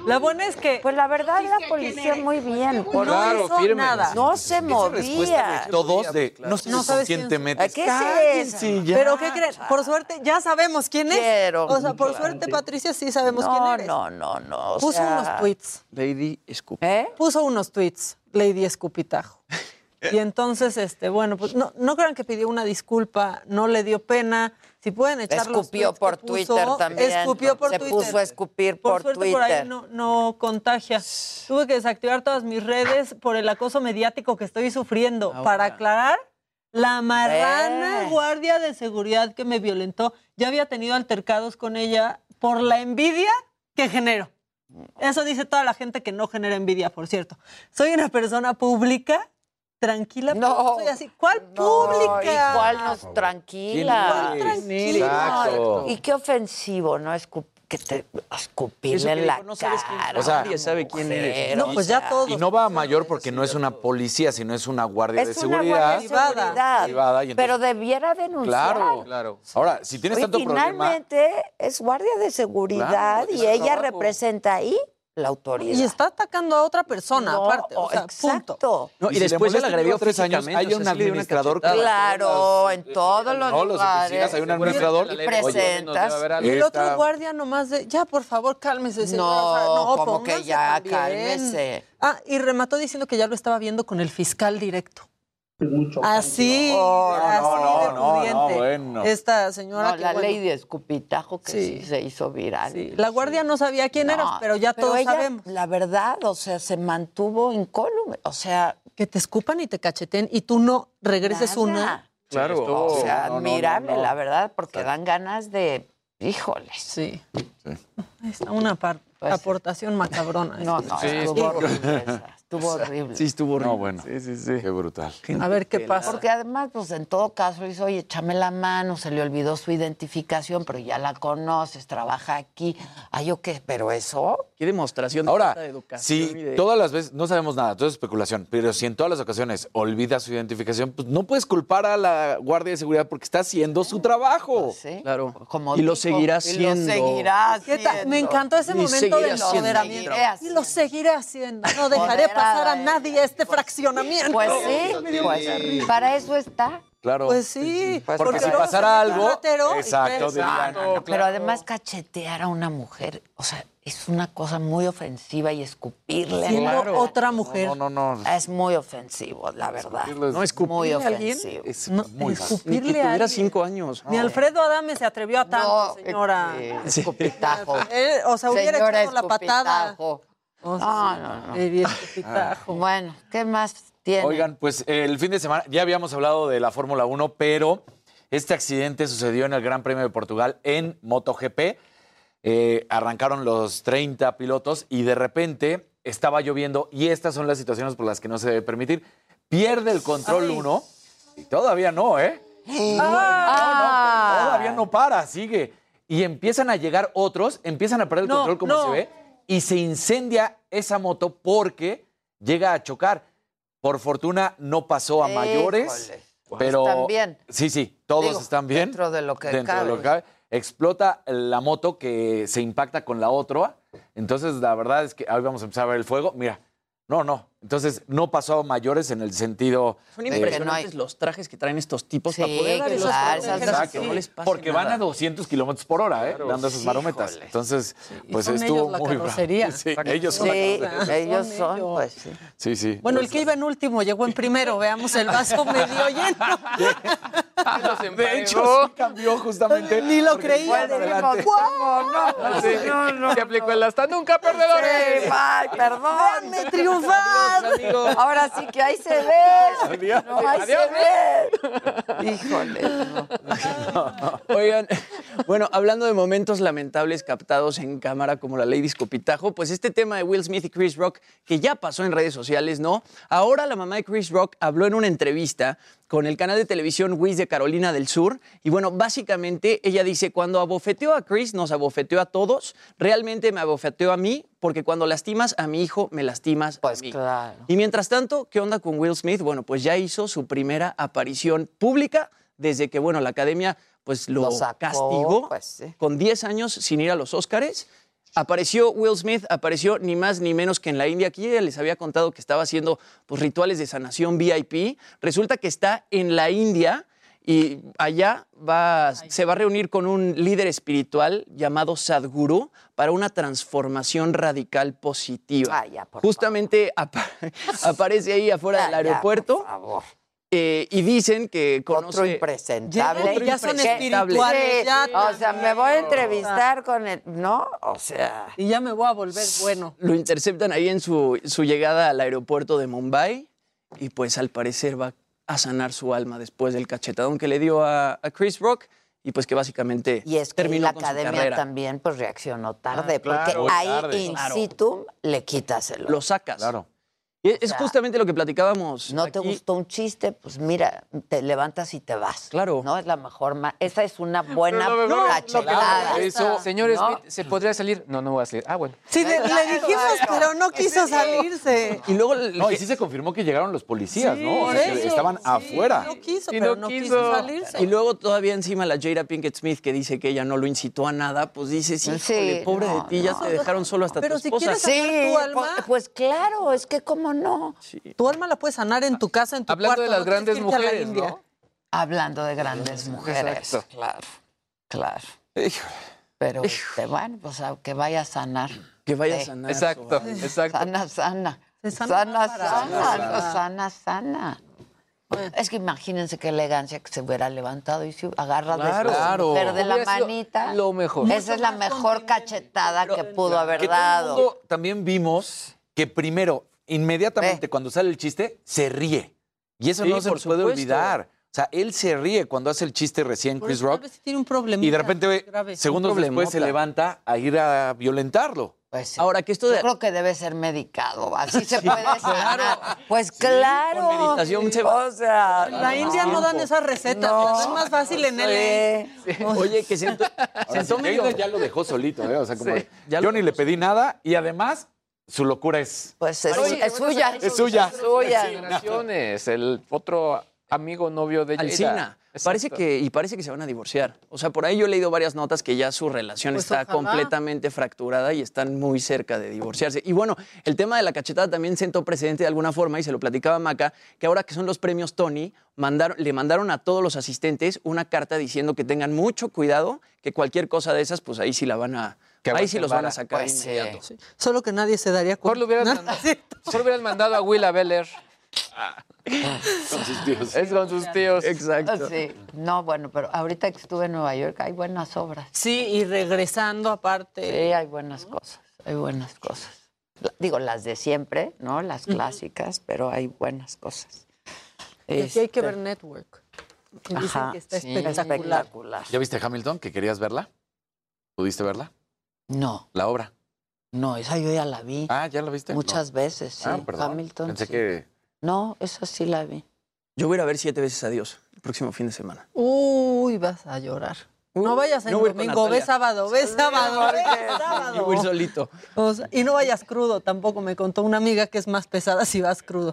la buena es que. Pues la verdad, Sí la policía muy bien. Claro, no hizo firmes. nada. No se movía. todos de no sé No con sabes quién quién te es. metes. ¿Qué es eso? ya. Pero ¿qué creen? Por suerte ya sabemos quién es. Quiero. O sea, por Claro. suerte, Patricia, sí sabemos No, quién eres. no, no, no. o Puso sea, unos tweets. Lady Scoop. ¿Eh? Puso unos tweets, Lady Escupitajo. *laughs* Y entonces, este, bueno, pues no, no crean que pidió una disculpa, no le dio pena. Si pueden echar Escupió por que puso, Twitter también. Escupió por Se Twitter. puso a escupir Por por, suerte Twitter. por ahí no, no contagia. Tuve que desactivar todas mis redes por el acoso mediático que estoy sufriendo. Ahora. Para aclarar, la marrana Eh. guardia de seguridad que me violentó ya había tenido altercados con ella por la envidia que genero. Eso dice toda la gente que no genera envidia, por cierto. Soy una persona pública, tranquila, pero No. soy así. ¿Cuál No, pública? igual nos tranquila. ¿Quién eres? Tranquila. Exacto. Y qué ofensivo, ¿no? Escup- que te escupirle en la no sabes quién cara. O sea, Nadie sabe quién eres. mujer, No, pues ya sea, todos. Y no va a mayor porque no es una policía, sino es una guardia de Es una seguridad. guardia de seguridad. Privada, y entonces- pero debiera denunciar. Claro, Claro. Ahora, si tienes Oye, tanto problema, finalmente es guardia de seguridad Claro, es y ella trabajo. representa ahí la autoridad. Y está atacando a otra persona, No, aparte. O sea, exacto. punto. No, y, si le después se la molesta agredió tres años, hay un le administrador que-. Claro, en todos los No, los lugares. oficinas, hay un administrador. Y Oye, presentas. Y el otro guardia nomás de, ya, por favor, cálmese, señor. No, O sea, como que ya, también. cálmese. Ah, y remató diciendo que ya lo estaba viendo con el fiscal directo. Mucho Así, Oh, así no, no, de no, no, pudiente. bueno. Esta señora No, que, la bueno, ley de escupitajo que sí, Sí. se hizo viral. sí, la guardia no sabía quién No, era, pero ya todos ella, sabemos. La verdad, o sea, se mantuvo incólume. O sea, Que te escupan y te cacheten y tú no regreses nada. una. Claro. estuvo- O sea, no, no, no, admirable, no. la verdad, porque dan ganas de. Híjoles. Sí. Ahí está una Pues- aportación macabrona. No, no, Sí, sí. Estuvo *laughs* horrible. Sí, estuvo horrible. No, bueno. Sí, sí, sí. Qué brutal. A ver qué pasa. Porque además, pues en todo caso, hizo, oye, échame la mano, se le olvidó su identificación, pero ya la conoces, trabaja aquí. Ay, yo qué, pero eso. Qué demostración de Ahora, falta de educación. si y de- todas las veces, no sabemos nada, todo es especulación, pero si en todas las ocasiones olvida su identificación, pues no puedes culpar a la Guardia de Seguridad porque está haciendo su trabajo. ¿sí? Claro. Como y lo seguirá y haciendo. lo seguirá ¿Qué tal? haciendo. Me encantó ese Y momento del empoderamiento. Y lo seguiré haciendo. No dejaré pasar a nadie este fraccionamiento. Pues sí, pues, para eso está. Claro. Pues sí. Pues porque si pasara algo, ratero exacto, pues, dirían, No, Pero además cachetear a una mujer, o sea, es una cosa muy ofensiva y escupirle. Siendo Claro. otra mujer. No, no, no. no. Es muy ofensivo, la verdad. No, escupirle Muy a alguien ofensivo. Es No, muy mal. Ni escupirle que a tuviera alguien. cinco años. Ni Alfredo Adame se atrevió a tanto, No, señora. eh, escupitajo. *laughs* Eh, o sea, hubiera Señora echado la patada. Escupitajo. O No, no, no. eh, escupitajo. Bueno, ¿qué más tiene? Oigan, pues el fin de semana, ya habíamos hablado de la Fórmula 1, pero Este accidente sucedió en el Gran Premio de Portugal en MotoGP. Eh, arrancaron los 30 pilotos y de repente estaba lloviendo y estas son las situaciones por las que no se debe permitir. Pierde el control Ay. uno y todavía no, ¿eh? Ah. Todavía no para, sigue. Y empiezan a llegar otros, empiezan a perder el No, control como no. se ve y se incendia esa moto porque llega a chocar. Por fortuna no pasó a mayores, Híjole. pero Están bien. Sí, sí, todos Digo, están bien. dentro de lo que Dentro de lo cabe. que cabe. Explota la moto que se impacta con la otra. Entonces, la verdad es que ahí vamos a empezar a ver el fuego. Mira, no, no. Entonces, no pasó a mayores en el sentido. Son de- impresionantes los trajes que traen estos tipos Sí, para poder dar esos claro, y que no les pase Porque van nada. a 200 kilómetros por hora, ¿eh? Dando esas marometas. Entonces, pues son estuvo ellos la muy bravo. carrocería. *laughs* Sí, ellos son Sí, la carrocería. ellos Son pues sí. Sí, sí. Bueno, el que iba en último llegó en primero. *laughs* Veamos el vaso medio lleno. *laughs* De hecho, sí cambió justamente. Ni lo creía. ¿Cómo no? Sí. No, no. Se aplicó el hasta nunca perdedores. Sí, ay, perdón. ¡Déjame triunfar! Ahora sí que ahí se ve. No, ahí Adiós. se ve. Híjole. no. *laughs* Oigan, bueno, hablando de momentos lamentables captados en cámara como la Lady Scopitajo, pues este tema de Will Smith y Chris Rock, que ya pasó en redes sociales, ¿no? Ahora la mamá de Chris Rock habló en una entrevista con el canal de televisión Wiz de Carolina del Sur. Y bueno, básicamente ella dice, cuando abofeteó a Chris, nos abofeteó a todos, realmente me abofeteó a mí, porque cuando lastimas a mi hijo, me lastimas Pues a mí. claro. Y mientras tanto, ¿qué onda con Will Smith? Bueno, pues ya hizo su primera aparición pública desde que, bueno, la academia pues lo, Lo sacó, castigó pues, sí. con 10 años sin ir a los Óscares. Apareció Will Smith, apareció ni más ni menos que en la India. Aquí ella les había contado que estaba haciendo pues, rituales de sanación VIP. Resulta que está en la India y allá va, se va a reunir con un líder espiritual llamado Sadhguru para una transformación radical positiva. Ya, Justamente apa- *laughs* aparece ahí afuera Ya, del ya, aeropuerto por favor. Eh, y dicen que conoce... Otro impresentable. Ya- ya son espirituales, Sí, ya O sea, me voy a entrevistar con el. ¿No? O sea. Y ya me voy a volver bueno. Lo interceptan ahí en su, su llegada al aeropuerto de Mumbai y pues al parecer va a sanar su alma después del cachetadón que le dio a, a Chris Rock y pues que básicamente Y es que terminó la con academia carrera. también pues reaccionó tarde, Ah, claro, porque ahí tarde. in Claro. situ le quitas el Lo sacas. Claro. Y es, sea, justamente lo que platicábamos. No te gustó un chiste, pues mira, te levantas y te vas. Claro. No es la mejor. ma- Esa es una *laughs* buena lo mejor- cachetada. Eso, señor ¿no? Smith, ¿se podría salir? No, no voy a salir. Ah, bueno. Sí, le, le dijimos, pero no quiso salirse. Y luego No, y sí se confirmó que llegaron los policías, ¿no? Eso, estaban sí, afuera. No quiso, Y pero no no quiso, quiso. salirse. Y luego todavía encima la Jada Pinkett Smith que dice que ella no lo incitó a nada, pues dice, sí, pobre no, de ti, ya no. te dejaron solo hasta Pero tu si quieres sacar tu alma, pues, pues claro, es que cómo no. tu alma la puedes sanar en tu casa, en tu Hablando cuarto. de las no grandes la mujeres, India. ¿no? Hablando de grandes mujeres. Exacto. Claro, claro. Pero este, bueno, pues que vaya a sanar. Que vaya a sanar. Exacto, exacto. Sana, sana. Sana Sana, sana, sana, sana. Es que imagínense qué elegancia que se hubiera levantado y se agarra Claro, de su claro. mujer de la manita. lo mejor. Esa es la mejor cachetada que pudo haber dado. también vimos que primero, inmediatamente cuando sale el chiste, se ríe. Y eso Sí, no se nos puede supuesto. olvidar. O sea, él se ríe cuando hace el chiste recién Por Chris Rock. vez tiene un Y de repente, grave. segundos Un después, se levanta a ir a violentarlo. Pues sí. Ahora que esto de... Yo creo que debe ser medicado. Así se puede sanar. Pues claro. con meditación se va- O sea. En la India no dan esas recetas, No. dan más fácil en el. Sí. Oye, que siento... *laughs* Ahora, Sentó sí, medio- Jada ya lo dejó solito, ¿eh? O sea, como Sí, ya yo lo ni le pedí nada y además su locura es. Pues es, Oye, es suya. Es suya. suya. Generaciones, el otro amigo novio de. Alcina. Parece que, y parece que se van a divorciar. O sea, por ahí yo he leído varias notas que ya su relación Pues está ojalá. completamente fracturada y están muy cerca de divorciarse. Y bueno, el tema de la cachetada también sentó precedente de alguna forma y se lo platicaba Maca, que ahora que son los premios Tony, mandaron, le mandaron a todos los asistentes una carta diciendo que tengan mucho cuidado, que cualquier cosa de esas, pues ahí sí la van a... Que ahí sí los van a sacar Pues sí. inmediato. Solo que nadie se daría cuenta. lo hubieras *laughs* mandado, mejor hubieras mandado a Willa Beller. Con sus tíos. Es con sus tíos. Exacto. Sí. No, bueno, pero ahorita que estuve en Nueva York hay buenas obras. Sí, y regresando aparte. Sí, hay buenas cosas. Hay buenas cosas. Digo, las de siempre, ¿no? Las clásicas, pero hay buenas cosas. Y aquí hay que Este, ver Network. que dicen Ajá, que está sí, espectacular. espectacular. ¿Ya viste Hamilton? ¿Que querías verla? ¿Pudiste verla? No, La obra. no, esa yo ya la vi. Ah, ¿ya la viste? Muchas No. veces, sí. Ah, perdón. Hamilton. Pensé sí. que... No, esa sí la vi. Yo voy a ir a ver siete veces a Dios el próximo fin de semana. Uy, vas a llorar. No vayas el no domingo, ve sábado, ve sábado, ve Yo sábado. voy solito. O sea, y no vayas crudo, tampoco me contó una amiga que es más pesada si vas crudo.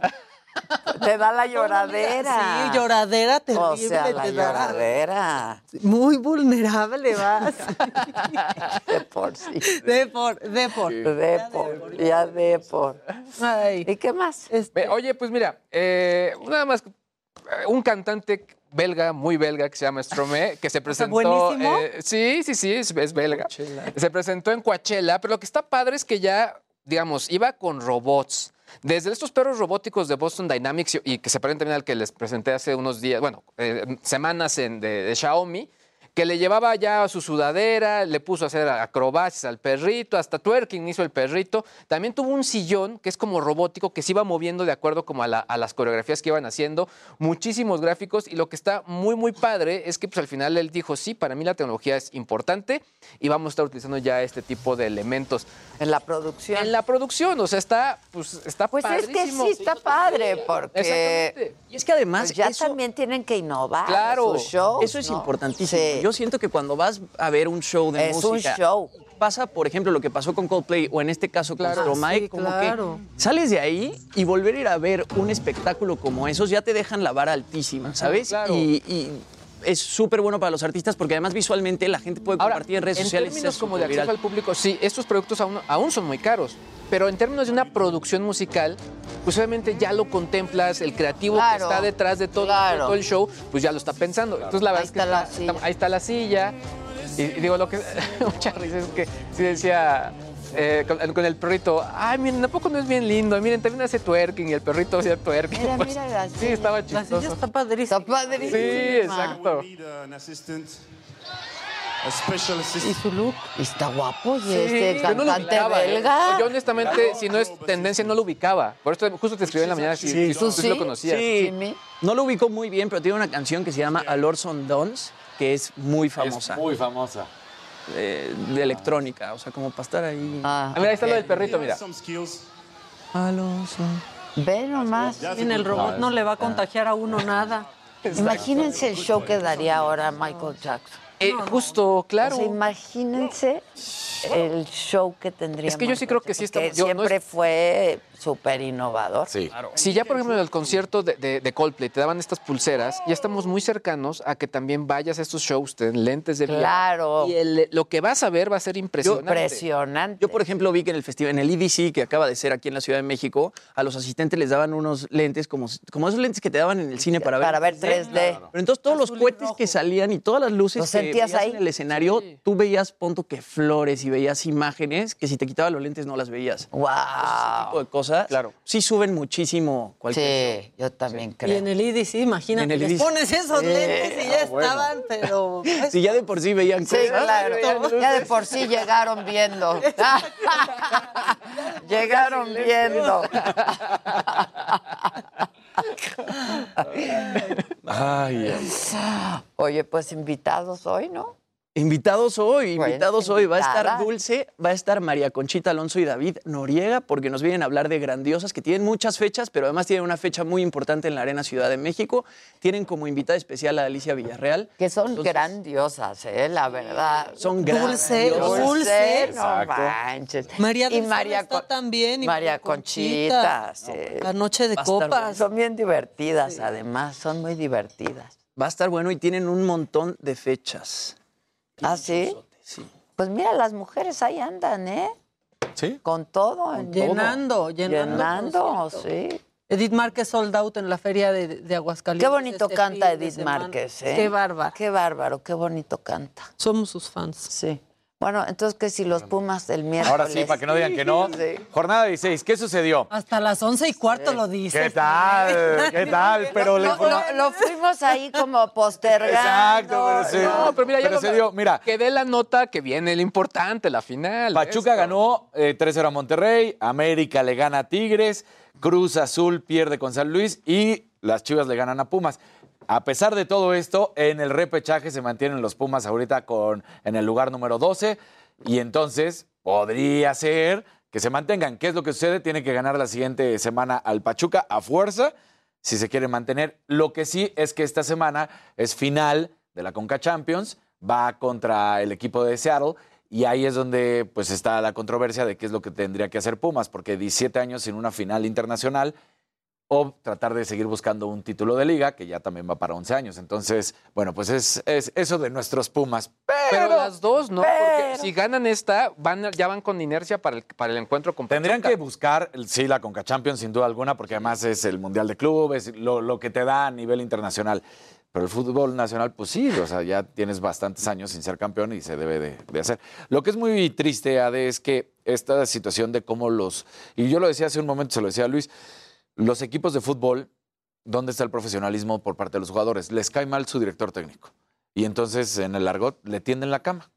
Te da la *laughs* lloradera. Sí, lloradera terrible. O sea, la te da. lloradera. Muy vulnerable vas. *laughs* De por sí. De por, de por. De por. Ya de por. Ay. ¿Y qué más? Ve, Oye, pues mira, eh, nada más, eh, un cantante belga, muy belga, que se llama Stromae, que se presentó... buenísimo? eh, sí, sí, sí, es, es belga. Se presentó en Coachella, pero lo que está padre es que ya, digamos, iba con robots. Desde estos perros robóticos de Boston Dynamics y que se parecen también al que les presenté hace unos días, bueno, eh, semanas en, de Xiaomi, que le llevaba ya su sudadera, le puso a hacer acrobacias al perrito, hasta twerking hizo el perrito. También tuvo un sillón que es como robótico, que se iba moviendo de acuerdo como a, la- a las coreografías que iban haciendo. Muchísimos gráficos y lo que está muy, muy padre es que pues al final él dijo, sí, para mí la tecnología es importante y vamos a estar utilizando ya este tipo de elementos. En la producción. En la producción, o sea, está, pues, está Pues es que sí está padre, porque Exactamente. Y es que además pues ya eso- también tienen que innovar. Claro, sus shows, eso es ¿no? importantísimo. Sí. Yo siento que cuando vas a ver un show de Es un música, show. pasa, por ejemplo, lo que pasó con Coldplay o en este caso con Stromae, Sí, como claro. que sales de ahí y volver a ir a ver un espectáculo como esos ya te dejan la vara altísima, ¿sabes? Claro. Y, y es súper bueno para los artistas porque además visualmente la gente puede Ahora, compartir en redes en sociales. y términos como de acceso al público, sí, estos productos aún, aún son muy caros. Pero en términos de una producción musical, pues obviamente ya lo contemplas, el creativo Claro, que está detrás de todo, claro. de todo el show, pues ya lo está pensando. Entonces la verdad Ahí es que está la está- silla. está- ahí está la silla. Y, y digo, lo que *laughs* mucha risa es que sí decía eh, con, con el perrito, ay, miren, ¿a poco no es bien lindo? Miren, también hace twerking y el perrito hacía twerking. Mira, Pues, *laughs* mira la Sí, estaba La silla chistoso. está padrísima. Está padrísima. Sí, exacto. Y su look. Y está guapo y Sí, este yo no lo cantante ubicaba, ¿eh? belga. Yo honestamente, si no es tendencia, no lo ubicaba. Por esto justo te escribí en la mañana si, si- ¿Tú sí? lo conocías. Sí, Jimmy. no lo ubicó muy bien, pero tiene una canción que se llama Alorson Dons, que es muy famosa, Es muy famosa. eh, de electrónica, o sea, como para estar ahí. Ah, Ah, mira, ahí está lo del perrito, mira. Alonson. Ve nomás. Bien, el robot no le va a contagiar a uno nada. Imagínense el show que daría ahora Michael Jackson. Eh, justo, claro. O sea, imagínense el show que tendría. Es que yo sí creo que sí está- yo no siempre es- fue súper innovador. Sí. Si ya, por ejemplo, en el concierto de, de- de Coldplay te daban estas pulseras, ya estamos muy cercanos a que también vayas a estos shows, te den lentes de VR. Claro. Y el- lo que vas a ver va a ser impresionante. Impresionante. Yo, por ejemplo, vi que en el festival, en el EDC, que acaba de ser aquí en la Ciudad de México, a los asistentes les daban unos lentes como, como esos lentes que te daban en el cine para ver. Para ver 3D. Pero entonces todos los cohetes que salían y todas las luces ¿Los que sentías ahí? en el escenario, tú veías, punto que flores y veías imágenes que si te quitaban los lentes no las veías. ¡Wow! Ese tipo de cosas. Claro. Sí suben muchísimo cualquier Sí, yo también Y creo. en el IDC, imagínate, En el les pones esos Sí. lentes y ya Ah, bueno. estaban, pero... *laughs* Si ya de por sí veían Sí, cosas. claro. Ya de por sí llegaron viendo. *laughs* llegaron viendo. *laughs* Ay, ay. Oye, pues invitados hoy, ¿no? Invitados hoy, Bueno, invitados hoy. Va a estar Dulce, va a estar María Conchita Alonso y David Noriega, porque nos vienen a hablar de grandiosas, que tienen muchas fechas, pero además tienen una fecha muy importante en la Arena Ciudad de México. Tienen como invitada especial a Alicia Villarreal. Que son Entonces, grandiosas, ¿eh? La verdad. Son Dulce, grandiosas. dulce. No Exacto. manches. María y María, está Con- también. y María Conchita. sí. La noche de copas. Son bien divertidas, además. Son muy divertidas. Va a estar bueno y tienen un montón de fechas. ¿Ah, sí? Sí. Pues mira, las mujeres ahí andan, ¿eh? ¿Sí? Con todo. en Llenando, todo. llenando Llenando, sí. Edith Márquez sold out en la feria de, de Aguascalientes. Qué bonito este canta Edith. Márquez, ¿eh? Qué bárbara. Qué bárbaro, qué bonito canta. Somos sus fans. Sí. Bueno, entonces que si los Pumas del miércoles. Ahora sí, para que no digan que no. Sí. Jornada 16, ¿qué sucedió? Hasta las once y cuarto lo dices. ¿Qué tal? *laughs* ¿Qué tal? Pero le Lo, lo- lo fuimos ahí como postergando. Exacto, pero sí. No, pero mira, ya Pero lo- se dio, mira. Que dé la nota que viene lo importante, la final. Pachuca Esto. ganó eh, 3-0 a Monterrey, América le gana a Tigres, Cruz Azul pierde con San Luis y las Chivas le ganan a Pumas. A pesar de todo esto, en el repechaje se mantienen los Pumas ahorita con, en el lugar número 12 y entonces podría ser que se mantengan. ¿Qué es lo que sucede? Tiene que ganar la siguiente semana al Pachuca a fuerza si se quiere mantener. Lo que sí es que esta semana es final de la Conca Champions, va contra el equipo de Seattle y ahí es donde pues está la controversia de qué es lo que tendría que hacer Pumas, porque 17 años sin una final internacional o tratar de seguir buscando un título de liga, que ya también va para 11 años. Entonces, bueno, pues es, es eso de nuestros Pumas. Pero, las dos, ¿no? Porque si ganan esta, van, ya van con inercia para el, para el encuentro con Tendrían Pachuca. que buscar, sí, la Conca Champions sin duda alguna, porque además es el Mundial de Clubes, lo, lo que te da a nivel internacional. Pero el fútbol nacional, pues sí, o sea, ya tienes bastantes años sin ser campeón y se debe de, de hacer. Lo que es muy triste, Ade, es que esta situación de cómo los, y yo lo decía hace un momento, se lo decía a Luis, los equipos de fútbol, ¿dónde está el profesionalismo por parte de los jugadores? Les cae mal su director técnico. Y entonces en el argot le tienden la cama.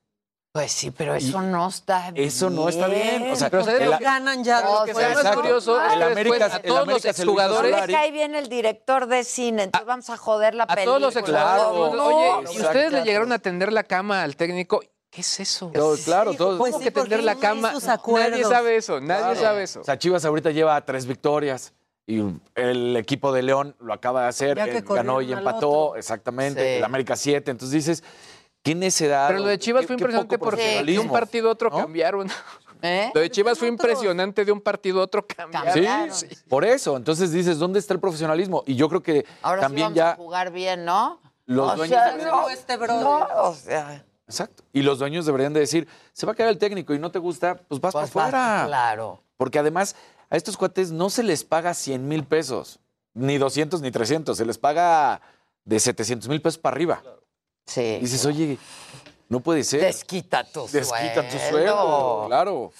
Pues sí, pero eso no está bien. Eso no está bien. O sea, Pero ustedes ganan ya. O lo que sea, sea. es más curioso el que América, a el todos América los exjugadores- le cae bien el director de cine, entonces vamos a joder la A película. todos los Claro. exjugadores. No, Oye, ¿y exacto. ustedes le llegaron a tender la cama al técnico? ¿Qué es eso? Claro, todos. Pues ¿Cómo sí, que tender la cama? Nadie sabe eso, nadie Claro. sabe eso. O sea, Chivas ahorita lleva tres victorias y el equipo de León lo acaba de hacer, Ya que eh, ganó y empató, otro. exactamente, Sí. el América 7. Entonces dices, ¿qué necedad? Pero lo de Chivas fue impresionante porque de un partido a otro ¿no? cambiaron. ¿Eh? Lo de Chivas fue impresionante de un partido a otro cambiaron. Sí, por eso. Entonces dices, ¿dónde está el profesionalismo? Y yo creo que Ahora sí también vamos a ya jugar bien, ¿no? los O dueños... sea, no, este brother. no, o sea, Exacto. Y los dueños deberían de decir, se va a quedar el técnico y no te gusta, pues vas pues para va, afuera. claro. Porque además a estos cuates no se les paga 100 mil pesos, ni 200 ni 300, se les paga de 700 mil pesos para arriba. Sí. Y dices, oye, no puede ser. Desquita tu Desquita tu sueldo, claro.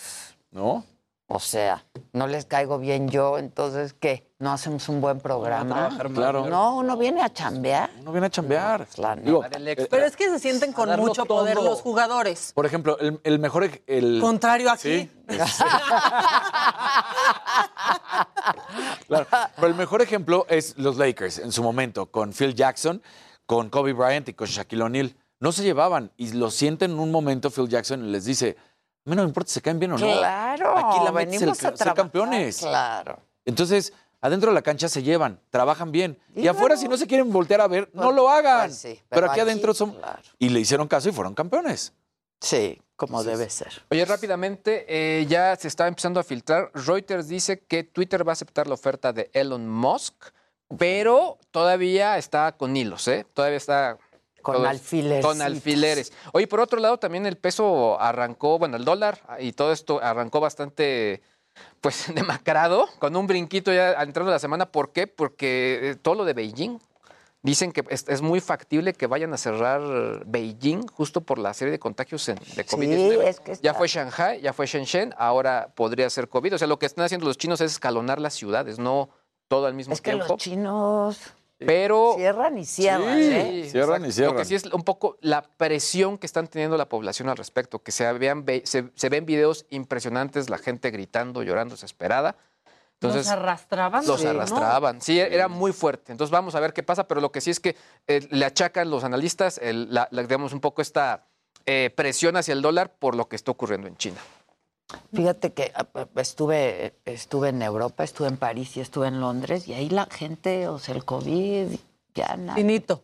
¿No? O sea, no les caigo bien yo, entonces, ¿qué? ¿No hacemos un buen programa? Claro. No, uno viene a chambear. Uno viene a chambear. Digo, neta. eh, Pero es que se sienten con mucho poder los jugadores. por ejemplo, el, el mejor... ej- El, Contrario aquí. Sí. *laughs* Claro. Pero el mejor ejemplo es los Lakers en su momento, con Phil Jackson, con Kobe Bryant y con Shaquille O'Neal. No se llevaban y lo sienten en un momento Phil Jackson y les dice, a mí no me importa si se caen bien o no. Claro, Aquí la el venimos a ser campeones. Claro. Entonces, adentro de la cancha se llevan, trabajan bien. Y, Y afuera, si no se quieren voltear a ver, no Pues- lo hagan. pues sí, pero, pero aquí aquí, adentro son... claro. Y le hicieron caso y fueron campeones. Sí, como debe ser. Oye, rápidamente, eh, ya se está empezando a filtrar. Reuters dice que Twitter va a aceptar la oferta de Elon Musk, pero todavía está con hilos, ¿eh? Todavía está... Con alfileres. Con alfileres. Oye, por otro lado, también el peso arrancó, bueno, el dólar y todo esto arrancó bastante, pues, *laughs* demacrado, con un brinquito ya entrando la semana. ¿Por qué? Porque eh, todo lo de Beijing. Dicen que es, es muy factible que vayan a cerrar Beijing justo por la serie de contagios en- de COVID-19. es que Ya fue Shanghai, ya fue Shenzhen, ahora podría ser COVID. O sea, lo que están haciendo los chinos es escalonar las ciudades, no todo al mismo Es que tiempo. los chinos Pero cierran y cierran, Sí. ¿eh? Cierran y Lo cierran. que sí es un poco la presión que están teniendo la población al respecto, que se, vean, ve- se, se ven videos impresionantes, la gente gritando, llorando, desesperada. Entonces, los arrastraban. los ¿no? arrastraban. Sí, era muy fuerte. Entonces vamos a ver qué pasa, pero lo que sí es que eh, le achacan los analistas, el- la, la- digamos, un poco esta eh, presión hacia el dólar por lo que está ocurriendo en China. Fíjate que ah, ah, estuve, estuve en Europa, estuve en París y estuve en Londres, y ahí la gente, o sea, el COVID, ya nada. Finito.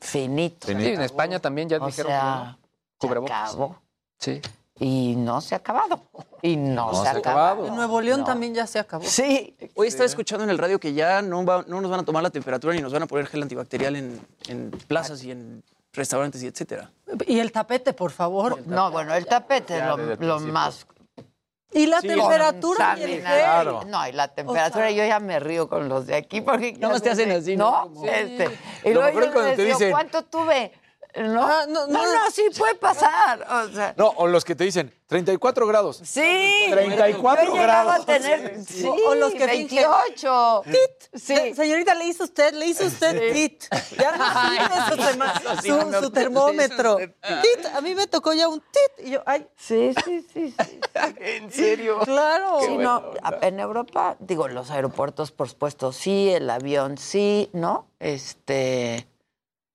Finito. Sí, en España también ya O dijeron sea, que no. se Cubrebocas. acabó. Sí. Y no se ha acabado. *laughs* Y no, No se, se ha acabado. En Nuevo León No. también ya se acabó. Sí. Hoy estaba escuchando en el radio que ya no, va- no nos van a tomar la temperatura ni nos van a poner gel antibacterial en, en plazas y en restaurantes y etcétera. Y el tapete, por favor. No, bueno, el tapete es Ya lo, el lo más Y la temperatura y el. Claro. No, y la temperatura, yo ya me río con los de aquí porque Nada más te hacen así, ¿no? ¿no? Este, y Lo luego yo cuando les te digo, dicen- ¿cuánto tuve? No, Ah, no, no, sí puede pasar. O sea, No, o los que te dicen 34 grados. sí. 34 Yo grados. a tener sí, O- o los que fingen- 28. Sí. Se- Señorita, le hizo usted, le hizo usted tit. Ya no sirve su, no termómetro. Tit, a mí me tocó ya un tit. Y yo, ay, Sí, sí, sí. sí. ¿En serio? claro. Sí, no, en Europa, digo, los aeropuertos, por supuesto, sí, el avión, sí, ¿no? Este,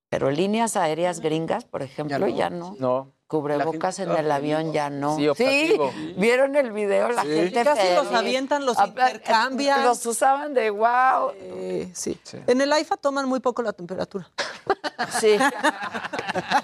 pero líneas aéreas gringas, por ejemplo, ya no. No. Cubrebocas en el avión ya no. Sí, optativo. ¿vieron el video? La Sí. gente Casi los avientan, los intercambian. *laughs* Los usaban de wow. Eh, sí. En el AIFA toman muy poco la temperatura. *laughs* Sí,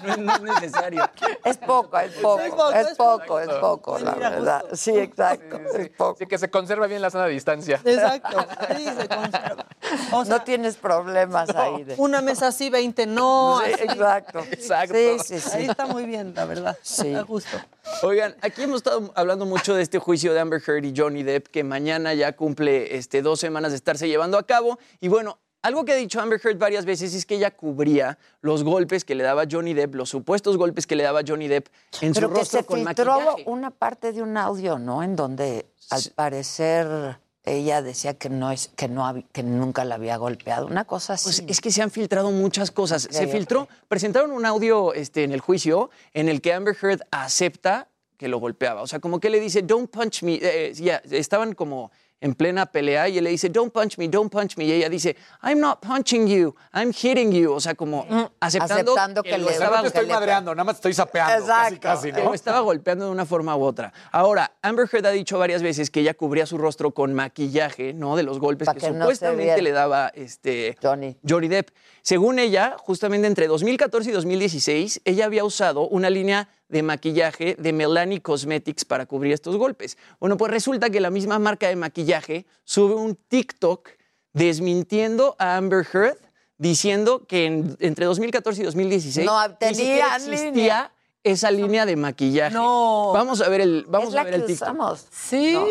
No, no es necesario. es poco, es poco, Es poco, es es poco, es poco, la Mira, verdad. justo. Sí, exacto, es poco. Así que se conserva bien la sana distancia. Exacto. Sí, se conserva. O sea, No tienes problemas ahí. de- una mesa así, 20 no. Sí, así. exacto. Exacto. Sí, sí, sí. Ahí está muy bien, la verdad. *laughs* Sí. Da gusto. Oigan, aquí hemos estado hablando mucho de este juicio de Amber Heard y Johnny Depp, que mañana ya cumple este, dos semanas de estarse llevando a cabo. Y bueno, algo que ha dicho Amber Heard varias veces es que ella cubría los golpes que le daba Johnny Depp, los supuestos golpes que le daba Johnny Depp en Pero su que rostro se con filtró maquillaje. una parte de un audio, ¿no? En donde al parecer ella decía que no es que no que nunca la había golpeado, una cosa así. Pues es que se han filtrado muchas cosas. Se filtró, presentaron un audio este, en el juicio en el que Amber Heard acepta que lo golpeaba. O sea, como que le dice, don't punch me. Eh, ya, estaban como en plena pelea y él le dice, don't punch me, don't punch me. Y ella dice, I'm not punching you, I'm hitting you. O sea, como aceptando, Aceptando que lo le- estaba no te estoy madreando, nada más te estoy sapeando. Casi, Exacto. casi, que ¿no? lo estaba golpeando de una forma u otra. Ahora, Amber Heard ha dicho varias veces que ella cubría su rostro con maquillaje, ¿no? De los golpes que, supuestamente le daba este, Johnny. Johnny Depp. Según ella, justamente entre 2014 y 2016, ella había usado una línea de maquillaje de Melanie Cosmetics para cubrir estos golpes. Bueno, pues resulta que la misma marca de maquillaje sube un TikTok desmintiendo a Amber Heard diciendo que en- entre 2014 y 2016 No, existía línea. esa línea de maquillaje. No. Vamos a ver el, vamos es a la ver el TikTok. usamos. Sí. ¿no?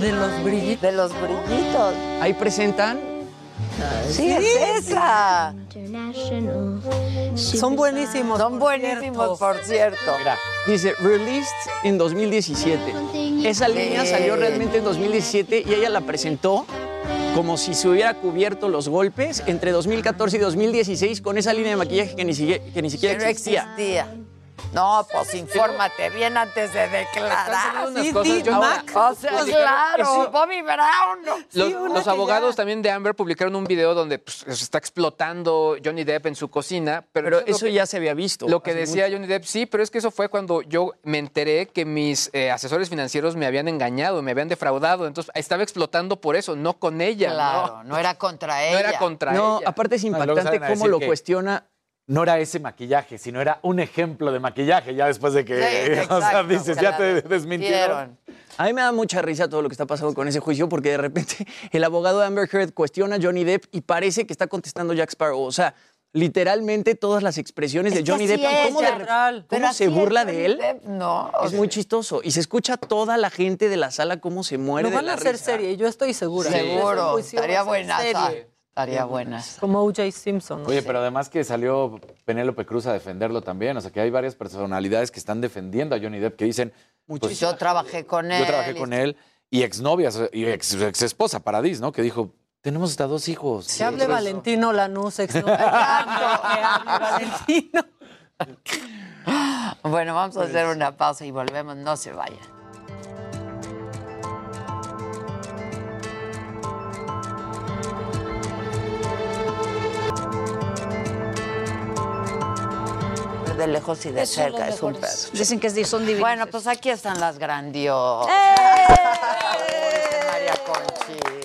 De los brillitos. De los brillitos. Ahí presentan Sí, es esa. Son buenísimos. Son buenísimos, por cierto. Mira, Dice, released en 2017. Esa línea Sí. salió realmente en 2017 y ella la presentó como si se hubiera cubierto los golpes entre 2014 y 2016 con esa línea de maquillaje que ni siquiera, que ni siquiera Que no existía. No, pues infórmate bien antes de declarar. Sí, sí, Mac. O sea, Pues, claro, Bobby Brown. Los, Sí, abogados ya- también de Amber publicaron un video donde pues, se está explotando Johnny Depp en su cocina. Pero, eso que- ya se había visto. Lo que decía mucho. Johnny Depp, sí, pero es que eso fue cuando yo me enteré que mis eh, asesores financieros me habían engañado, me habían defraudado. Entonces estaba explotando por eso, no con ella. Claro, ¿no? no era contra ella. No era contra No, ella. aparte es impactante cómo lo que- cuestiona. No era ese maquillaje, sino era un ejemplo de maquillaje, ya después de que, Sí, *laughs* o sea, dices, ya te desmintieron. A mí me da mucha risa todo lo que está pasando con ese juicio porque de repente *laughs* el abogado de Amber Heard cuestiona a Johnny Depp y parece que está contestando Jack Sparrow. O sea, literalmente todas las expresiones Es de Johnny Depp es, cómo, de se burla de él. Depp, no, Es muy chistoso. Y se escucha toda la gente de la sala cómo se muere Lo de van la a hacer risa. serie, yo estoy segura. Seguro, estaría buena. serie. Estaría buena. Como O.J. Simpson. Oye, pero además que salió Penélope Cruz a defenderlo también, o sea que hay varias personalidades que están defendiendo a Johnny Depp que dicen, pues, Yo trabajé con él. yo trabajé con él y exnovias y ex, ex esposa Paradis, ¿no? Que dijo, tenemos hasta dos hijos. Que hable Valentino Lanús, ex *laughs* Que hable Valentino. *laughs* Bueno, vamos a hacer una pausa y volvemos. No se vayan. De lejos y de Esos cerca, es un pedo. Dicen que sí, son divinos. Bueno, pues aquí están las grandiosas. ¡Eh! María Conchita.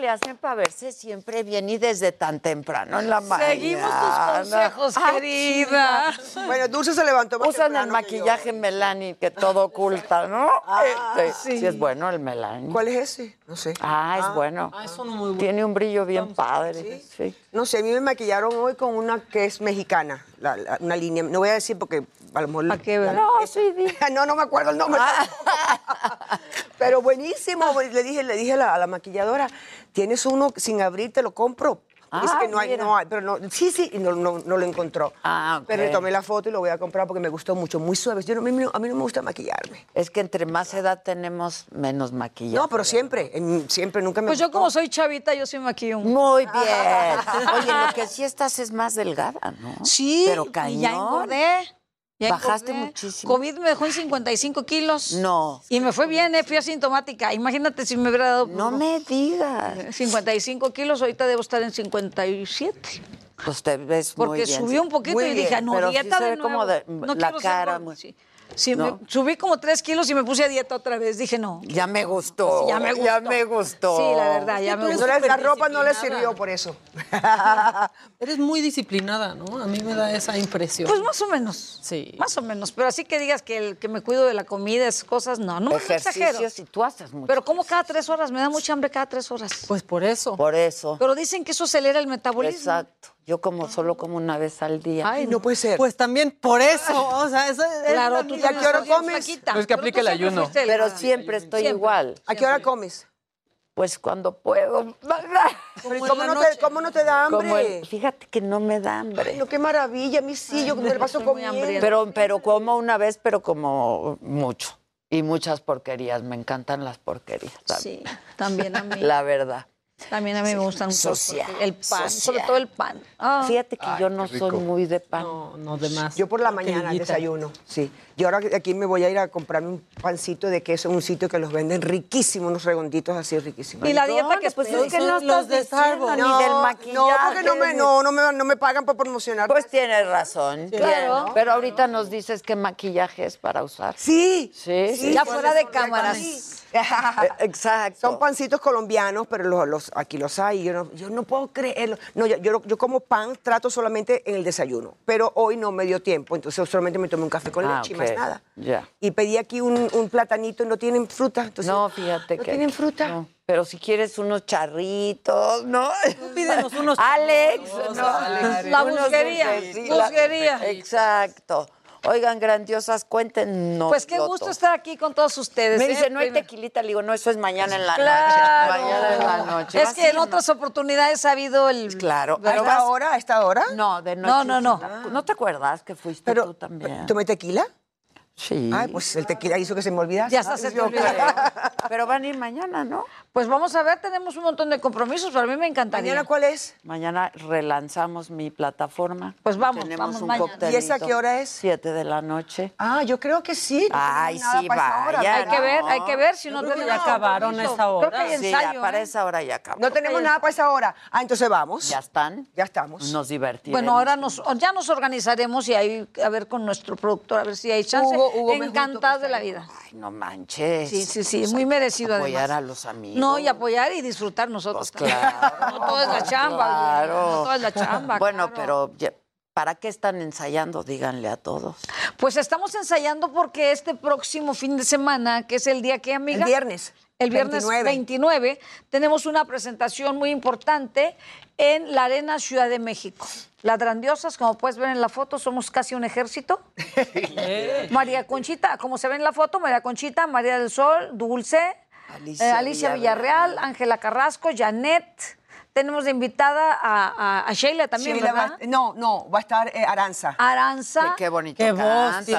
¿Qué- ¿Cómo le hacen para verse siempre bien y desde tan temprano en la mañana? Seguimos tus consejos, Ah, querida. Bueno, Dulce se levantó más Usan el temprano que maquillaje Melanie que todo oculta, ¿no? Ah, Este, sí. sí es bueno el Melanie. ¿Cuál es ese? No sé. Ah, es bueno. Tiene un brillo bien padre. Sí. No sé, a mí me maquillaron hoy con una que es mexicana, la- la- una línea. No voy a decir porque a lo mejor. ¿Para qué? No, *laughs* no, no me acuerdo el nombre. *laughs* Pero buenísimo. Le dije, le dije a la, a la maquilladora, tienes uno sin abrir, te lo compro. Y Ah, que no hay, mira. no hay, pero no, sí, sí, y no, no, no lo encontró. Ah, ok. Pero le tomé la foto y lo voy a comprar porque me gustó mucho, muy suave. Yo no, a, mí, no- a mí no me gusta maquillarme. Es que entre más edad tenemos, menos maquillaje. No, pero siempre, en- siempre, nunca me Pues yo como soy chavita, yo sí me maquillo. Muy *laughs* bien. Oye, lo que sí estás es más delgada, ¿no? Sí, Pero y cañón. ya engordé. Ya Bajaste muchísimo. COVID me dejó en 55 kilos. No. Y me fue bien, eh, fui asintomática. Imagínate si me hubiera dado... No me digas. 55 kilos, ahorita debo estar en 57. Pues te ves muy Porque bien. subí un poquito Muy y dije, bien, no, sí dieta se de nuevo. como de- no la quiero cara muy- Sí. Sí, No. me- subí como 3 kilos y me puse a dieta otra vez. Dije, no. Ya me gustó. Sí, ya me gustó. Ya me gustó. Sí, la verdad, ya me No gustó. la ropa no le sirvió por eso. *laughs* Eres muy disciplinada, ¿no? A mí me da esa impresión. Pues más o menos. Sí. Más o menos. Pero así que digas que, el, que me cuido de la comida, esas cosas, no. No, no exagero. Ejercicios y tú haces mucho. Pero como cada tres horas, me da mucha hambre cada tres horas. Pues por eso. Por eso. Pero dicen que eso acelera el metabolismo. Exacto. Yo como solo como una vez al día. Ay, no puede ser. Pues también por eso. O sea, eso es Claro, la tú misma- ¿Y a qué hora comes? No es que Pero aplique el siempre ayuno. Pero siempre estoy Siempre. igual. ¿A qué hora comes? Pues cuando puedo. *laughs* Pero ¿y ¿Cómo, no te, ¿Cómo no te da hambre? Como el- fíjate que no me da hambre. Ay, no, qué maravilla, a mí sí, yo me paso muy comiendo. hambrienta. Pero, pero como una vez, pero como mucho. Y muchas porquerías. Me encantan las porquerías. también. Sí, también a mí. *laughs* La verdad. También a mí me gustan mucho. Social, El pan, social. sobre todo el pan. Ah. Fíjate que yo no soy muy de pan. No, no, de más. Yo por la mañana Querillita. desayuno, sí. Y ahora aquí me voy a ir a comprarme un pancito de queso en un sitio que los venden riquísimos, unos redonditos así riquísimos. Y la dieta que pues es que no estás de Starbucks. ni del maquillaje. No, porque no me, no, no me, no me pagan por promocionar. Pues tienes razón. Claro. Bien. Pero ahorita nos dices qué maquillaje es para usar. Sí. Sí, sí. Ya fuera de cámaras. *laughs* Eh, Exacto. Son pancitos colombianos, pero los, los- aquí los hay. Yo no, yo no puedo creerlo. No, yo, yo, yo como pan, trato solamente en el desayuno. Pero hoy no me dio tiempo, entonces solamente me tomé un café con Ah, leche y ok. Más nada. Ya. Y pedí aquí un, un platanito y no tienen fruta. Entonces, No, fíjate ¿no que. tienen fruta? no. Pero si quieres unos charritos, ¿no? *laughs* Pídenos unos *laughs* Alex, no. Alex. La busquería, busquería. Exacto. Oigan, grandiosas, cuéntenos. Pues qué gusto estar aquí con todos ustedes. Me ¿eh? dice, no hay tequilita. Le digo, no, eso es mañana en la Claro. noche. Mañana en la noche. Es ¿Vas que en otras oportunidades ha habido el. Claro. ¿A Pero esta hora? ¿A esta hora? No, de noche. No, no, no. ¿No te acuerdas que fuiste Pero, tú también? ¿Tomé tequila? Sí. Ay, pues el tequila hizo que se me olvidase. Ya está, se te olvidó. *laughs* Pero van a ir mañana, ¿no? Pues vamos a ver, tenemos un montón de compromisos, pero a mí me encantaría. ¿Mañana cuál es? Mañana relanzamos mi plataforma. Pues vamos, Tenemos vamos un mañana. ¿Y esa qué hora es? Siete de la noche. Ah, yo creo que sí. no Ay, sí, vaya, Hay que ver, no. hay que ver si no que tenemos ya acabaron compromiso. esa hora. Creo que hay Sí, ensayo, ya para ¿eh? esa hora ya acabó. No tenemos nada para esa hora. Ah, entonces vamos. ¿Ya están? Ya estamos. Nos divertimos. Bueno, ahora nos, ya nos organizaremos y ahí a ver con nuestro productor, a ver si hay chance. Hugo, Hugo, junto de la vida. Ay, no manches. Sí, sí, sí, muy merecido Apoyar además. a los amigos. No, y apoyar y disfrutar nosotros. Pues claro. no todo es la chamba. Claro. No todo es la chamba. Bueno, claro. pero ¿para qué están ensayando? Díganle a todos. Pues estamos ensayando porque este próximo fin de semana, que es el día que, amiga. El viernes. El viernes 29. 29. tenemos una presentación muy importante en la Arena Ciudad de México. Las grandiosas, como puedes ver en la foto, somos casi un ejército. *laughs* María Conchita, como se ve en la foto, María Conchita, María del Sol, Dulce, Alicia eh, Alicia Villarreal, Ángela Carrasco, Janet. Tenemos de invitada a, a- a Sheila también, Sheila ¿verdad? va- no, no, va a estar eh, Aranza. Aranza. Qué bonito Qué voz. Sí,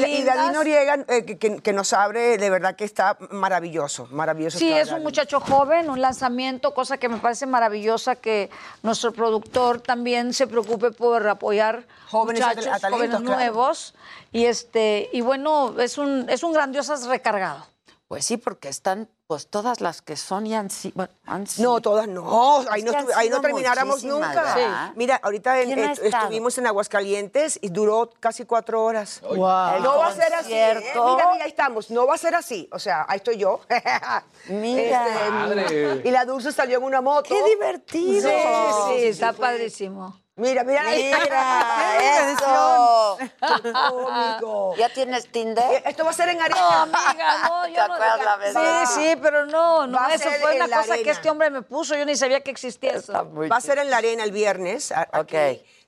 y, y. David Noriega, eh, que, que- que nos abre, de verdad que está maravilloso, maravilloso. Sí, es un muchacho joven, un lanzamiento, cosa que me parece maravillosa que nuestro productor también se preocupe por apoyar Jóvenes muchachos, a talentos, jóvenes claro. nuevos. Y este, y bueno, es un, es un grandiosas recargado. Pues sí, porque están, pues todas las que son y han sido. bueno, han sido- No, todas no, ahí no, ahí no termináramos nunca. ¿verdad? Mira, ahorita en- ¿Quién ha estu- estado? estuvimos en Aguascalientes y duró casi cuatro horas. Wow. No va a ser así. ¿eh? Mira, mira, ahí estamos. No va a ser así. O sea, ahí estoy yo. *laughs* Mira. Este, y la Dulce salió en una moto. ¡Qué divertido! Sí, sí, está padrísimo. Mira, mira. Mira, *laughs* eso. Qué cómico. ¿Ya tienes Eh, Tinder? Esto va a ser en No, arena. amiga, no, *laughs* ¿Te yo no. acuerdas la? Sí, sí, pero no, no, Va eso fue una cosa que este hombre me puso, yo ni sabía que existía eso. Va a ser en la arena el viernes. aquí. Ok.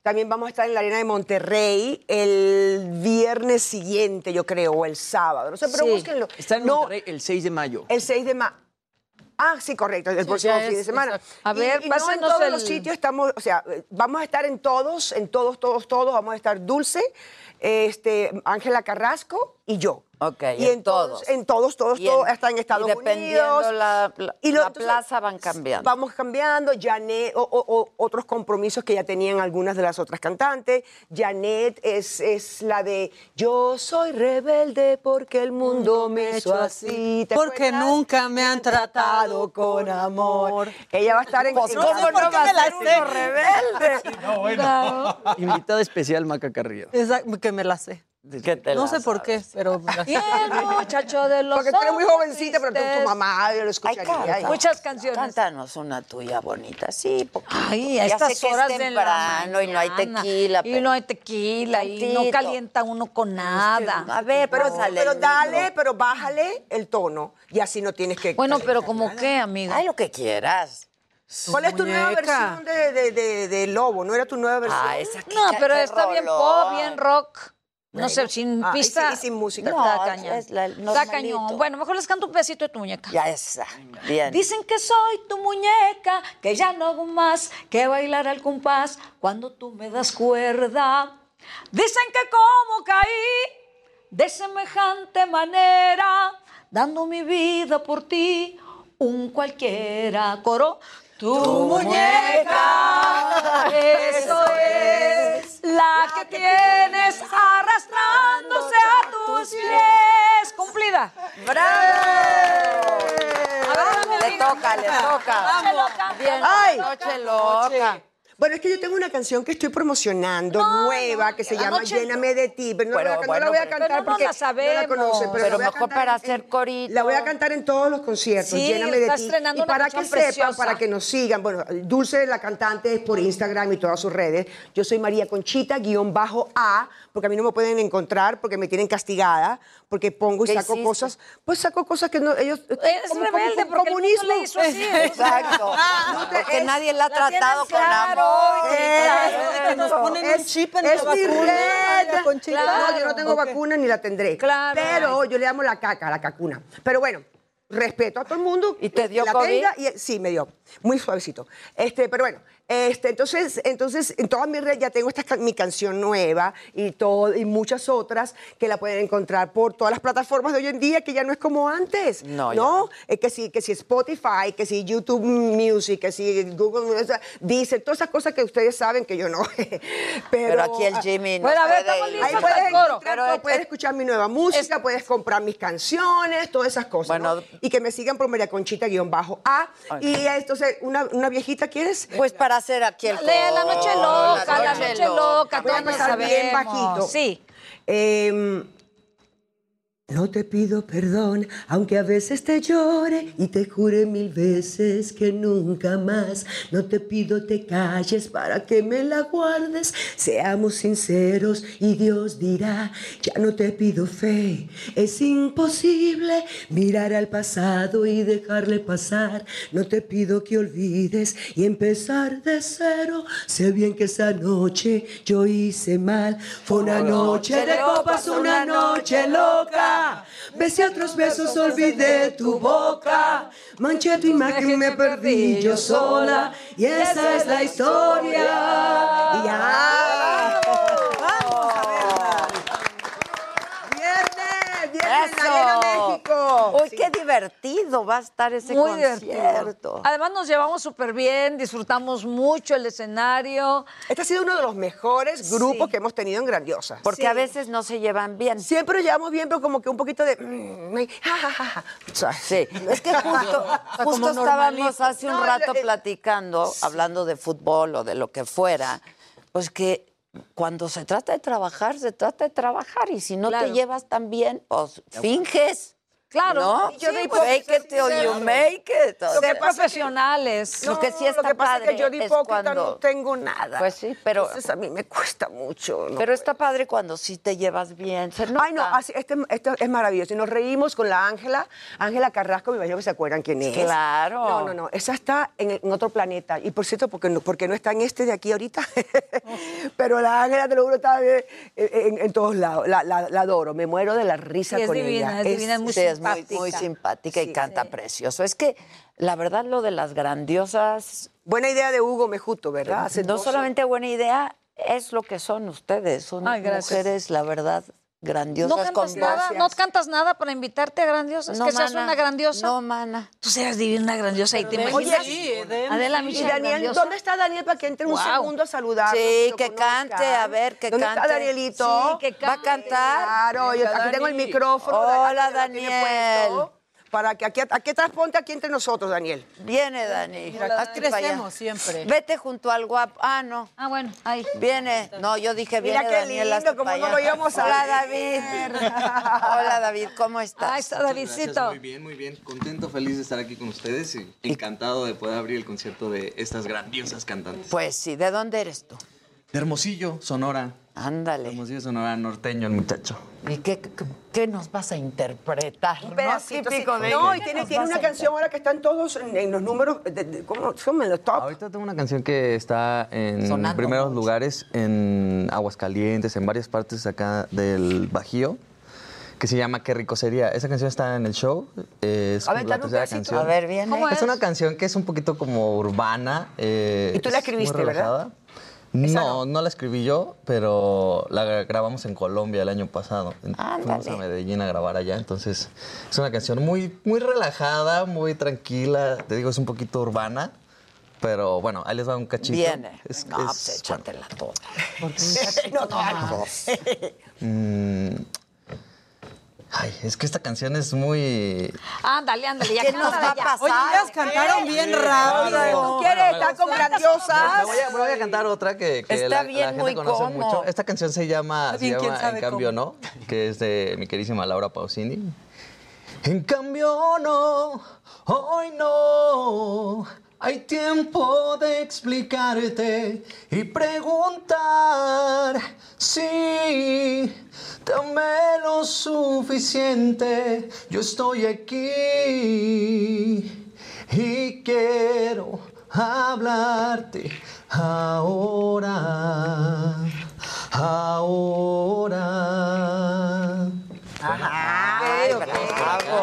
También vamos a estar en la arena de Monterrey el viernes siguiente, yo creo, o el sábado. No sé, pero Sí. búsquenlo. Está en No, Monterrey el 6 de mayo. El 6 de mayo. Ah, sí, correcto, el Sí, próximo fin de semana. exacto. A ver, y, no en todos el- los sitios estamos, o sea, vamos a estar en todos, en todos, todos, todos, vamos a estar Dulce, este, Ángela Carrasco y yo. Ok, y en en todos, en todos, todos, en- todos, hasta en Estados y dependiendo Unidos. la, la- Y lo- la entonces, plaza van cambiando. Vamos cambiando. Janet, o, o- o otros compromisos que ya tenían algunas de las otras cantantes. Janet es, es la de Yo soy rebelde porque el mundo me hizo así. ¿Te Porque acuerdas? nunca me han tratado con amor. Ella va a estar en. Pues, en- ¿cómo no va a ser uno rebelde? *laughs* No, bueno. Invitado especial, Maca Carrillo. Exacto, que me la sé. No sé por qué, pero *laughs* el muchacho de los Porque tú eres muy jovencita, pero tu, mamá yo lo escucharía. Muchas canciones. Cántanos una tuya bonita, sí. Ay, a estas sé que horas de la temprano y no hay tequila. Y no hay tequila y no calienta uno con nada. A ver, Pero, pero dale, pero bájale el tono y así no tienes que. Bueno, pero como qué, amiga. Ay, lo que quieras. ¿Cuál es tu nueva versión de, de, de- de Lobo? ¿No era tu nueva versión? Ah, esa que No, pero está bien pop, bien rock. No sé, sin Ah, pista. y sin música. No, Está cañón. es la- cañón. Bueno, mejor les canto un pedacito de tu muñeca. Ya está. Bien. Dicen que soy tu muñeca, que ya no hago más que bailar al compás cuando tú me das cuerda. Dicen que como caí de semejante manera, dando mi vida por ti, un cualquiera coro. Tu, muñeca, eso es la que tienes arrastrándose a tus pies. Cumplida. ¡Bravo! Le toca, le toca. Noche loca. Bien, Ay. noche loca. Bueno, es que yo tengo una canción que estoy promocionando, nueva, que se la llama noche- Lléname de ti, pero no, Bueno, la, voy a- no bueno, la voy a cantar pero no porque la sabemos. conocen, pero, Pero la voy a mejor cantar para en- hacer corito. La voy a cantar en todos los conciertos, Sí, Lléname de ti. estrenando y una para que canción sepan, preciosa. para que nos sigan, bueno, Dulce, la cantante, es por Instagram y todas sus redes. Yo soy María Conchita, guion bajo A, porque a mí no me pueden encontrar porque me tienen castigada, porque pongo y ¿Qué saco hiciste? cosas, pues saco cosas que no, ellos... Eres como- como- rebelde como porque el mundo comunismo. le hizo así. *laughs* Exacto. *laughs* Porque es- nadie la ha la tratado con claro. amor. Eh, que nos ponen un chip en es la mi vacuna, red. María Conchita. No, yo no tengo Ok. vacuna ni la tendré. Claro. Pero yo le llamo la caca, la cacuna. Pero bueno, respeto a todo el mundo. ¿Y te dio la COVID? tenga y- sí, me dio. Muy suavecito. Este, pero bueno, este, entonces, entonces en todas mis redes ya tengo esta, mi canción nueva y, todo, y muchas otras que la pueden encontrar por todas las plataformas de hoy en día, que ya no es como antes. No, ya ¿no? Es que sí, que si Spotify, que si YouTube Music, que si Google, o sea, dice todas esas cosas que ustedes saben que yo no. *laughs* Pero, Pero aquí el Jimmy no Bueno, a ver, estamos listos Ahí puedes, el coro. encontrar Pero todo, es- puedes escuchar mi nueva música, puedes comprar mis canciones, todas esas cosas. Bueno. ¿no? Y que me sigan por María Conchita guion bajo A. Y entonces, una, una viejita, ¿quieres? Pues para hacer aquí el Le- la noche loca, la noche loca, Voy a empezar bien bajito. Sí. Em, no te pido perdón, aunque a veces te llore y te jure mil veces que nunca más. No te pido te calles para que me la guardes. Seamos sinceros y Dios dirá, ya no te pido fe. Es imposible mirar al pasado y dejarle pasar. No te pido que olvides y empezar de cero. Sé bien que esa noche yo hice mal. Fue una noche de copas, una noche loca. Besé otros besos, olvidé tu boca. Manché tu imagen, me perdí yo sola. Y esa es la historia. Ya. Vamos a verla. Viernes, viernes en la Arena Uy, qué divertido va a estar ese Muy concierto. divertido. Además nos llevamos súper bien, disfrutamos mucho el escenario. Este ha sido uno de los mejores grupos Sí. que hemos tenido en Grandiosa. Porque a veces no se llevan bien. Siempre nos llevamos bien, pero como que un poquito de... mm, sea, Sí, es que justo, *laughs* justo estábamos hace un No, rato eh, platicando, hablando de fútbol o de lo que fuera, pues que cuando se trata de trabajar, se trata de trabajar y si no Claro. te llevas tan bien, pues finges. Claro. ¿No? Yo Sí, de pues, make it till you make it. o Ser profesionales. Lo que sí está lo que pasa padre es que yo de es hipócrita cuando- no tengo nada. Pues sí, pero- Entonces a mí me cuesta mucho. ¿no? Pero está padre cuando sí te llevas bien. Se Ay, no, así- este, este es maravilloso. Y nos reímos con la Ángela, Ángela Carrasco, me imagino que se acuerdan quién es. Claro. No, no, no, esa está en, en otro planeta. Y por cierto, porque no, porque no está en este de aquí ahorita. *laughs* Pero la Ángela, te lo juro, está eh, en, en todos lados. La, la- la adoro, me muero de la risa Sí, es con divina, ella. es divina, es es es muy, muy simpática y canta precioso. Es que, la verdad, lo de las grandiosas... Buena idea de Hugo Mejuto, ¿verdad? Hace no solamente buena idea, es lo que son ustedes. Son Ay, mujeres, la verdad, grandiosas ¿No cantas, con nada. ¿No cantas nada para invitarte a grandiosas? No, ¿Que seas mana. una grandiosa? No, mana. Tú seas divina, una grandiosa y te Oye, imaginas. sí, Adela y Daniel, grandiosa. ¿dónde está Daniel para que entre un segundo a saludar? Sí, que cante, a ver, que ¿Dónde cante. está Danielito? Sí, que ¿Va a cantar? Claro, yo aquí tengo el micrófono. Hola, Daniel. Para que aquí, aquí atrás, ponte aquí entre nosotros, Daniel. Viene, Dani. Mira, aquí crecemos siempre. Vete junto al guapo. Ah, no. Ah, bueno, ahí. Viene. No, yo dije, Mira viene qué Daniel. lindo, como no lo íbamos a Hola. David. *laughs* *laughs* Hola, David, ¿cómo estás? Ahí está Davidcito. Muy bien, muy bien. Contento, feliz de estar aquí con ustedes y encantado de poder abrir el concierto de estas grandiosas cantantes. Pues sí, ¿de dónde eres tú? De Hermosillo, Sonora. Ándale. Hermosillo, Sonora, norteño el muchacho. ¿Y qué, qué, qué nos vas a interpretar? Un ¿no? Típico sí. de No, y tiene, ¿Qué tiene una canción ahora que están todos en, en los números, de, de- ¿cómo son? En los top. Ahorita tengo una canción que está en Sonando primeros lugares en Aguascalientes, en varias partes acá del Bajío, que se llama Qué rico sería. Esa canción está en el show. Es A ver, la un tercera canción. A ver. ¿Cómo Es es? una canción que es un poquito como urbana. eh, Y tú la es muy escribiste, ¿verdad? No, no, la escribí yo, pero la gra- grabamos en Colombia el año pasado. En- Fuimos a Medellín a grabar allá, entonces es una canción muy, muy relajada, muy tranquila. Te digo, es un poquito urbana, pero bueno, ahí les va un cachito. Viene. Es- no, es- pues échatela toda. *laughs* no, no, *laughs* ay, es que esta canción es muy... Ándale, ándale, ya ¿Qué nos va a pasar? Oye, ellas cantaron bien rápido. ¿Tú quieres estar con grandiosas? Voy, a, me voy a cantar otra que, que Está la, bien, la gente muy conoce mucho. Esta canción se llama, se En cambio cómo. no, que es de mi queridísima Laura Pausini. En cambio no, hoy no. Hay tiempo de explicarte y preguntar si dame lo suficiente. Yo estoy aquí y quiero hablarte ahora, ahora. Ay, bravo.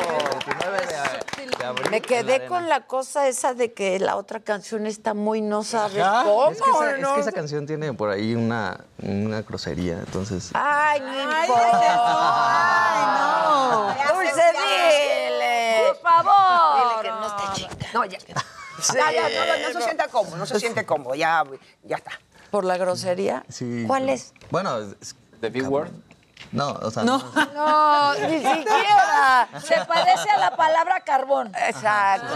Me quedé con la cosa esa de que la otra canción está muy no sabes cómo, Es que, esa, es ¿no? que esa canción tiene por ahí una, una grosería, entonces... Ay, no importa. Ay, no. Dulce, dile. Por favor. Dile que no esté chica. No, ya. Ya, ya, no, no, no se sienta cómodo, no se siente cómodo, ya, ya está. ¿Por la grosería? Sí. ¿Cuál es? Bueno, es- ¿The Big Word? No, o sea... No. No, ni siquiera. Se parece a la palabra carbón. Exacto.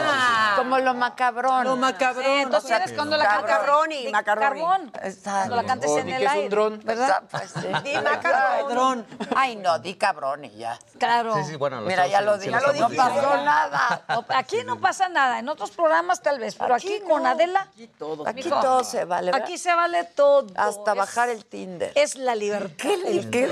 Como lo macabrón. Lo macabrón. Sí, entonces eres cuando la cantas. Macarroni, di macaroni. Carbón. Exacto. Cuando la cantes O en el es un aire. dron. ¿Verdad? Pues sí. Di macaroni. Ay, no, di cabrón y ya. Claro. Sí, sí, bueno, Mira, ya lo dije. No pasó nada. Aquí no pasa nada. En otros programas tal vez, pero aquí, con Adela. Aquí mijo, todo se vale. ¿verdad? Aquí se vale todo. Hasta Es- bajar el Tinder. Es la libertad. Qué, qué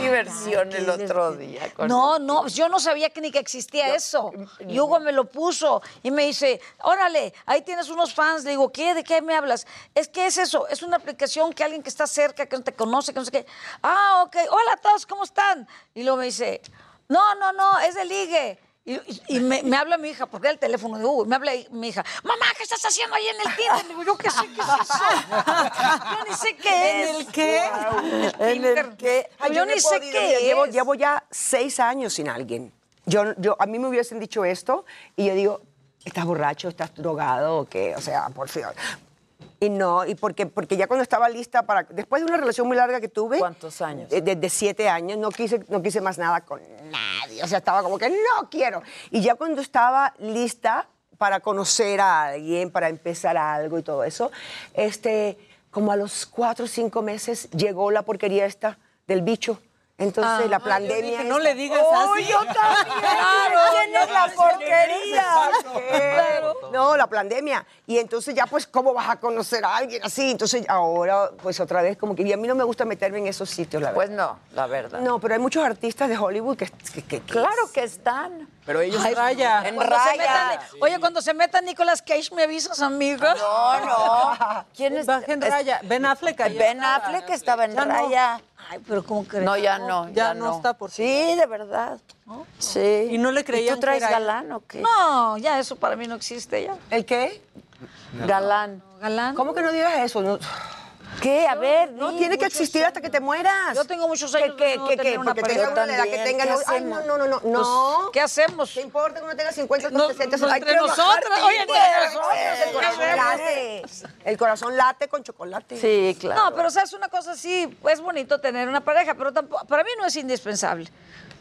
diversión el otro día. con No, no, yo no sabía que ni que existía eso. Y Hugo me lo puso y me dice, órale, ahí tienes unos fans. Le digo, ¿qué? ¿De qué me hablas? Es que es eso, es una aplicación que alguien que está cerca, que no te conoce, que no sé qué. Ah, ok, hola a todos, ¿cómo están? Y luego me dice, no, no, no, es de ligue. Y, y- y me, me habla mi hija, porque era el teléfono de Hugo, y me habla mi hija, mamá, ¿qué estás haciendo ahí en el Tinder? Digo, yo qué sé qué es eso. Yo ni sé qué es. ¿En el qué? ¿En el qué? Ay, yo ni sé qué Llevo, llevo ya seis años sin alguien. Yo, yo, a mí me hubiesen dicho esto y yo digo, ¿estás borracho? ¿Estás drogado? ¿O qué? O sea, por fin. Y no, y porque, porque ya cuando estaba lista para... Después de una relación muy larga que tuve... ¿Cuántos años? De, de- de siete años, no quise, no quise más nada con nadie. O sea, estaba como que no quiero. Y ya cuando estaba lista para conocer a alguien, para empezar algo y todo eso, este, como a los cuatro o cinco meses llegó la porquería esta del bicho. Entonces, Ah, la yo pandemia... no le digas ¡Oh, así! yo también! *laughs* ¿Quién no, es la no, porquería? No, la pandemia. Y entonces ya, pues, ¿cómo vas a conocer a alguien así? Entonces, ahora, pues, otra vez, como que... Y a mí no me gusta meterme en esos sitios, la verdad. Pues no, la verdad. No, pero hay muchos artistas de Hollywood que... que- Claro que están. Pero ellos. Ay, raya. En Cuando se raya. Oye, cuando se meta Nicolas Cage, ¿me avisas, amiga? No, no. *laughs* ¿Quién es? Baja en es- raya. Ben Affleck Ben estaba. Affleck estaba en Ya no. raya. Ay, pero ¿cómo crees? No, ya no. Ya no está por Sí, de verdad. Sí. Y no le creían tú que traes era él. galán o qué? No, ya eso para mí no existe ya. ¿El qué? Galán. Galán. ¿Cómo que no digas eso? No, ¿Qué? A ver, no di, tiene que existir hasta que te mueras. Yo tengo muchos años una edad que También, tenga... ¿qué No, ay, no, no, no, no. no. ¿Qué hacemos? ¿Qué importa que uno tenga 50 No, o 60? no, Hay entre que nosotras, oye, entre nosotras, El ¿qué corazón late. El corazón late con chocolate. Sí, claro. No, pero sabes una cosa sí, es bonito tener una pareja, pero tampoco, para mí no es indispensable.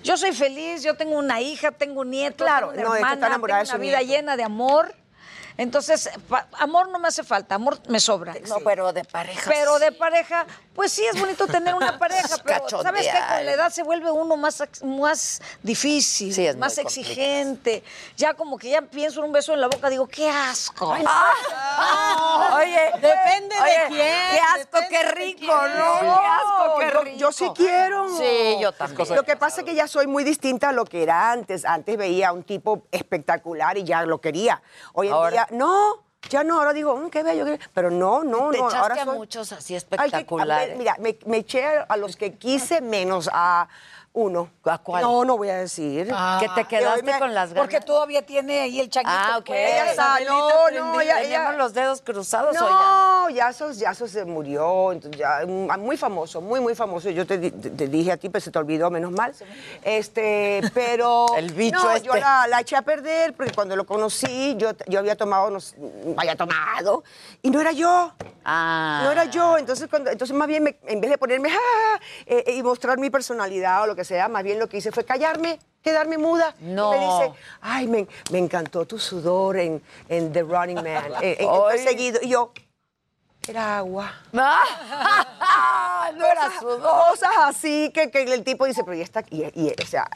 Yo soy feliz, yo tengo una hija, tengo un nieto, Claro, tengo una que hermana, tengo una vida nieto. llena de amor. Entonces, amor no me hace falta, amor me sobra. No, pero de pareja. Pero de pareja, pues sí es bonito tener una *laughs* pareja, pero ¿sabes qué? Cachondear. Con la edad se vuelve uno más, más difícil, Sí, es muy más complicado. exigente. Ya como que ya pienso en un beso en la boca, digo, qué asco. Ah, Oye, Depende de quién, Qué asco, qué rico. ¿no? Qué asco, qué yo, rico. yo sí quiero. Sí, yo también. Lo que pasa es que ya soy muy distinta a lo que era antes. Antes veía a un tipo espectacular y ya lo quería. Hoy en Ahora- día, no, ya no. Ahora digo, "Mm, qué bello. qué-". Pero no, no, Te no. Ahora a soy... muchos así Ay, que- a espectaculares. mira, me, me eché a los que quise menos a uno. ¿A cuál? No, no voy a decir. que te quedaste con las ganas. Porque todavía tiene ahí el changuito. Ah, ok. pues. Ella está, no, no, ya, ¿Teníamos los dedos cruzados o ya? No, Yasos, Yasos se murió, entonces ya, mm, muy famoso, muy, muy famoso. Yo te, di- te- te dije a ti, pero se te olvidó, menos mal. Este, pero... *laughs* El bicho no, este. yo la, la eché a perder, porque cuando lo conocí, yo, yo había tomado, no había tomado, y no era yo. Ah. No era yo, entonces, cuando, entonces más bien, me- en vez de ponerme "Ah", eh, eh, y mostrar mi personalidad o lo que sea, más bien lo que hice fue callarme, quedarme muda. No. Y me dice, ay, me, me encantó tu sudor en, en The Running Man, en, en Ay. Perseguido. Y yo, era agua. *laughs* no era sudor. Cosas así que, que el tipo dice, pero ya está. Y, o sea,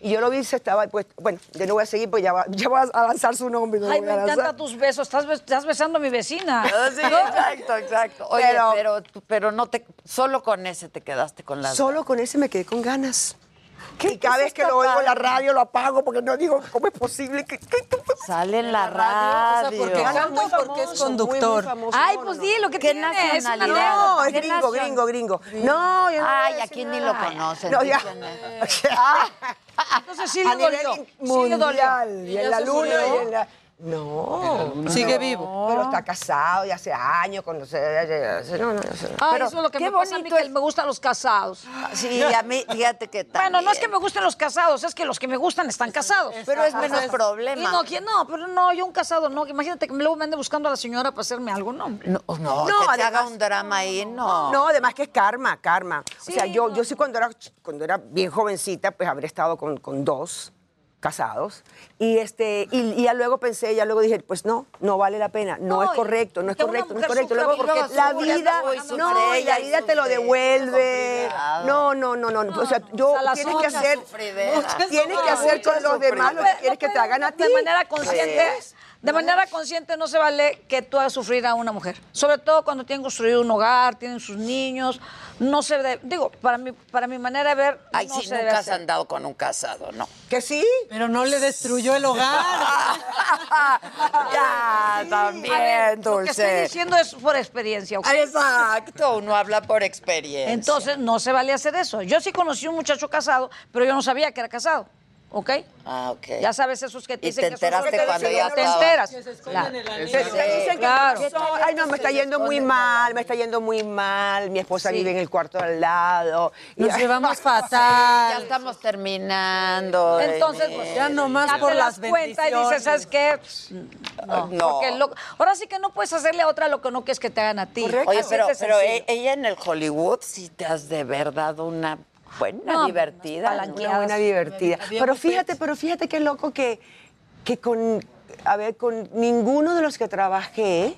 y yo lo vi, se estaba, pues, bueno, yo no voy a seguir, pues ya va, ya va a lanzar su nombre. no Ay, me voy encantan tus besos. Estás, estás besando a mi vecina. Ah, Sí, exacto, exacto. Oye, Pero- pero, pero, no te, solo con ese te quedaste con las Solo con ese me quedé con ganas. Y cada vez que lo oigo en la radio lo apago porque no digo, ¿cómo es posible que, Sale en la O sea, radio. porque canta muy porque es conductor. muy, muy famoso. Ay, pues di lo que ¿Qué tiene. Nacionalidad? No, es ¿Qué gringo, nación? gringo, gringo. No, yo no Ay, aquí ni lo conocen. No, ¿tú ya. quién es? *laughs* *laughs* Entonces sí le dolió. nivel Sí le dolió. mundial. Y ¿Y en la luna y en la... No. Sigue vivo. Pero está casado y hace años. No, no, no. Ay, Pero eso es lo que me pasa a mí, bonito que es- me gustan los casados. Sí, a mí, fíjate que Bueno, no es que también. me gusten los casados, es que los que me gustan están casados. Pero es menos Y problema. no, ¿quién no? Pero no, yo un casado no. Imagínate que luego me ande buscando a la señora para hacerme algo, no. hombre. No, no, No, que te además- haga un drama ahí, no. No, además que es karma, karma. Sí, o sea, yo, no. yo sí cuando era, cuando era bien jovencita, pues habré estado con, con dos casados. Y, este, y, y ya luego pensé, ya luego dije, pues no, no vale la pena, no, No, es correcto, no es correcto, no es correcto. Luego, porque la vida, no, la vida te lo devuelve. No, no, no, no. O sea, yo tienes que hacer, tienes que hacer con los demás lo que quieres que te hagan a ti. De manera consciente, Pues, de manera consciente no se vale que tú hagas sufrir a una mujer. Sobre todo cuando tienen construido un hogar, tienen sus niños. No se debe, digo, para mi, para mi manera de ver, Ay, no sí, se debe nunca has hacer. andado con un casado, ¿no? Que sí. Pero no le destruyó el hogar. *laughs* ya, también, A ver, Lo que estoy Dulce. diciendo es por experiencia. ¿ok? Exacto, uno habla por experiencia. Entonces, no se vale hacer eso. Yo sí conocí un muchacho casado, pero yo no sabía que era casado. ¿Ok? Ah, ok. Ya sabes esos que te Y dicen te que son enteraste cuando y ya te enteras. Que se esconden Claro. en la Te, nieve. te dicen que claro. no, ay no, me está yendo muy mal, me está yendo muy mal, mi esposa Sí. vive en el cuarto al lado. y- Nos llevamos *laughs* Ya fatal. estamos terminando. Entonces, pues, Ya nomás ya por te las cuenta y dices, ¿sabes qué? No, No. porque lo- ahora sí que no puedes hacerle a otra lo que no quieres que te hagan a ti. Oye, Así pero, de pero sencillo. e- ella en el Hollywood sí te has de verdad una buena No, divertida. Una buena divertida. Pero fíjate, pero fíjate qué loco que, que con, a ver, con ninguno de los que trabajé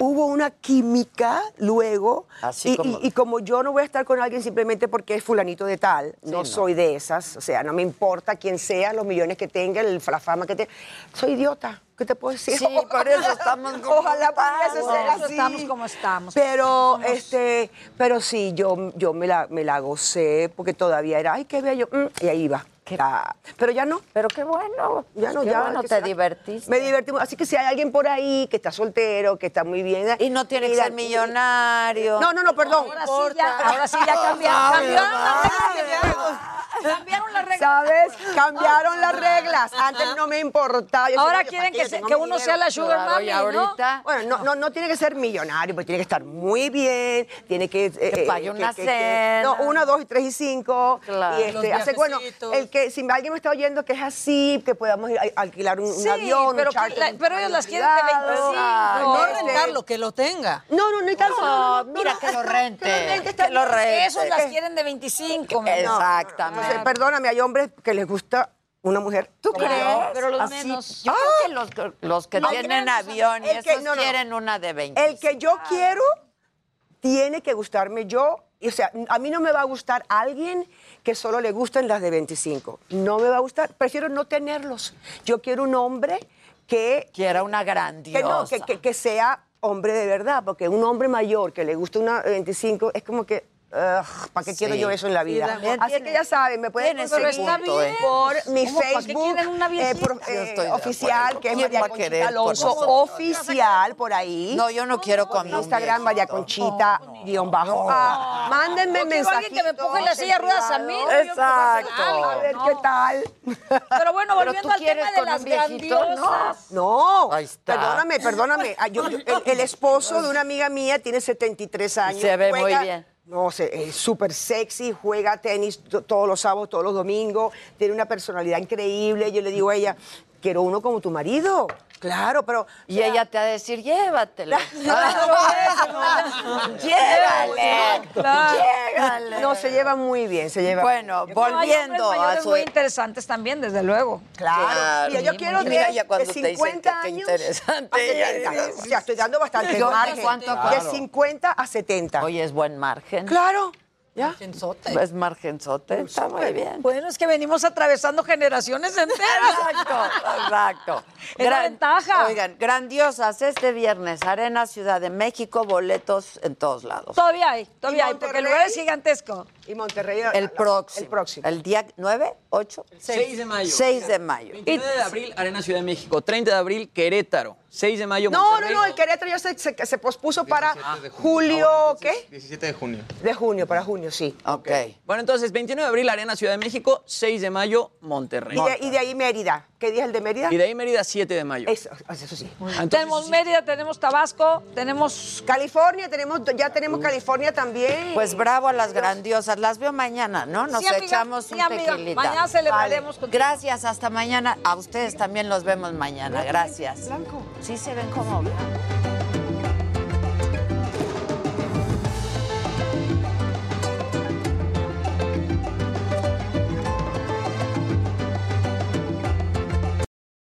hubo una química luego. Así y, como- y- y como yo no voy a estar con alguien simplemente porque es fulanito de tal, no, no. soy de esas, o sea, no me importa quién sea, los millones que tenga, el- la fama que tenga. Soy idiota. ¿Qué te puedo decir? Sí, por eso estamos *laughs* como Ojalá pudiese ser así. estamos como estamos. Pero, este, pero sí, yo, yo me, la, me la gocé porque todavía era, ay, qué bello, mm, y ahí iba. Ya, pero ya no. Pero qué bueno. Ya no, Qué ya. bueno, te sea- divertiste. Me divertí. mucho. Así que si hay alguien por ahí que está soltero, que está muy bien. Y no tiene que ser millonario. No, no, no, perdón. Ahora sí ya, ahora sí ya cambiaron. Cambiaron las reglas. Cambiaron las reglas. ¿Sabes? Cambiaron las reglas. Antes no me importaba. Yo Ahora quieren que se- uno dinero. sea la sugar Claro, mami, y ¿no? ahorita Bueno, no, no, no tiene que ser millonario, pero tiene que estar muy bien, tiene que... eh, pague eh, una que- que- que- cena. no, uno, dos, tres y cinco. Claro. Y este, hace, bueno, el que, si alguien me está oyendo que es así, que podamos ir a, alquilar un, avión, pero un que charter, la- un pero ellos las quieren de privado. 25. No Este, rentarlo, que lo tenga. No, no, no hay tanto. No, mira que lo rente. Que lo rente. Esos las quieren de 25. mi amor. Exactamente. Entonces, perdóname, hay hombres que les gusta una mujer. ¿Tú Claro, crees? pero los Así- menos. Yo creo que los, los que No, tienen avión y el que- esos no, no. quieren una de 20. El que yo quiero tiene que gustarme yo. Y, O sea, a mí no me va a gustar alguien que solo le gusten las de 25. No me va a gustar. Prefiero no tenerlos. Yo quiero un hombre que... Quiera una Que, no, grandiosa. que, que- que sea hombre de verdad. Porque un hombre mayor que le guste una 25 es como que... ¿Para qué quiero Sí. yo eso en la vida? Así tiene- que ya saben, me pueden ese punto, ¿eh? por mi ¿Cómo? ¿Para qué Facebook eh, por- eh, oficial, que es ¿Quién María va a Conchita Alonso, oficial por ahí. No, yo no quiero con Instagram, María. Conchita, guion bajo. Ah, mándenme alguien que me mensajitos empuje la silla de en ruedas a mí. Exacto. A ver qué tal. Pero bueno, volviendo al tema de las grandiosas. No, Ahí está. perdóname, perdóname. Ah, yo- yo- el, el esposo de una amiga mía tiene 73 años. Se ve muy bien. No sé, es súper sexy, juega tenis to- todos los sábados, todos los domingos, tiene una personalidad increíble. Yo le digo a ella, quiero uno como tu marido. Claro, pero... Y ella te va a decir, llévatelo. *laughs* Claro. *laughs* Claro. Llégale. No, se lleva muy bien, se lleva Bueno, volviendo a su... muy interesantes también, desde luego. Claro. Mira, yo quiero mira ya cuando de te dicen 50 que- que años interesante a ella 70. es. O sea, estoy dando bastante Yo, margen. ¿cuánto? De Claro. 50 a 70. Oye, es buen margen. Claro. ¿Ya? Es margenzote, está muy bien. Bueno, es que venimos atravesando generaciones enteras. Exacto, exacto. Es la ventaja. Oigan, grandiosas este viernes, Arena Ciudad de México, boletos en todos lados. Todavía hay, todavía ¿Y hay, porque el lugar es gigantesco. Y Monterrey. El la- próximo. El próximo. El día 9, 8, 6 de mayo. 6 de mayo. 29 de abril, Arena Ciudad de México. 30 de abril, Querétaro. 6 de mayo, No, no, Monterrey. no, el Querétaro ya se, se, se pospuso para 17 de junio. julio, ¿qué? 17 de junio. De junio, para junio, sí. Ok. Bueno, entonces, 29 de abril, Arena Ciudad de México. 6 de mayo, Monterrey. Y de, y de ahí Mérida. ¿Qué día es el de Mérida? Y de ahí Mérida, 7 de mayo. Eso, eso sí. Entonces, tenemos Mérida, tenemos Tabasco, tenemos... California, tenemos, ya tenemos California también. Pues bravo a las grandiosas. Las veo mañana, ¿no? Nos Sí, amiga, echamos sí, un amiga. tequilita. Mañana celebraremos contigo. Gracias, hasta mañana. A ustedes también los vemos mañana. Gracias. Sí se ven como blanco.